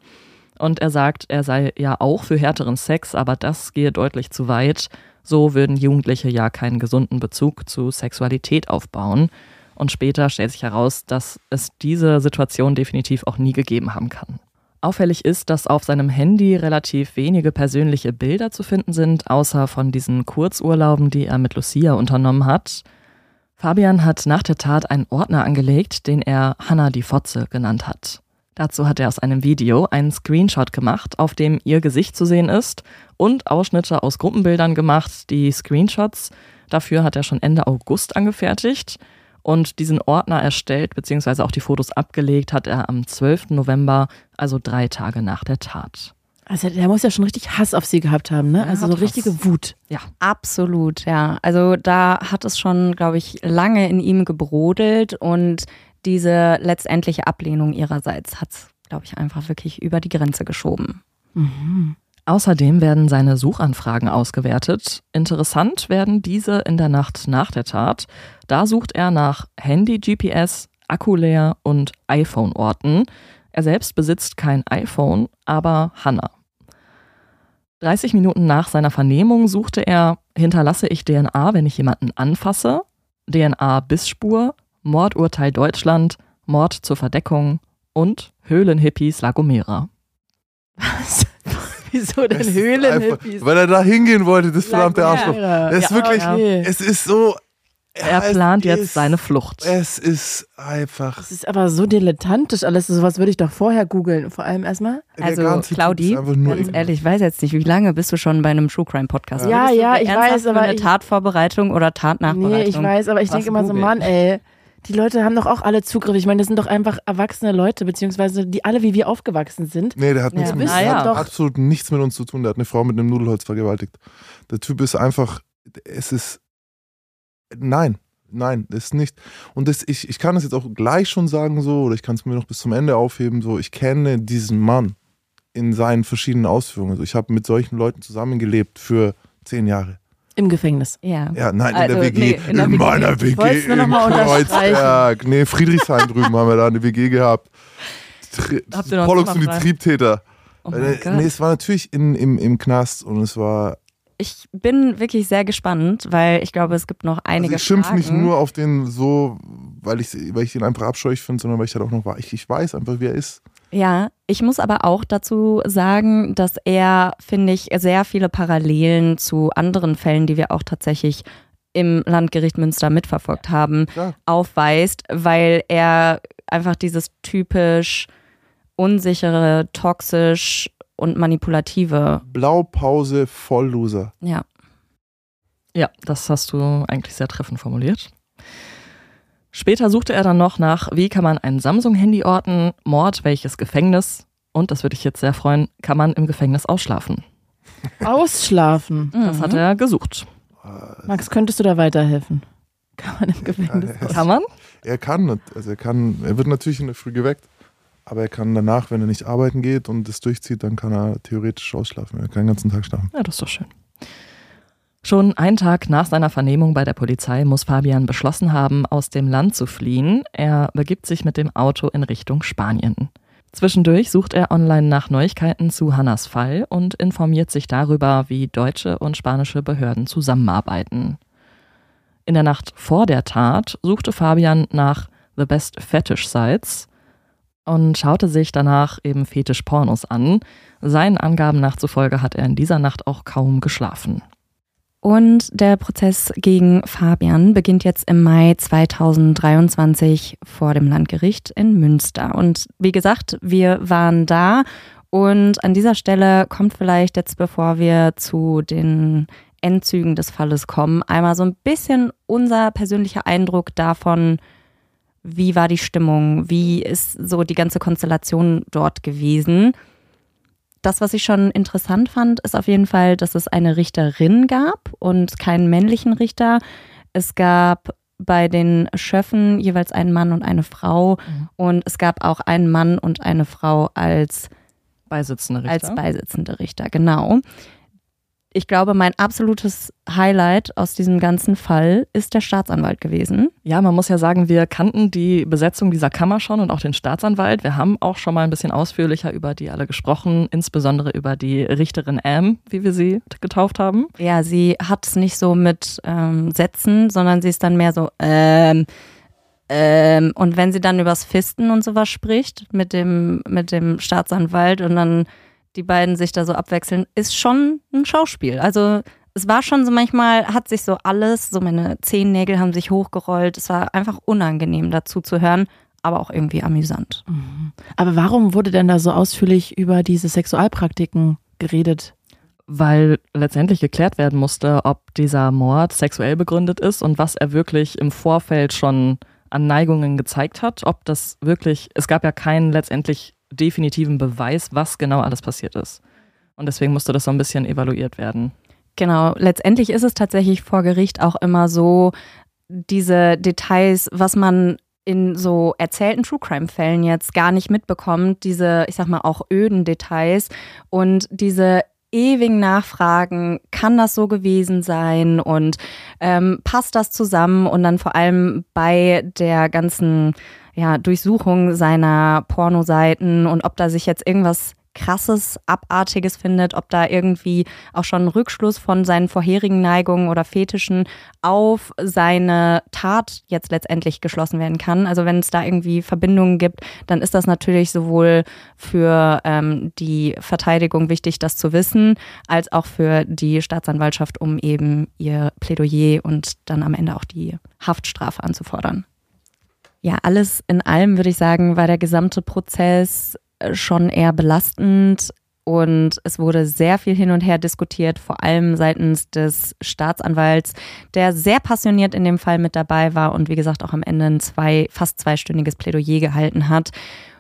Und er sagt, er sei ja auch für härteren Sex, aber das gehe deutlich zu weit. So würden Jugendliche ja keinen gesunden Bezug zu Sexualität aufbauen. Und später stellt sich heraus, dass es diese Situation definitiv auch nie gegeben haben kann. Auffällig ist, dass auf seinem Handy relativ wenige persönliche Bilder zu finden sind, außer von diesen Kurzurlauben, die er mit Lucia unternommen hat. Fabian hat nach der Tat einen Ordner angelegt, den er Hanna die Fotze genannt hat. Dazu hat er aus einem Video einen Screenshot gemacht, auf dem ihr Gesicht zu sehen ist und Ausschnitte aus Gruppenbildern gemacht. Die Screenshots dafür hat er schon Ende August angefertigt und diesen Ordner erstellt bzw. auch die Fotos abgelegt hat er am 12. November, also drei Tage nach der Tat. Also der muss ja schon richtig Hass auf sie gehabt haben, ne? Ja, also so hat Hass. richtige Wut. Ja. Absolut, ja. Also da hat es schon, glaube ich, lange in ihm gebrodelt und diese letztendliche Ablehnung ihrerseits hat es, glaube ich, einfach wirklich über die Grenze geschoben. Mhm. Außerdem werden seine Suchanfragen ausgewertet. Interessant werden diese in der Nacht nach der Tat. Da sucht er nach Handy, GPS, Akku leer und iPhone-Orten. Er selbst besitzt kein iPhone, aber Hannah. 30 Minuten nach seiner Vernehmung suchte er, hinterlasse ich DNA, wenn ich jemanden anfasse, DNA-Bissspur, Mordurteil Deutschland, Mord zur Verdeckung und Höhlenhippies La Gomera. Was? Wieso denn Es Höhlenhippies? Weil er da hingehen wollte, das verdammte Arschloch. Ja, Es ist wirklich, okay. es ist so. Er es plant jetzt ist- seine Flucht. Es ist einfach. Das ist aber so dilettantisch alles. Sowas würde ich doch vorher googeln. Vor allem erstmal. Also, Claudi, ganz ehrlich, ich weiß jetzt nicht, wie lange bist du schon bei einem True Crime Podcast? Ja, ja, ich weiß, aber eine ich- Tatvorbereitung oder Tatnachbereitung? Nee, ich weiß, aber ich denke immer so? Mann, ey. Die Leute haben doch auch alle Zugriff. Ich meine, das sind doch einfach erwachsene Leute, beziehungsweise die alle wie wir aufgewachsen sind. Nee, der hat, nichts Ja. mit, der ihr hat doch. absolut nichts mit uns zu tun. Der hat eine Frau mit einem Nudelholz vergewaltigt. Der Typ ist einfach, es ist, nein, nein, das ist nicht. Und das, ich, ich kann das jetzt auch gleich schon sagen so, oder ich kann es mir noch bis zum Ende aufheben, so, ich kenne diesen Mann in seinen verschiedenen Ausführungen. Also ich habe mit solchen Leuten zusammengelebt für zehn Jahre. Im Gefängnis. Ja. Ja, nein, Also, in der WG. nee, in der WG. meiner WG wollt's nur noch in mal. Kreuzberg. Nee, Friedrichshain drüben haben wir da eine WG gehabt. Tri Habt ihr noch Pollux und die? Triebtäter. Oh Äh, nee, es war natürlich in, im, im Knast und es war. Ich bin wirklich sehr gespannt, weil ich glaube, es gibt noch einige Also ich schimpf Fragen. nicht nur auf den so, weil ich, weil ich ihn einfach abscheuig finde, sondern weil ich halt auch noch war. Ich, ich weiß einfach, wer er ist. Ja, ich muss aber auch dazu sagen, dass er, finde ich, sehr viele Parallelen zu anderen Fällen, die wir auch tatsächlich im Landgericht Münster mitverfolgt haben, Klar. aufweist, weil er einfach dieses typisch unsichere, toxisch und manipulative, Blaupause, Vollloser. ja. Ja, das hast du eigentlich sehr treffend formuliert. Später suchte er dann noch nach, wie kann man ein Samsung-Handy orten, Mord, welches Gefängnis und, das würde ich jetzt sehr freuen, kann man im Gefängnis ausschlafen. Ausschlafen. Das hat Mhm. er gesucht. Max, könntest du da weiterhelfen? Kann man im Gefängnis Ja, Kann man? Er kann, also er kann, er wird natürlich in der Früh geweckt, aber er kann danach, wenn er nicht arbeiten geht und es durchzieht, dann kann er theoretisch ausschlafen. Er kann den ganzen Tag schlafen. Ja, das ist doch schön. Schon einen Tag nach seiner Vernehmung bei der Polizei muss Fabian beschlossen haben, aus dem Land zu fliehen. Er begibt sich mit dem Auto in Richtung Spanien. Zwischendurch sucht er online nach Neuigkeiten zu Hannas Fall und informiert sich darüber, wie deutsche und spanische Behörden zusammenarbeiten. In der Nacht vor der Tat suchte Fabian nach The Best Fetish Sites und schaute sich danach eben Fetisch-Pornos an. Seinen Angaben nach zufolge hat er in dieser Nacht auch kaum geschlafen. Und der Prozess gegen Fabian beginnt jetzt im Mai 2023 vor dem Landgericht in Münster. Und wie gesagt, wir waren da. Und an dieser Stelle kommt vielleicht jetzt, bevor wir zu den Endzügen des Falles kommen, einmal so ein bisschen unser persönlicher Eindruck davon, wie war die Stimmung, wie ist so die ganze Konstellation dort gewesen. Das, was ich schon interessant fand, ist auf jeden Fall, dass es eine Richterin gab und keinen männlichen Richter. Es gab bei den Schöffen jeweils einen Mann und eine Frau Mhm. und es gab auch einen Mann und eine Frau als, Beisitzende Richter. als beisitzende Richter, genau. Ich glaube, mein absolutes Highlight aus diesem ganzen Fall ist der Staatsanwalt gewesen. Ja, man muss ja sagen, wir kannten die Besetzung dieser Kammer schon und auch den Staatsanwalt. Wir haben auch schon mal ein bisschen ausführlicher über die alle gesprochen, insbesondere über die Richterin Am, wie wir sie getauft haben. Ja, sie hat es nicht so mit ähm, Sätzen, sondern sie ist dann mehr so, ähm, Ähm, und wenn sie dann übers Fisten und sowas spricht mit dem, mit dem Staatsanwalt und dann die beiden sich da so abwechseln, ist schon ein Schauspiel. Also es war schon so manchmal, hat sich so alles, so meine Zehennägel haben sich hochgerollt. Es war einfach unangenehm dazu zu hören, aber auch irgendwie amüsant. Mhm. Aber warum wurde denn da so ausführlich über diese Sexualpraktiken geredet? Weil letztendlich geklärt werden musste, ob dieser Mord sexuell begründet ist und was er wirklich im Vorfeld schon an Neigungen gezeigt hat, ob das wirklich, es gab ja keinen letztendlich definitiven Beweis, was genau alles passiert ist. Und deswegen musste das so ein bisschen evaluiert werden. Genau, letztendlich ist es tatsächlich vor Gericht auch immer so, diese Details, was man in so erzählten True Crime Fällen jetzt gar nicht mitbekommt, diese, ich sag mal, auch öden Details und diese ewigen Nachfragen, kann das so gewesen sein und ähm, passt das zusammen und dann vor allem bei der ganzen ja, Durchsuchung seiner Pornoseiten und ob da sich jetzt irgendwas krasses, abartiges findet, ob da irgendwie auch schon ein Rückschluss von seinen vorherigen Neigungen oder Fetischen auf seine Tat jetzt letztendlich geschlossen werden kann. Also wenn es da irgendwie Verbindungen gibt, dann ist das natürlich sowohl für ähm, die Verteidigung wichtig, das zu wissen, als auch für die Staatsanwaltschaft, um eben ihr Plädoyer und dann am Ende auch die Haftstrafe anzufordern. Ja, alles in allem würde ich sagen, war der gesamte Prozess schon eher belastend und es wurde sehr viel hin und her diskutiert, vor allem seitens des Staatsanwalts, der sehr passioniert in dem Fall mit dabei war und wie gesagt auch am Ende ein zwei, fast zweistündiges Plädoyer gehalten hat,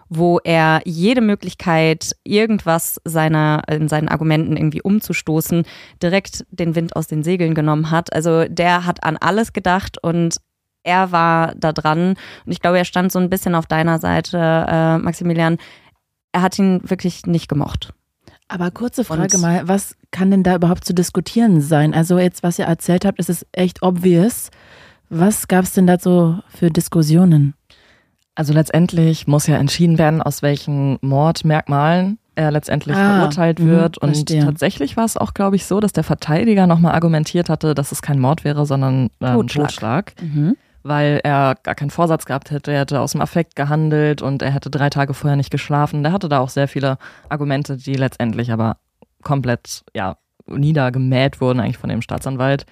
wo er jede Möglichkeit, irgendwas seiner, in seinen Argumenten irgendwie umzustoßen, direkt den Wind aus den Segeln genommen hat. Also der hat an alles gedacht und er war da dran. Und ich glaube, er stand so ein bisschen auf deiner Seite, äh, Maximilian er hat ihn wirklich nicht gemocht. Aber kurze Frage Und mal, was kann denn da überhaupt zu diskutieren sein? Also jetzt, was ihr erzählt habt, ist es echt obvious. Was gab es denn dazu für Diskussionen? Also letztendlich muss ja entschieden werden, aus welchen Mordmerkmalen er letztendlich ah, verurteilt mhm, wird. Mh, und tatsächlich war es auch, glaube ich, so, dass der Verteidiger nochmal argumentiert hatte, dass es kein Mord wäre, sondern äh, Totschlag. Totschlag. Mhm weil er gar keinen Vorsatz gehabt hätte. Er hätte aus dem Affekt gehandelt und er hätte drei Tage vorher nicht geschlafen. Der hatte da auch sehr viele Argumente, die letztendlich aber komplett ja, niedergemäht wurden eigentlich von dem Staatsanwalt.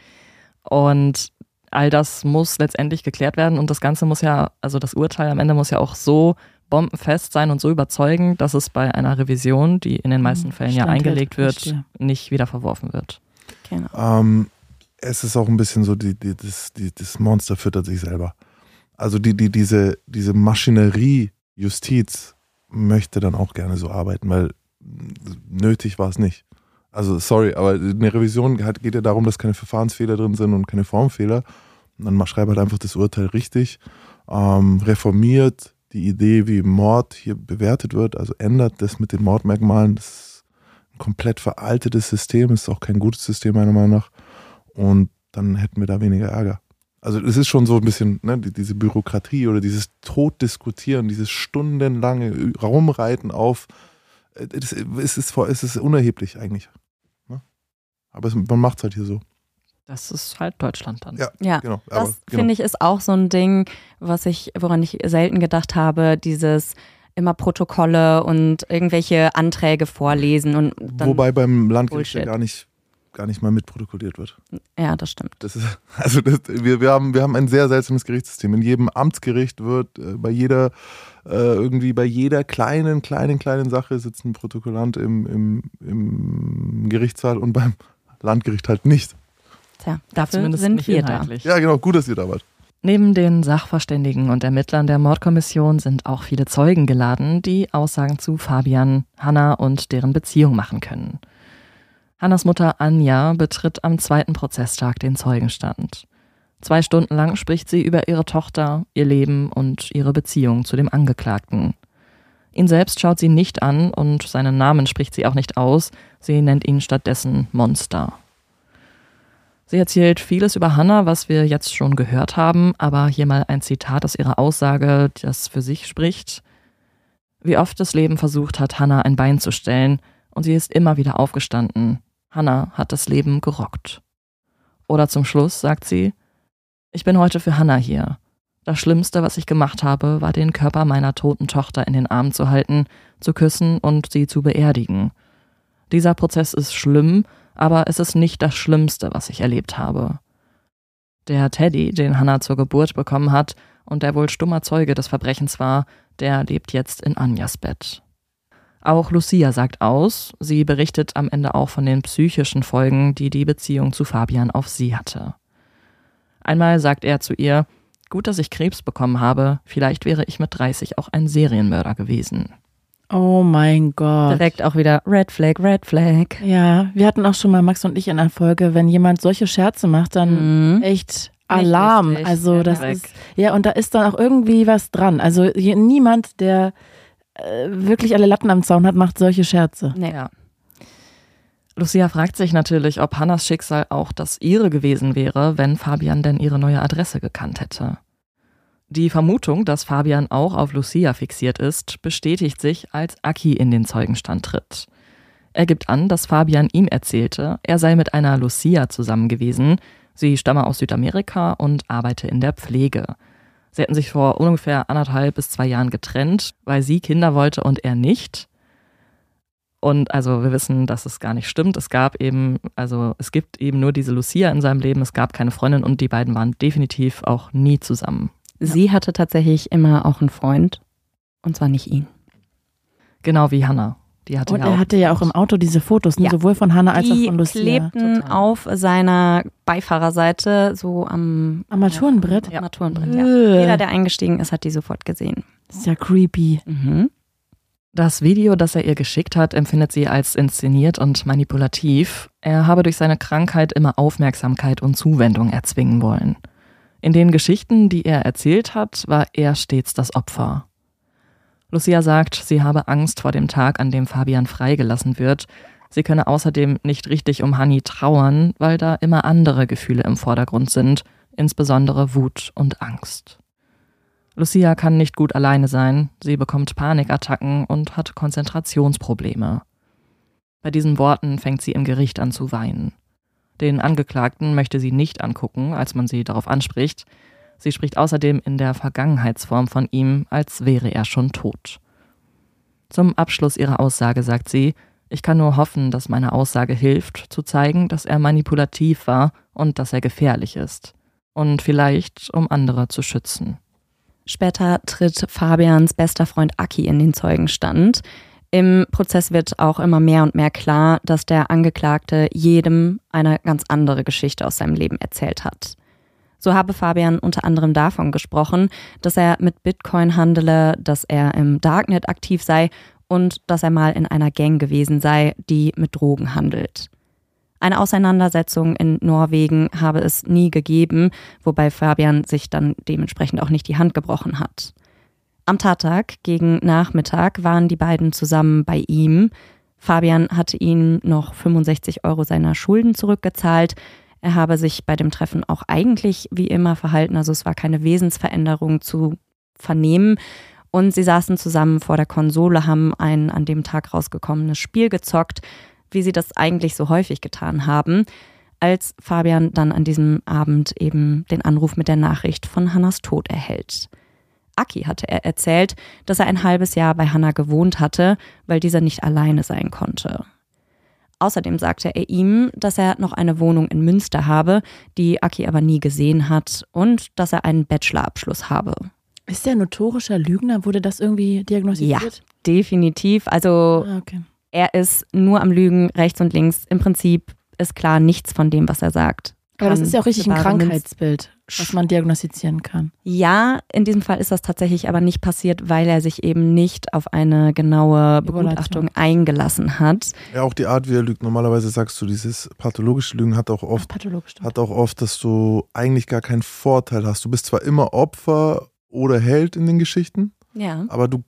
Und all das muss letztendlich geklärt werden und das Ganze muss ja, also das Urteil am Ende muss ja auch so bombenfest sein und so überzeugen, dass es bei einer Revision, die in den meisten hm, Fällen ja eingelegt wird, nicht wieder verworfen wird. Genau. Ähm, es ist auch ein bisschen so, die, die, das, die, das Monster füttert sich selber. Also die, die, diese, diese Maschinerie Justiz möchte dann auch gerne so arbeiten, weil nötig war es nicht. Also sorry, aber eine Revision geht ja darum, dass keine Verfahrensfehler drin sind und keine Formfehler. Und dann schreibt halt einfach das Urteil richtig, ähm, reformiert die Idee, wie Mord hier bewertet wird, also ändert das mit den Mordmerkmalen. Das ist ein komplett veraltetes System, ist auch kein gutes System meiner Meinung nach. Und dann hätten wir da weniger Ärger. Also es ist schon so ein bisschen ne, diese Bürokratie oder dieses Totdiskutieren, dieses stundenlange Raumreiten auf, äh, es ist, es ist unerheblich eigentlich. Ne? Aber es, man macht es halt hier so. Das ist halt Deutschland dann. Ja, ja genau. das genau. finde ich ist auch so ein Ding, was ich, woran ich selten gedacht habe, dieses immer Protokolle und irgendwelche Anträge vorlesen und Wobei beim Landgericht ja gar nicht gar nicht mal mitprotokolliert wird. Ja, das stimmt. Das ist, also das, wir, wir, haben, wir haben ein sehr seltsames Gerichtssystem. In jedem Amtsgericht wird äh, bei jeder, äh, irgendwie bei jeder kleinen, kleinen, kleinen Sache sitzt ein Protokollant im, im, im Gerichtssaal und beim Landgericht halt nicht. Tja, dafür sind wir da. Ja, genau, gut, dass ihr da wart. Neben den Sachverständigen und Ermittlern der Mordkommission sind auch viele Zeugen geladen, die Aussagen zu Fabian, Hanna und deren Beziehung machen können. Hannas Mutter Anja betritt am zweiten Prozesstag den Zeugenstand. Zwei Stunden lang spricht sie über ihre Tochter, ihr Leben und ihre Beziehung zu dem Angeklagten. Ihn selbst schaut sie nicht an und seinen Namen spricht sie auch nicht aus, sie nennt ihn stattdessen Monster. Sie erzählt vieles über Hannah, was wir jetzt schon gehört haben, aber hier mal ein Zitat aus ihrer Aussage, das für sich spricht. Wie oft das Leben versucht hat, Hannah ein Bein zu stellen, und sie ist immer wieder aufgestanden, Hannah hat das Leben gerockt. Oder zum Schluss sagt sie, ich bin heute für Hannah hier. Das Schlimmste, was ich gemacht habe, war den Körper meiner toten Tochter in den Arm zu halten, zu küssen und sie zu beerdigen. Dieser Prozess ist schlimm, aber es ist nicht das Schlimmste, was ich erlebt habe. Der Teddy, den Hannah zur Geburt bekommen hat und der wohl stummer Zeuge des Verbrechens war, der lebt jetzt in Anjas Bett. Auch Lucia sagt aus, sie berichtet am Ende auch von den psychischen Folgen, die die Beziehung zu Fabian auf sie hatte. Einmal sagt er zu ihr, gut, dass ich Krebs bekommen habe, vielleicht wäre ich mit 30 auch ein Serienmörder gewesen. Oh mein Gott. Direkt auch wieder Red Flag, Red Flag. Ja, wir hatten auch schon mal Max und ich in einer Folge, wenn jemand solche Scherze macht, dann Mhm. echt Alarm. richtig. Also das Weg. ist ja und da ist dann auch irgendwie was dran. Also niemand, der äh, wirklich alle Latten am Zaun hat, macht solche Scherze. Nee. Ja. Lucia fragt sich natürlich, ob Hannas Schicksal auch das ihre gewesen wäre, wenn Fabian denn ihre neue Adresse gekannt hätte. Die Vermutung, dass Fabian auch auf Lucia fixiert ist, bestätigt sich, als Aki in den Zeugenstand tritt. Er gibt an, dass Fabian ihm erzählte, er sei mit einer Lucia zusammen gewesen. Sie stamme aus Südamerika und arbeite in der Pflege. Sie hätten sich vor ungefähr anderthalb bis zwei Jahren getrennt, weil sie Kinder wollte und er nicht. Und also wir wissen, dass es gar nicht stimmt. Es gab eben, also es gibt eben nur diese Lucia in seinem Leben. Es gab keine Freundin und die beiden waren definitiv auch nie zusammen. Sie hatte tatsächlich immer auch einen Freund. Und zwar nicht ihn. Genau wie Hannah. Die hatte Und ja er auch hatte ja auch im Auto diese Fotos, ne? Ja. sowohl von Hannah als auch Die von Lucia. klebten Total. auf seiner Beifahrerseite so am Armaturenbrett? Ja, Armaturenbrett. Ja. Äh. Jeder, der eingestiegen ist, hat die sofort gesehen. Das ist ja creepy. Mhm. Das Video, das er ihr geschickt hat, empfindet sie als inszeniert und manipulativ. Er habe durch seine Krankheit immer Aufmerksamkeit und Zuwendung erzwingen wollen. In den Geschichten, die er erzählt hat, war er stets das Opfer. Lucia sagt, sie habe Angst vor dem Tag, an dem Fabian freigelassen wird. Sie könne außerdem nicht richtig um Hanni trauern, weil da immer andere Gefühle im Vordergrund sind, insbesondere Wut und Angst. Lucia kann nicht gut alleine sein, sie bekommt Panikattacken und hat Konzentrationsprobleme. Bei diesen Worten fängt sie im Gericht an zu weinen. Den Angeklagten möchte sie nicht angucken, als man sie darauf anspricht. Sie spricht außerdem in der Vergangenheitsform von ihm, als wäre er schon tot. Zum Abschluss ihrer Aussage sagt sie, ich kann nur hoffen, dass meine Aussage hilft, zu zeigen, dass er manipulativ war und dass er gefährlich ist. Und vielleicht, um andere zu schützen. Später tritt Fabians bester Freund Aki in den Zeugenstand. Im Prozess wird auch immer mehr und mehr klar, dass der Angeklagte jedem eine ganz andere Geschichte aus seinem Leben erzählt hat. So habe Fabian unter anderem davon gesprochen, dass er mit Bitcoin handele, dass er im Darknet aktiv sei und dass er mal in einer Gang gewesen sei, die mit Drogen handelt. Eine Auseinandersetzung in Norwegen habe es nie gegeben, wobei Fabian sich dann dementsprechend auch nicht die Hand gebrochen hat. Am Tattag gegen Nachmittag waren die beiden zusammen bei ihm. Fabian hatte ihm noch 65 Euro seiner Schulden zurückgezahlt. Er habe sich bei dem Treffen auch eigentlich wie immer verhalten, also es war keine Wesensveränderung zu vernehmen. Und sie saßen zusammen vor der Konsole, haben ein an dem Tag rausgekommenes Spiel gezockt, wie sie das eigentlich so häufig getan haben, als Fabian dann an diesem Abend eben den Anruf mit der Nachricht von Hannas Tod erhält. Aki hatte er erzählt, dass er ein halbes Jahr bei Hannah gewohnt hatte, weil dieser nicht alleine sein konnte. Außerdem sagte er ihm, dass er noch eine Wohnung in Münster habe, die Aki aber nie gesehen hat und dass er einen Bachelorabschluss habe. Ist der notorischer Lügner? Wurde das irgendwie diagnostiziert? Definitiv. Also Ah, okay. er ist nur am Lügen, rechts und links. Im Prinzip ist klar nichts von dem, was er sagt. Aber das ist ja auch richtig ein Krankheitsbild, was man diagnostizieren kann. Ja, in diesem Fall ist das tatsächlich aber nicht passiert, weil er sich eben nicht auf eine genaue Begutachtung eingelassen hat. Ja, auch die Art, wie er lügt. Normalerweise sagst du, dieses pathologische Lügen hat auch oft, Pathologisch. hat auch oft, dass du eigentlich gar keinen Vorteil hast. Du bist zwar immer Opfer oder Held in den Geschichten, Ja. aber du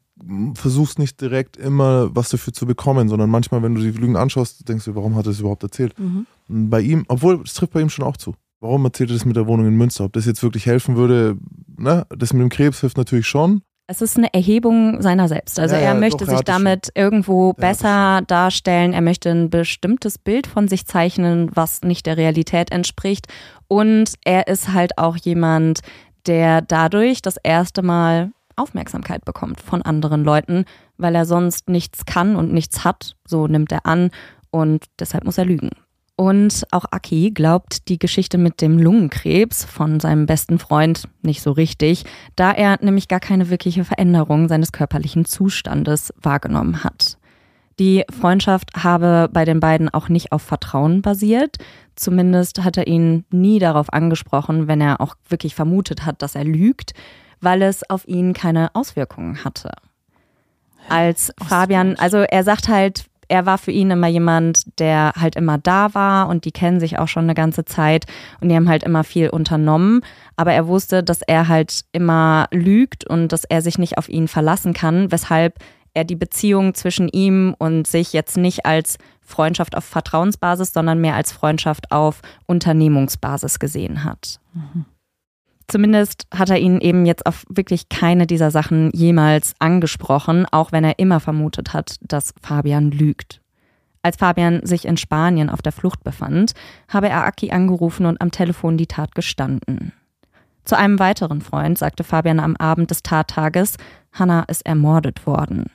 versuchst nicht direkt immer was dafür zu bekommen, sondern manchmal, wenn du die Lügen anschaust, denkst du, warum hat er das überhaupt erzählt? Mhm. Bei ihm, obwohl, es trifft bei ihm schon auch zu. Warum erzählt er das mit der Wohnung in Münster? Ob das jetzt wirklich helfen würde, ne? Das mit dem Krebs hilft natürlich schon. Es ist eine Erhebung seiner selbst. Also Ja, er ja, möchte doch, sich damit irgendwo hat das besser darstellen. Er möchte ein bestimmtes Bild von sich zeichnen, was nicht der Realität entspricht. Und er ist halt auch jemand, der dadurch das erste Mal Aufmerksamkeit bekommt von anderen Leuten, weil er sonst nichts kann und nichts hat, so nimmt er an und deshalb muss er lügen. Und auch Aki glaubt die Geschichte mit dem Lungenkrebs von seinem besten Freund nicht so richtig, da er nämlich gar keine wirkliche Veränderung seines körperlichen Zustandes wahrgenommen hat. Die Freundschaft habe bei den beiden auch nicht auf Vertrauen basiert. Zumindest hat er ihn nie darauf angesprochen, wenn er auch wirklich vermutet hat, dass er lügt, weil es auf ihn keine Auswirkungen hatte. Als Fabian, also er sagt halt, er war für ihn immer jemand, der halt immer da war und die kennen sich auch schon eine ganze Zeit und die haben halt immer viel unternommen. Aber er wusste, dass er halt immer lügt und dass er sich nicht auf ihn verlassen kann, weshalb er die Beziehung zwischen ihm und sich jetzt nicht als Freundschaft auf Vertrauensbasis, sondern mehr als Freundschaft auf Unternehmungsbasis gesehen hat. Mhm. Zumindest hat er ihn eben jetzt auf wirklich keine dieser Sachen jemals angesprochen, auch wenn er immer vermutet hat, dass Fabian lügt. Als Fabian sich in Spanien auf der Flucht befand, habe er Aki angerufen und am Telefon die Tat gestanden. Zu einem weiteren Freund sagte Fabian am Abend des Tattages, Hannah ist ermordet worden.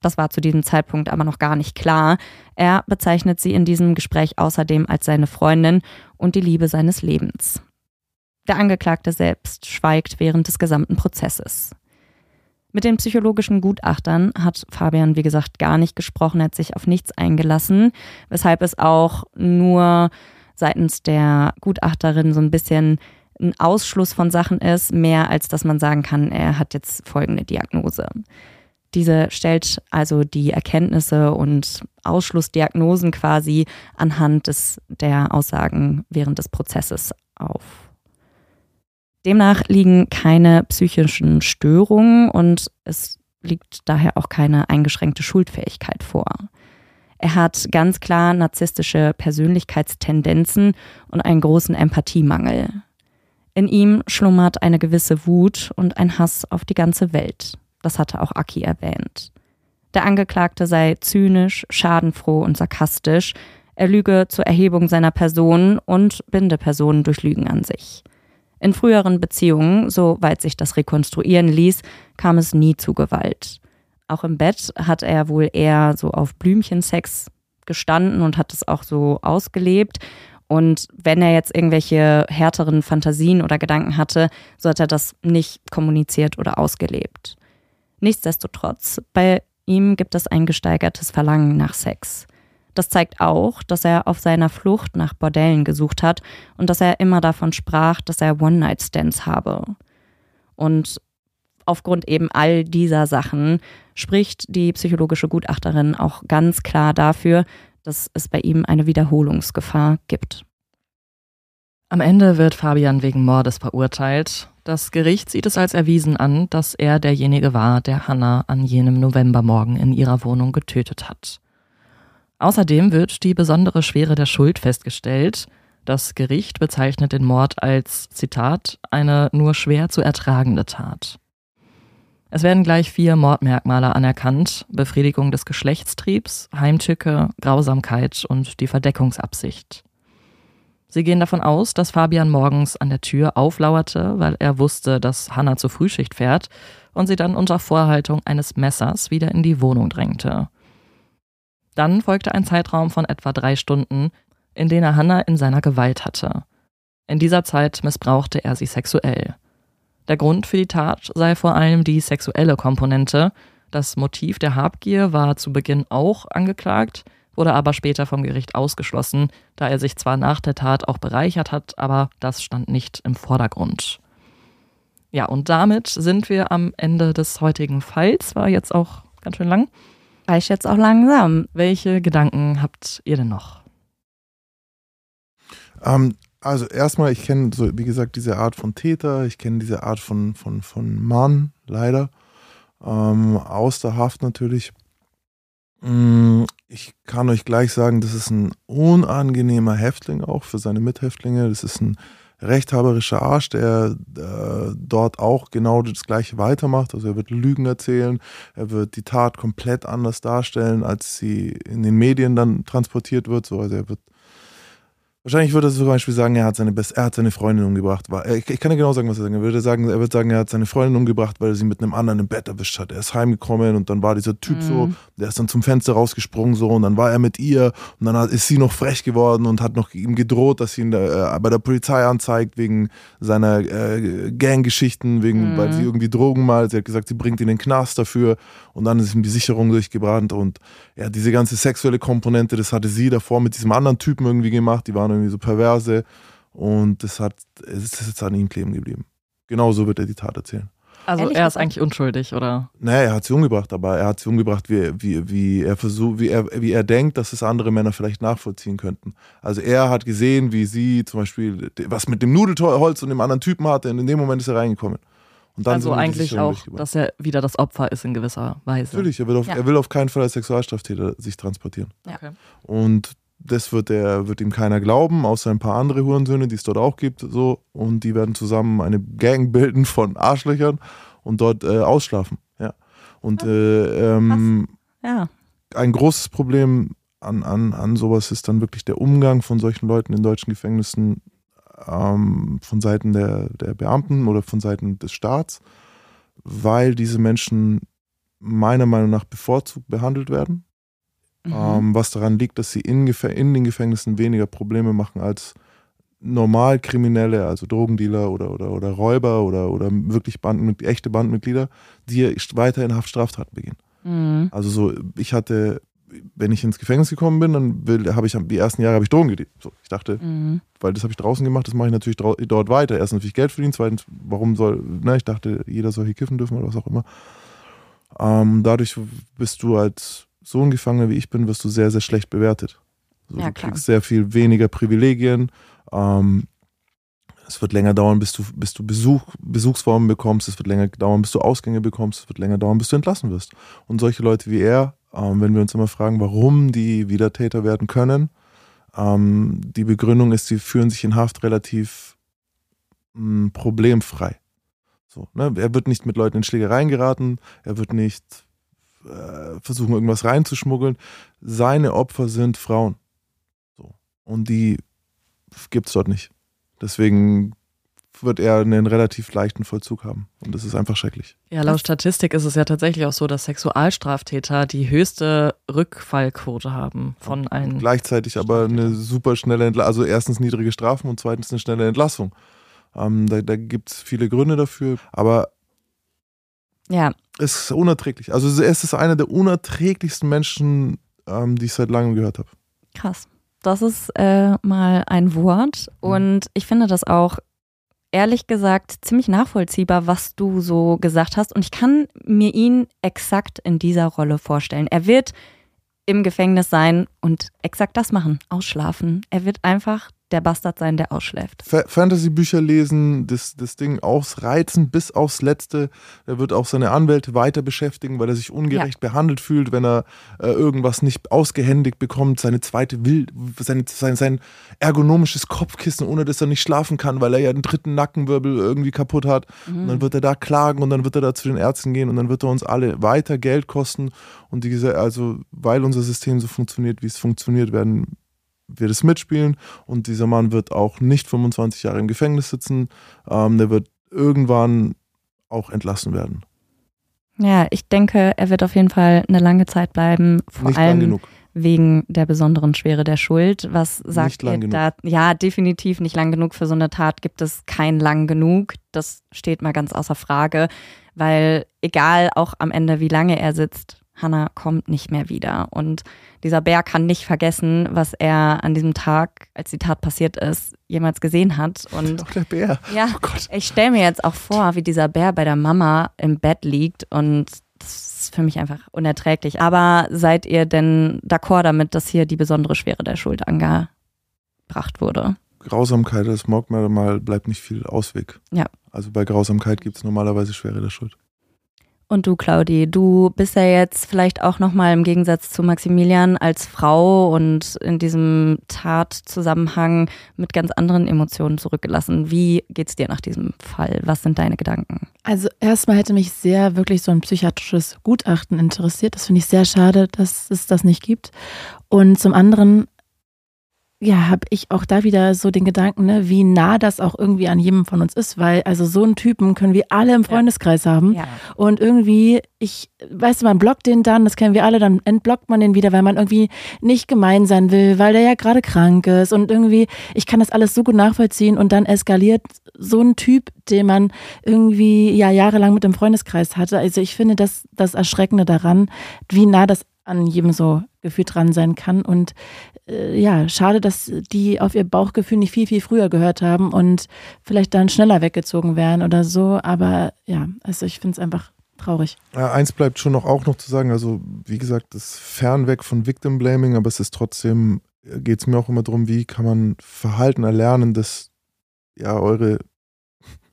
Das war zu diesem Zeitpunkt aber noch gar nicht klar. Er bezeichnet sie in diesem Gespräch außerdem als seine Freundin und die Liebe seines Lebens. Der Angeklagte selbst schweigt während des gesamten Prozesses. Mit den psychologischen Gutachtern hat Fabian, wie gesagt, gar nicht gesprochen, er hat sich auf nichts eingelassen, weshalb es auch nur seitens der Gutachterin so ein bisschen ein Ausschluss von Sachen ist, mehr als dass man sagen kann, er hat jetzt folgende Diagnose. Diese stellt also die Erkenntnisse und Ausschlussdiagnosen quasi anhand des, der Aussagen während des Prozesses auf. Demnach liegen keine psychischen Störungen und es liegt daher auch keine eingeschränkte Schuldfähigkeit vor. Er hat ganz klar narzisstische Persönlichkeitstendenzen und einen großen Empathiemangel. In ihm schlummert eine gewisse Wut und ein Hass auf die ganze Welt. Das hatte auch Aki erwähnt. Der Angeklagte sei zynisch, schadenfroh und sarkastisch. Er lüge zur Erhebung seiner Person und binde Personen durch Lügen an sich. In früheren Beziehungen, soweit sich das rekonstruieren ließ, kam es nie zu Gewalt. Auch im Bett hat er wohl eher so auf Blümchensex gestanden und hat es auch so ausgelebt. Und wenn er jetzt irgendwelche härteren Fantasien oder Gedanken hatte, so hat er das nicht kommuniziert oder ausgelebt. Nichtsdestotrotz, bei ihm gibt es ein gesteigertes Verlangen nach Sex. Das zeigt auch, dass er auf seiner Flucht nach Bordellen gesucht hat und dass er immer davon sprach, dass er One-Night-Stands habe. Und aufgrund eben all dieser Sachen spricht die psychologische Gutachterin auch ganz klar dafür, dass es bei ihm eine Wiederholungsgefahr gibt. Am Ende wird Fabian wegen Mordes verurteilt. Das Gericht sieht es als erwiesen an, dass er derjenige war, der Hannah an jenem Novembermorgen in ihrer Wohnung getötet hat. Außerdem wird die besondere Schwere der Schuld festgestellt. Das Gericht bezeichnet den Mord als, Zitat, eine nur schwer zu ertragende Tat. Es werden gleich vier Mordmerkmale anerkannt: Befriedigung des Geschlechtstriebs, Heimtücke, Grausamkeit und die Verdeckungsabsicht. Sie gehen davon aus, dass Fabian morgens an der Tür auflauerte, weil er wusste, dass Hannah zur Frühschicht fährt und sie dann unter Vorhaltung eines Messers wieder in die Wohnung drängte. Dann folgte ein Zeitraum von etwa drei Stunden, in den er Hannah in seiner Gewalt hatte. In dieser Zeit missbrauchte er sie sexuell. Der Grund für die Tat sei vor allem die sexuelle Komponente. Das Motiv der Habgier war zu Beginn auch angeklagt, wurde aber später vom Gericht ausgeschlossen, da er sich zwar nach der Tat auch bereichert hat, aber das stand nicht im Vordergrund. Ja, und damit sind wir am Ende des heutigen Falls. War jetzt auch ganz schön lang reicht jetzt auch langsam. Welche Gedanken habt ihr denn noch? Ähm, also erstmal, ich kenne so, wie gesagt, diese Art von Täter, ich kenne diese Art von, von, von Mann, leider. Ähm, aus der Haft natürlich. Mm, ich kann euch gleich sagen, das ist ein unangenehmer Häftling auch für seine Mithäftlinge. Das ist ein rechthaberischer Arsch, der äh, dort auch genau das Gleiche weitermacht. Also er wird Lügen erzählen, er wird die Tat komplett anders darstellen, als sie in den Medien dann transportiert wird. So, also er wird Wahrscheinlich würde er zum Beispiel sagen, er hat seine, Best er hat seine Freundin umgebracht. Ich, ich kann dir genau sagen, was er sagen Er würde sagen, er würde sagen, er hat seine Freundin umgebracht, weil er sie mit einem anderen im Bett erwischt hat. Er ist heimgekommen und dann war dieser Typ mhm. so, der ist dann zum Fenster rausgesprungen so und dann war er mit ihr und dann ist sie noch frech geworden und hat noch ihm gedroht, dass sie ihn äh, bei der Polizei anzeigt wegen seiner äh, Ganggeschichten, wegen, mhm. weil sie irgendwie Drogen mal. Sie hat gesagt, sie bringt ihn in den Knast dafür und dann ist ihm die Sicherung durchgebrannt und ja, diese ganze sexuelle Komponente, das hatte sie davor mit diesem anderen Typen irgendwie gemacht. Die waren irgendwie so perverse und das hat, es ist jetzt an ihm kleben geblieben. Genau so wird er die Tat erzählen. Also Ehrlich er ist eigentlich unschuldig, oder? Naja, er hat sie umgebracht, aber er hat sie umgebracht, wie, wie, wie, er versucht, wie, er, wie er denkt, dass es andere Männer vielleicht nachvollziehen könnten. Also er hat gesehen, wie sie zum Beispiel was mit dem Nudelholz und dem anderen Typen hatte und in dem Moment ist er reingekommen. also eigentlich auch, dass er wieder das Opfer ist in gewisser Weise. Natürlich, er will auf, ja. er will auf keinen Fall als Sexualstraftäter sich transportieren. Ja. Okay. Und das wird, der, wird ihm keiner glauben, außer ein paar andere Hurensöhne, die es dort auch gibt. So. Und die werden zusammen eine Gang bilden von Arschlöchern und dort äh, ausschlafen. Ja. Und äh, ähm, ja. ein großes Problem an, an, an sowas ist dann wirklich der Umgang von solchen Leuten in deutschen Gefängnissen ähm, von Seiten der, der Beamten oder von Seiten des Staats, weil diese Menschen meiner Meinung nach bevorzugt behandelt werden Mhm. Ähm, was daran liegt, dass sie in, in, den Gefängnissen weniger Probleme machen als Normalkriminelle, also Drogendealer oder, oder, oder Räuber oder, oder wirklich Band, echte Bandmitglieder, die weiter in Haft Straftaten begehen. Mhm. Also so, ich hatte, wenn ich ins Gefängnis gekommen bin, dann habe ich die ersten Jahre habe ich Drogen gedreht. So, ich dachte, mhm. weil das habe ich draußen gemacht, das mache ich natürlich dort weiter. Erstens natürlich Geld verdienen, zweitens, warum soll, ne, ich dachte, jeder soll hier kiffen dürfen oder was auch immer. Ähm, dadurch bist du als so ein Gefangener wie ich bin, wirst du sehr, sehr schlecht bewertet. Also ja, du klar. kriegst sehr viel weniger Privilegien. Ähm, es wird länger dauern, bis du, bis du Besuch, Besuchsformen bekommst. Es wird länger dauern, bis du Ausgänge bekommst. Es wird länger dauern, bis du entlassen wirst. Und solche Leute wie er, ähm, wenn wir uns immer fragen, warum die Wiedertäter werden können, ähm, die Begründung ist, sie fühlen sich in Haft relativ mh, mm, problemfrei. So, ne? Er wird nicht mit Leuten in Schlägereien geraten, er wird nicht äh, versuchen, irgendwas reinzuschmuggeln. Seine Opfer sind Frauen. So. Und die gibt es dort nicht. Deswegen wird er einen relativ leichten Vollzug haben. Und das ist einfach schrecklich. Ja, laut Statistik ist es ja tatsächlich auch so, dass Sexualstraftäter die höchste Rückfallquote haben von allen. Gleichzeitig aber eine super schnelle Entlassung. Also erstens niedrige Strafen und zweitens eine schnelle Entlassung. Ähm, da da gibt es viele Gründe dafür. Aber ja. Es ist unerträglich. Also es ist einer der unerträglichsten Menschen, ähm, die ich seit langem gehört habe. Krass. Das ist äh, mal ein Wort. Mhm. Und ich finde das auch ehrlich gesagt ziemlich nachvollziehbar, was du so gesagt hast. Und ich kann mir ihn exakt in dieser Rolle vorstellen. Er wird im Gefängnis sein und exakt das machen, ausschlafen. Er wird einfach der Bastard sein, der ausschläft. Fantasy-Bücher lesen, das, das Ding ausreizen bis aufs Letzte. Er wird auch seine Anwälte weiter beschäftigen, weil er sich ungerecht ja. behandelt fühlt, wenn er äh, irgendwas nicht ausgehändigt bekommt. Seine zweite Will, sein, sein, sein ergonomisches Kopfkissen, ohne dass er nicht schlafen kann, weil er ja den dritten Nackenwirbel irgendwie kaputt hat. Mhm. Und dann wird er da klagen und dann wird er da zu den Ärzten gehen und dann wird er uns alle weiter Geld kosten. Und diese, also weil unser System so funktioniert, wie es funktioniert, werden wird es mitspielen und dieser Mann wird auch nicht 25 Jahre im Gefängnis sitzen. Ähm, der wird irgendwann auch entlassen werden. Ja, ich denke, er wird auf jeden Fall eine lange Zeit bleiben, vor nicht allem wegen der besonderen Schwere der Schuld. Was sagt ihr da? Ja, definitiv nicht lang genug für so eine Tat gibt es kein lang genug. Das steht mal ganz außer Frage, weil egal auch am Ende, wie lange er sitzt, Hannah kommt nicht mehr wieder. Und dieser Bär kann nicht vergessen, was er an diesem Tag, als die Tat passiert ist, jemals gesehen hat. Und Doch der Bär. Ja, oh ich stelle mir jetzt auch vor, wie dieser Bär bei der Mama im Bett liegt und das ist für mich einfach unerträglich. Aber seid ihr denn d'accord damit, dass hier die besondere Schwere der Schuld angebracht wurde? Grausamkeit, das Mordmerkmal bleibt nicht viel Ausweg. Ja. Also bei Grausamkeit gibt es normalerweise Schwere der Schuld. Und du, Claudi, du bist ja jetzt vielleicht auch nochmal im Gegensatz zu Maximilian als Frau und in diesem Tatzusammenhang mit ganz anderen Emotionen zurückgelassen. Wie geht's dir nach diesem Fall? Was sind deine Gedanken? Also erstmal hätte mich sehr wirklich so ein psychiatrisches Gutachten interessiert. Das finde ich sehr schade, dass es das nicht gibt. Und zum anderen ja, habe ich auch da wieder so den Gedanken, ne, wie nah das auch irgendwie an jedem von uns ist, weil also so einen Typen können wir alle im Freundeskreis ja. haben. Ja. Und irgendwie, ich, weißt du, man blockt den dann, das kennen wir alle, dann entblockt man den wieder, weil man irgendwie nicht gemein sein will, weil der ja gerade krank ist. Und irgendwie, ich kann das alles so gut nachvollziehen und dann eskaliert so ein Typ, den man irgendwie ja jahrelang mit dem Freundeskreis hatte. Also ich finde das das Erschreckende daran, wie nah das an jedem so Gefühl dran sein kann. Und äh, ja, schade, dass die auf ihr Bauchgefühl nicht viel, viel früher gehört haben und vielleicht dann schneller weggezogen wären oder so. Aber ja, also ich finde es einfach traurig. Ja, eins bleibt schon noch auch noch zu sagen, also wie gesagt, das fernweg von Victim Blaming, aber es ist trotzdem, geht es mir auch immer darum, wie kann man Verhalten erlernen, das ja eure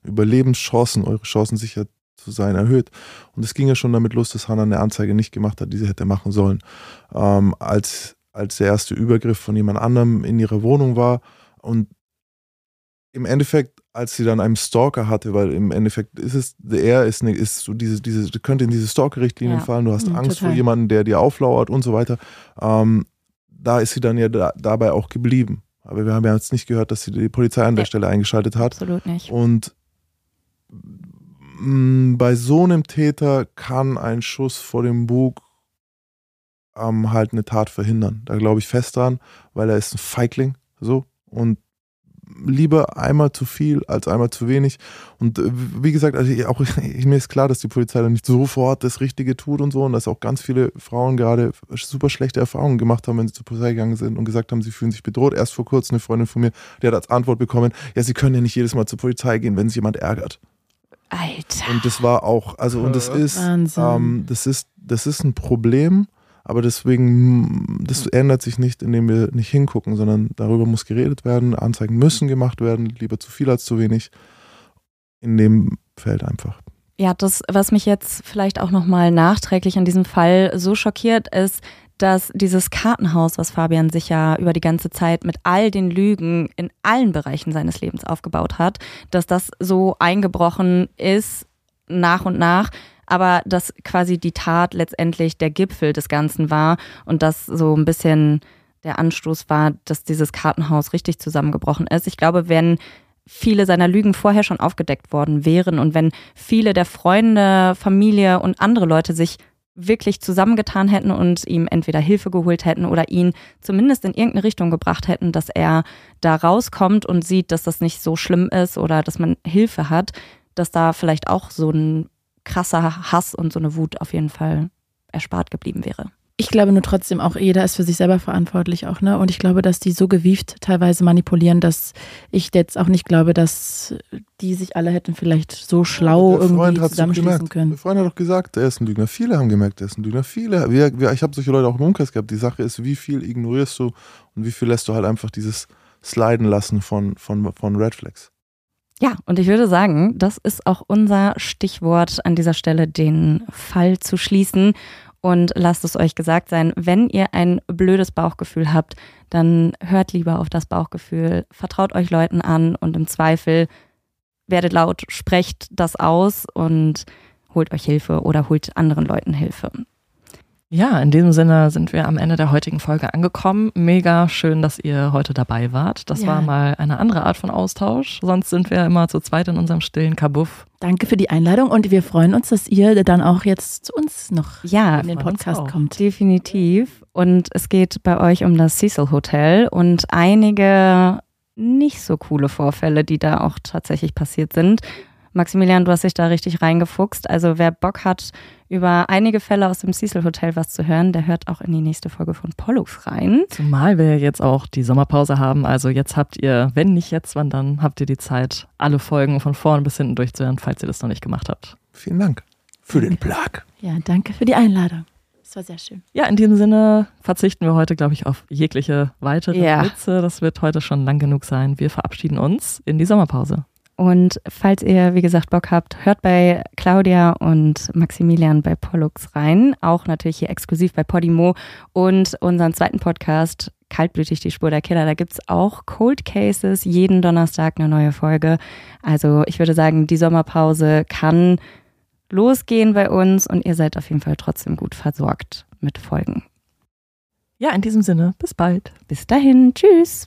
Überlebenschancen, eure Chancen sicher zu sein erhöht. Und es ging ja schon damit los, dass Hannah eine Anzeige nicht gemacht hat, die sie hätte machen sollen. Ähm, als, als der erste Übergriff von jemand anderem in ihrer Wohnung war. Und im Endeffekt, als sie dann einen Stalker hatte, weil im Endeffekt ist es, er ist, eine, ist so diese, diese, könnte in diese Stalker-Richtlinien ja. fallen, du hast mhm, Angst total. vor jemandem, der dir auflauert und so weiter. Ähm, da ist sie dann ja da, dabei auch geblieben. Aber wir haben ja jetzt nicht gehört, dass sie die Polizei an der ja. Stelle eingeschaltet hat. Absolut nicht. Und bei so einem Täter kann ein Schuss vor dem Bug ähm, halt eine Tat verhindern. Da glaube ich fest dran, weil er ist ein Feigling, so und lieber einmal zu viel als einmal zu wenig. Und äh, wie gesagt, also auch mir ist klar, dass die Polizei dann nicht sofort das Richtige tut und so und dass auch ganz viele Frauen gerade super schlechte Erfahrungen gemacht haben, wenn sie zur Polizei gegangen sind und gesagt haben, sie fühlen sich bedroht. Erst vor kurzem eine Freundin von mir, die hat als Antwort bekommen, ja, sie können ja nicht jedes Mal zur Polizei gehen, wenn sich jemand ärgert. Alter. Und das war auch, also und das ist, ähm, das ist, das ist ein Problem, aber deswegen, das ändert sich nicht, indem wir nicht hingucken, sondern darüber muss geredet werden, Anzeigen müssen gemacht werden, lieber zu viel als zu wenig. In dem Feld einfach. Ja, das, was mich jetzt vielleicht auch nochmal nachträglich in diesem Fall so schockiert, ist, dass dieses Kartenhaus, was Fabian sich ja über die ganze Zeit mit all den Lügen in allen Bereichen seines Lebens aufgebaut hat, dass das so eingebrochen ist nach und nach, aber dass quasi die Tat letztendlich der Gipfel des Ganzen war und das so ein bisschen der Anstoß war, dass dieses Kartenhaus richtig zusammengebrochen ist. Ich glaube, wenn viele seiner Lügen vorher schon aufgedeckt worden wären und wenn viele der Freunde, Familie und andere Leute sich wirklich zusammengetan hätten und ihm entweder Hilfe geholt hätten oder ihn zumindest in irgendeine Richtung gebracht hätten, dass er da rauskommt und sieht, dass das nicht so schlimm ist oder dass man Hilfe hat, dass da vielleicht auch so ein krasser Hass und so eine Wut auf jeden Fall erspart geblieben wäre. Ich glaube nur trotzdem auch, jeder ist für sich selber verantwortlich auch, ne? Und ich glaube, dass die so gewieft teilweise manipulieren, dass ich jetzt auch nicht glaube, dass die sich alle hätten vielleicht so schlau ja, irgendwie zusammenschließen können. Der Freund hat doch gesagt, er ist ein Lügner. Viele haben gemerkt, er ist ein Lügner. Viele. Wir, wir, ich habe solche Leute auch im Umkreis gehabt. Die Sache ist, wie viel ignorierst du und wie viel lässt du halt einfach dieses Sliden lassen von, von, von Red Flags. Ja, und ich würde sagen, das ist auch unser Stichwort an dieser Stelle, den Fall zu schließen. Und lasst es euch gesagt sein, wenn ihr ein blödes Bauchgefühl habt, dann hört lieber auf das Bauchgefühl, vertraut euch Leuten an und im Zweifel werdet laut, sprecht das aus und holt euch Hilfe oder holt anderen Leuten Hilfe. Ja, in diesem Sinne sind wir am Ende der heutigen Folge angekommen. Mega schön, dass ihr heute dabei wart. Das ja. war mal eine andere Art von Austausch. Sonst sind wir immer zu zweit in unserem stillen Kabuff. Danke für die Einladung und wir freuen uns, dass ihr dann auch jetzt zu uns noch ja, in den Podcast kommt. Definitiv. Und es geht bei euch um das Cecil Hotel und einige nicht so coole Vorfälle, die da auch tatsächlich passiert sind. Maximilian, du hast dich da richtig reingefuchst. Also wer Bock hat, über einige Fälle aus dem Cecil Hotel was zu hören, der hört auch in die nächste Folge von Pollux rein. Zumal wir jetzt auch die Sommerpause haben. Also jetzt habt ihr, wenn nicht jetzt, wann dann, habt ihr die Zeit, alle Folgen von vorn bis hinten durchzuhören, falls ihr das noch nicht gemacht habt. Vielen Dank für den Plug. Ja, danke für die Einladung. Das war sehr schön. Ja, in diesem Sinne verzichten wir heute, glaube ich, auf jegliche weitere ja. Witze. Das wird heute schon lang genug sein. Wir verabschieden uns in die Sommerpause. Und falls ihr, wie gesagt, Bock habt, hört bei Claudia und Maximilian bei Pollux rein. Auch natürlich hier exklusiv bei Podimo und unseren zweiten Podcast, Kaltblütig, die Spur der Killer. Da gibt es auch Cold Cases, jeden Donnerstag eine neue Folge. Also ich würde sagen, die Sommerpause kann losgehen bei uns und ihr seid auf jeden Fall trotzdem gut versorgt mit Folgen. Ja, in diesem Sinne, bis bald. Bis dahin, tschüss.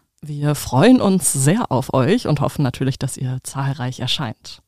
Wir freuen uns sehr auf euch und hoffen natürlich, dass ihr zahlreich erscheint.